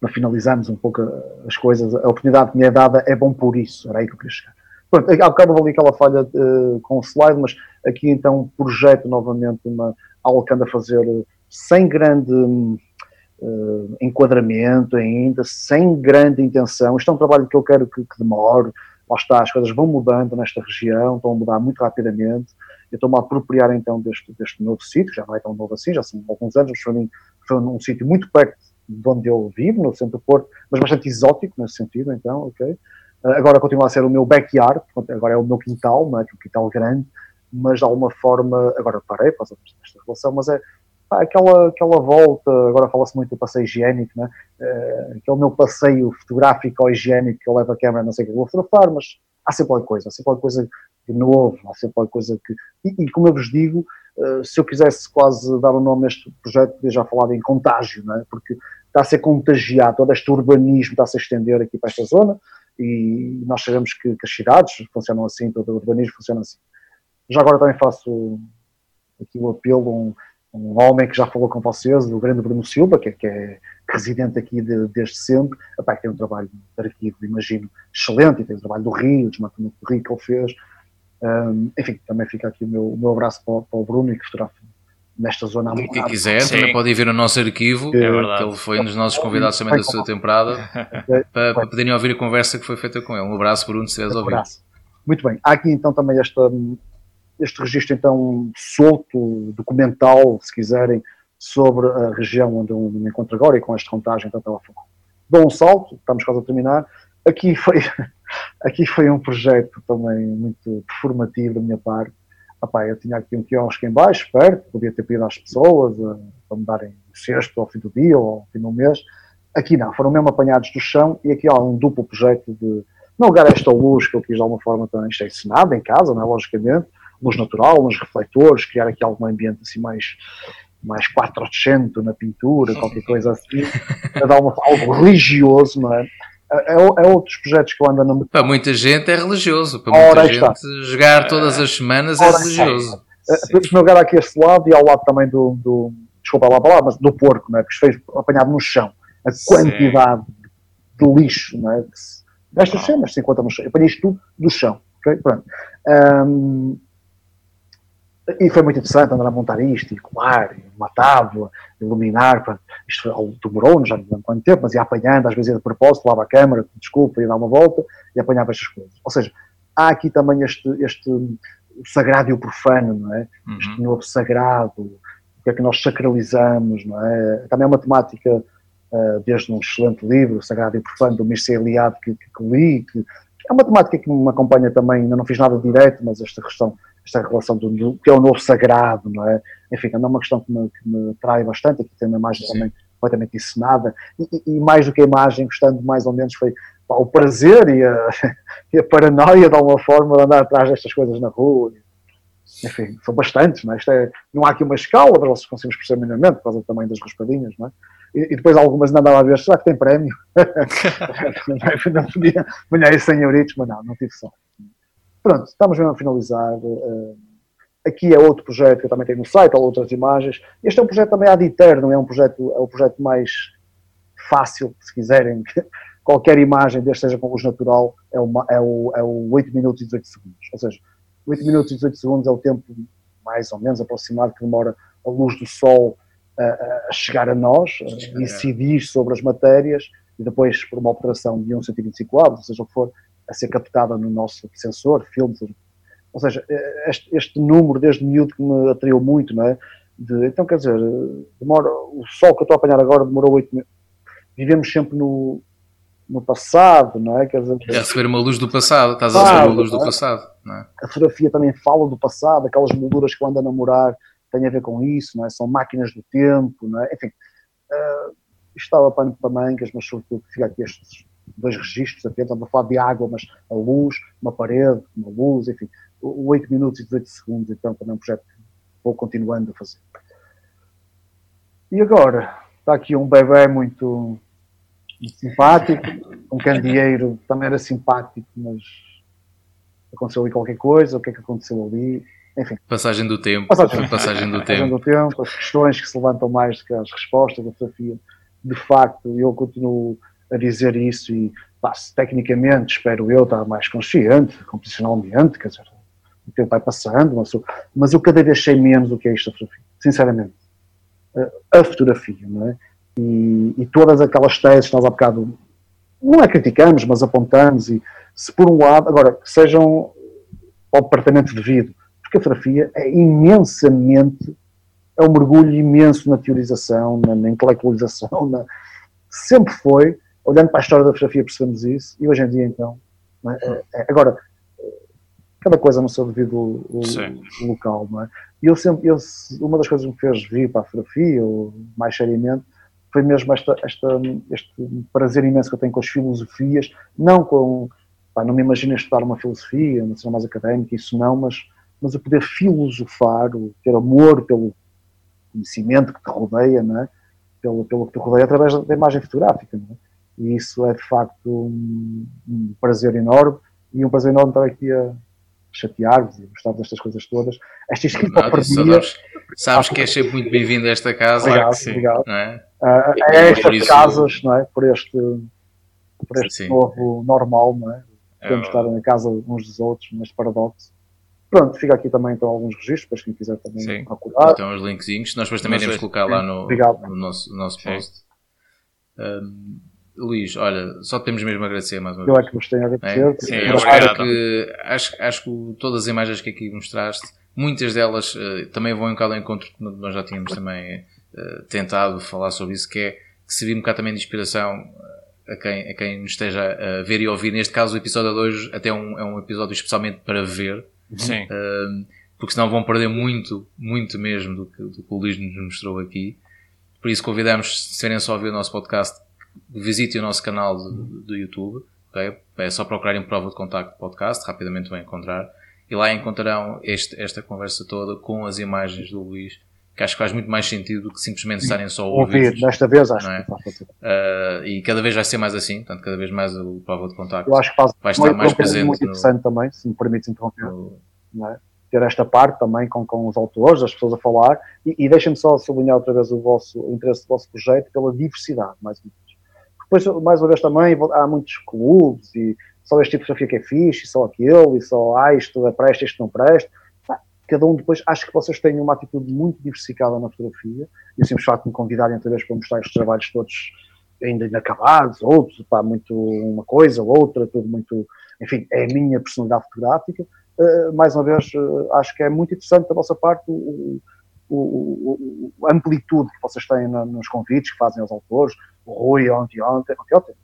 para finalizarmos um pouco as coisas, a oportunidade que me é dada é bom por isso, era aí que eu queria chegar. Pronto, há bocado ali aquela falha uh, com o slide, mas aqui então projeto novamente uma, algo que anda a fazer sem grande uh, enquadramento ainda, sem grande intenção. Isto é um trabalho que eu quero que, que demore, lá está, as coisas vão mudando nesta região, estão a mudar muito rapidamente. Eu estou-me a apropriar então deste, deste novo sítio, já não é tão novo assim, já são alguns anos, mas para foi um sítio muito perto de onde eu vivo, no centro do Porto, mas bastante exótico nesse sentido, então, ok. Uh, agora continua a ser o meu backyard, agora é o meu quintal, não é? É um quintal grande, mas de alguma forma, agora parei causa desta relação, mas é pá, aquela, aquela volta, agora fala-se muito do passeio higiênico, né? Uh, aquele meu passeio fotográfico ou higiênico que eu levo a câmera, não sei o que vou fotografar, mas há sempre alguma coisa, há sempre alguma coisa de novo, há sempre alguma coisa que. E, e como eu vos digo, uh, se eu quisesse quase dar o um nome a este projeto, já falar em contágio, né? porque está a ser contagiado, todo este urbanismo está a se estender aqui para esta zona e nós sabemos que, que as cidades funcionam assim, todo o urbanismo funciona assim. Já agora também faço aqui o apelo, um, um homem que já falou com vocês, o grande Bruno Silva, que, é, que é residente aqui de, desde sempre, Epá, tem um trabalho de arquivo, imagino, excelente, e tem o trabalho do Rio, o desmatamento do Rio que ele fez. Um, enfim, também fica aqui o meu, o meu abraço para, para o Bruno e que fotografa nesta zona. E quem quiser Sim. também pode ir ver o nosso arquivo, é que ele foi um dos nossos convidados também da sua temporada, (laughs) para, para poderem ouvir a conversa que foi feita com ele. Um abraço, Bruno, se estiveres a ouvir. Muito bem. Há aqui então também esta, este registro então solto, documental, se quiserem, sobre a região onde eu me encontro agora e com esta contagem então estava a falar. Dou um salto, estamos quase a terminar. Aqui foi, (laughs) aqui foi um projeto também muito performativo da minha parte. Epá, eu tinha aqui um quiosque em baixo, perto, podia ter pedido às pessoas uh, para me darem um cesto ao fim do dia ou ao fim do mês. Aqui não, foram mesmo apanhados do chão e aqui há um duplo projeto de não lugar esta luz que eu quis de alguma forma também, isto é ensinado em casa, não é? logicamente, luz natural, nos refletores, criar aqui algum ambiente assim mais mais 400 na pintura, qualquer coisa assim, (laughs) para dar uma, algo religioso, não é? É, é, é outros projetos que eu ando no... Para muita gente é religioso, para muita gente está. jogar todas as semanas é religioso. Por isso, lugar aqui este lado e ao lado também do, do desculpa lá a palavra, mas do porco, não é? Porque fez apanhado no chão. A quantidade Sim. de lixo, não é? Destas cenas se encontra no chão. Eu apanhei isto tudo do chão, ok? Pronto. Um, e foi muito interessante andar a montar isto, e colar, uma tábua, iluminar. Pronto. Isto demorou, já não lembro quanto tempo, mas ia apanhando, às vezes ia de propósito, lava a câmera, desculpa, ia dar uma volta e apanhava estas coisas. Ou seja, há aqui também este, este sagrado e o profano, não é? Uhum. Este novo sagrado, o que é que nós sacralizamos, não é? Também é uma temática, uh, desde um excelente livro, Sagrado e Profano, do Mircea Eliade, que, que, que li, que é uma temática que me acompanha também, ainda não fiz nada direto, mas esta questão esta relação do, do, que é o novo sagrado, não é? Enfim, é uma questão que me, que me trai bastante, aqui tem uma imagem Sim. também completamente encenada, e, e, mais do que a imagem, gostando mais ou menos, foi pá, o prazer e a, (laughs) e a, paranoia de alguma forma de andar atrás destas coisas na rua. Enfim, são bastantes, não é? é não há aqui uma escala, mas vocês conseguimos perceber minimamente, por causa também das raspadinhas, não é? E, e depois algumas ainda andava a ver, será que tem prémio? (laughs) (laughs) não podia, ganhar aí 100 euritos, mas não, não tive sorte. Pronto, estamos mesmo a finalizar. Uh, aqui é outro projeto que eu também tenho no site, há outras imagens. Este é um projeto também ad eterno, é um projeto, é o projeto mais fácil, se quiserem. (laughs) Qualquer imagem, desde seja com luz natural, é, uma, é, o, é o 8 minutos e 18 segundos. Ou seja, 8 minutos e 18 segundos é o tempo mais ou menos aproximado que demora a luz do Sol a, a chegar a nós, a incidir sobre as matérias e depois, por uma operação de 1 125 avos, ou seja o que for, a ser captada no nosso sensor, filmes. Ou seja, este, este, número desde miúdo que me atraiu muito, não é? De, então, quer dizer, demora, o sol que eu estou a apanhar agora demorou oito minutos. Vivemos sempre no, no passado, não é? Quer dizer, é receber uma luz do passado, estás a receber uma luz do é? passado. É? A fotografia também fala do passado, aquelas molduras que eu ando a namorar têm a ver com isso, não é? São máquinas do tempo, não é? Enfim, uh, isto estava pano para mangas, mas sobretudo fica aqui estes dois registros apenas, estamos a falar de água, mas a luz, uma parede, uma luz, enfim, 8 minutos e 18 segundos, então também é um projeto que vou continuando a fazer. E agora, está aqui um bebê muito, muito simpático, um candeeiro também era simpático, mas aconteceu ali qualquer coisa, o que é que aconteceu ali, enfim. Passagem do tempo. Passagem, passagem do (laughs) passagem tempo. do tempo, as questões que se levantam mais do que as respostas, a fotografia. De facto, eu continuo a dizer isso e pá, tecnicamente espero eu estar mais consciente, computacionalmente, quer dizer, o tempo vai passando, mas mas eu cada vez sei menos o que é isto a fotografia, sinceramente. A fotografia, não é? E, e todas aquelas teses que nós há bocado não é criticamos, mas apontamos e se por um lado, agora, sejam ao departamento devido, porque a fotografia é imensamente, é um mergulho imenso na teorização, na, na intelectualização, na, sempre foi, olhando para a história da fotografia percebemos isso, e hoje em dia então, é? É, agora, cada coisa no seu devido local, não é? E eu sempre, eu, uma das coisas que me fez vir para a fotografia, ou mais seriamente, foi mesmo esta, esta, este prazer imenso que eu tenho com as filosofias, não com, pá, não me imagino estudar uma filosofia, uma cena mais académica, isso não, mas, mas o poder filosofar, o ter amor pelo conhecimento que te rodeia, não é? pelo, pelo que te rodeia através da imagem fotográfica. Não é? E isso é de facto um, um prazer enorme e um prazer enorme estar aqui a, chatear-vos e gostar destas coisas todas. Esta ao perdia... Sabes que és sempre muito bem-vindo a esta casa. Obrigado, sim, obrigado. É? Uh, é estas isso... casas, não é? Por este, por este novo normal, não é? Podemos é, estar na casa uns dos outros, neste paradoxo. Pronto, fica aqui também então alguns registros, para quem quiser também Sim. procurar. Então os linkzinhos, nós depois também iremos colocar lá no, no nosso, no nosso post. Um, Luís, olha, só temos mesmo a agradecer mais uma vez. Eu é que vos tenho a agradecer. É? Sim, é acho, que, acho, acho que todas as imagens que aqui mostraste, muitas delas uh, também vão em cada encontro que nós já tínhamos também uh, tentado falar sobre isso, que é que servir um bocado também de inspiração a quem, a quem nos esteja a ver e ouvir. Neste caso, o episódio 2 até é um, é um episódio especialmente para ver. Sim. Uh, porque senão vão perder muito, muito mesmo do que, do que o Luís nos mostrou aqui. Por isso convidamos, se serem só a ouvir o nosso podcast, visitem o nosso canal do, do YouTube, okay? é só procurarem Prova de Contacto Podcast, rapidamente vão encontrar, e lá encontrarão este, esta conversa toda com as imagens do Luís, que acho que faz muito mais sentido do que simplesmente estarem só a ouvir. Ouvir, desta vez acho é? que faz uh, E cada vez vai ser mais assim, portanto, cada vez mais o Prova de Contacto Eu acho que faz vai estar mais presente. muito interessante no, também, se me permites interromper. No, não é? ter esta parte também com, com os autores, as pessoas a falar, e, e deixem-me só sublinhar outra vez o vosso o interesse do vosso projeto pela diversidade, mais uma vez. Depois, mais uma vez também, há muitos clubes e só este tipo de fotografia que é fixe, e só aquele, e só, ah, isto é presta, isto não presta. Cada um depois, acho que vocês têm uma atitude muito diversificada na fotografia, e o simples facto de me convidarem outra vez para mostrar estes trabalhos todos ainda inacabados, outros, pá, muito uma coisa, outra, tudo muito, enfim, é a minha personalidade fotográfica. Uh, mais uma vez, uh, acho que é muito interessante da vossa parte o, o, o, a amplitude que vocês têm na, nos convites que fazem aos autores, o Rui ontem, ontem, ontem,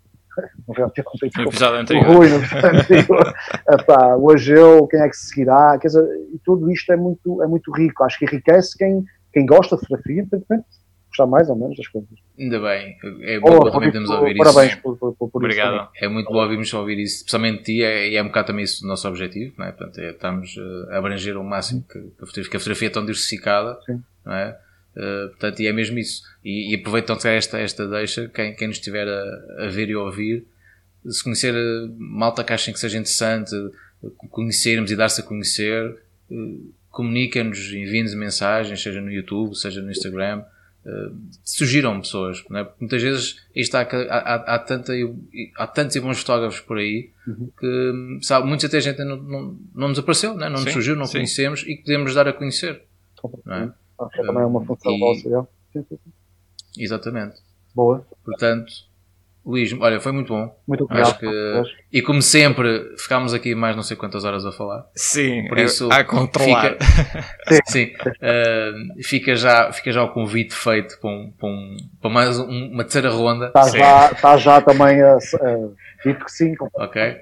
ontem (laughs) no episódio anterior. O Rui no episódio anterior. (laughs) Epá, hoje eu, quem é que se seguirá? Quer dizer, e tudo isto é muito, é muito rico. Acho que enriquece quem, quem gosta de fotografia, independentemente gostar mais ou menos das coisas. Ainda bem, é bom oh, também podemos ouvir parabéns isso. Parabéns por, por, por, Obrigado. Isso é muito bom ouvirmos ouvir isso, especialmente ti, é, e é um bocado também isso o nosso objetivo, não é? Portanto, é, estamos a abranger o máximo que, que, a fotografia é tão diversificada, Sim. não é? Uh, portanto, e é mesmo isso. E, e aproveitando esta, esta deixa, quem, quem nos estiver a, a ver e a ouvir, se conhecer eh, malta que achem que seja interessante, conhecermos e dar-se a conhecer, uh, comuniquem-nos, enviem-nos mensagens, seja no YouTube, seja no Instagram. Uh, surgiram pessoas, não é? Porque muitas vezes está, há, há, há, tanta, há tantos e bons fotógrafos por aí uhum. que sabe, muitos até a gente não, não, não nos apareceu, não, é? não sim, nos surgiu, não sim. conhecemos e podemos dar a conhecer. Não é? Que também é uma função vossa. Exatamente. Boa. Portanto, Luís, olha, foi muito bom. Muito obrigado. Acho que, e como sempre, ficámos aqui mais não sei quantas horas a falar. Sim, por isso a controlar. Fica, (laughs) sim, uh, fica, já, fica já o convite feito para, um, para, um, para mais um, uma terceira ronda. Está já, está já também a, dito que sim. Ok.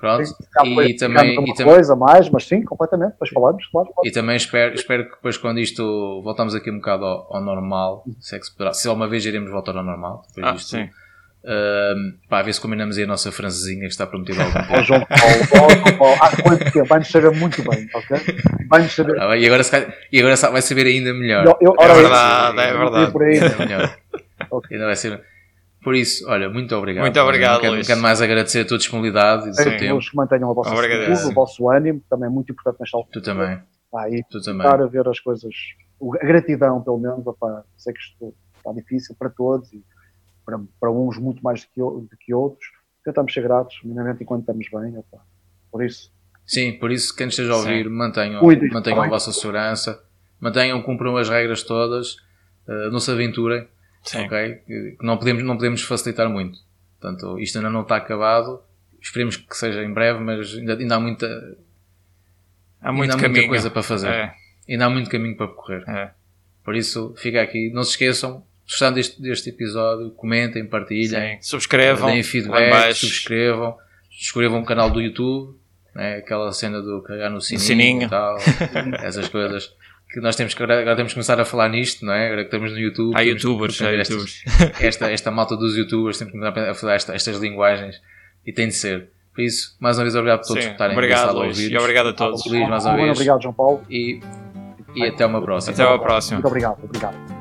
Pronto. Sim, e também, e também coisa mais, mas sim, completamente, depois falamos, claro, E também espero, espero que depois quando isto voltamos aqui um bocado ao, ao normal, se, é que se, poderá, se alguma vez iremos voltar ao normal, depois ah, disto, sim. Uh, pá, a ver se combinamos aí a nossa francesinha que está prometida há algum tempo. João Paulo, há quanto tempo? Vai-nos saber muito bem, ok? Vai-nos saber. Ah, e, agora, e agora vai saber ainda melhor. Eu, eu, é, verdade, é verdade, aí. Ainda melhor. okay. Ainda vai ser. Por isso, olha, muito obrigado. Muito obrigado, não quero, Luís. quero mais agradecer a tua disponibilidade e o seu tempo. que mantenham a vossa saúde, o vosso ânimo, também é muito importante nesta altura. Tu também. Ah, e tu também. a ver as coisas, a gratidão, pelo menos, opa, sei que isto está difícil para todos e para, para uns muito mais do que, do que outros. Tentamos ser gratos, minimamente, enquanto estamos bem. Opa. Por isso. Sim, por isso, quem esteja a ouvir, Sim. mantenham, mantenham a vossa segurança, mantenham, cumpram as regras todas, uh, não se aventurem. Sim. ok? Não podemos, não podemos facilitar muito. Portanto, isto ainda não está acabado. Esperemos que seja em breve, mas ainda, ainda há muita, há, muito ainda há muita coisa para fazer. É. Ainda há muito caminho para percorrer. É. Por isso, fica aqui. Não se esqueçam, gostando deste, deste episódio, comentem, partilhem. Sim. Subscrevam. Deem feedback, subscrevam. Subscrevam o canal do YouTube. Né? Aquela cena do carregar no sininho, sininho. e tal. (laughs) essas coisas que nós temos que agora temos que começar a falar nisto, não é? Agora que estamos no YouTube. Há youtubers, há youtubers. (laughs) Esta, esta malta dos youtubers temos que começar a falar esta, estas linguagens e tem de ser. Por isso, mais uma vez, obrigado a todos Sim, por estarem obrigado, Luís, E obrigado a todos. Luís, mais uma vez. Obrigado, João Paulo. E, e até uma próxima. Até uma próxima. Muito obrigado, obrigado.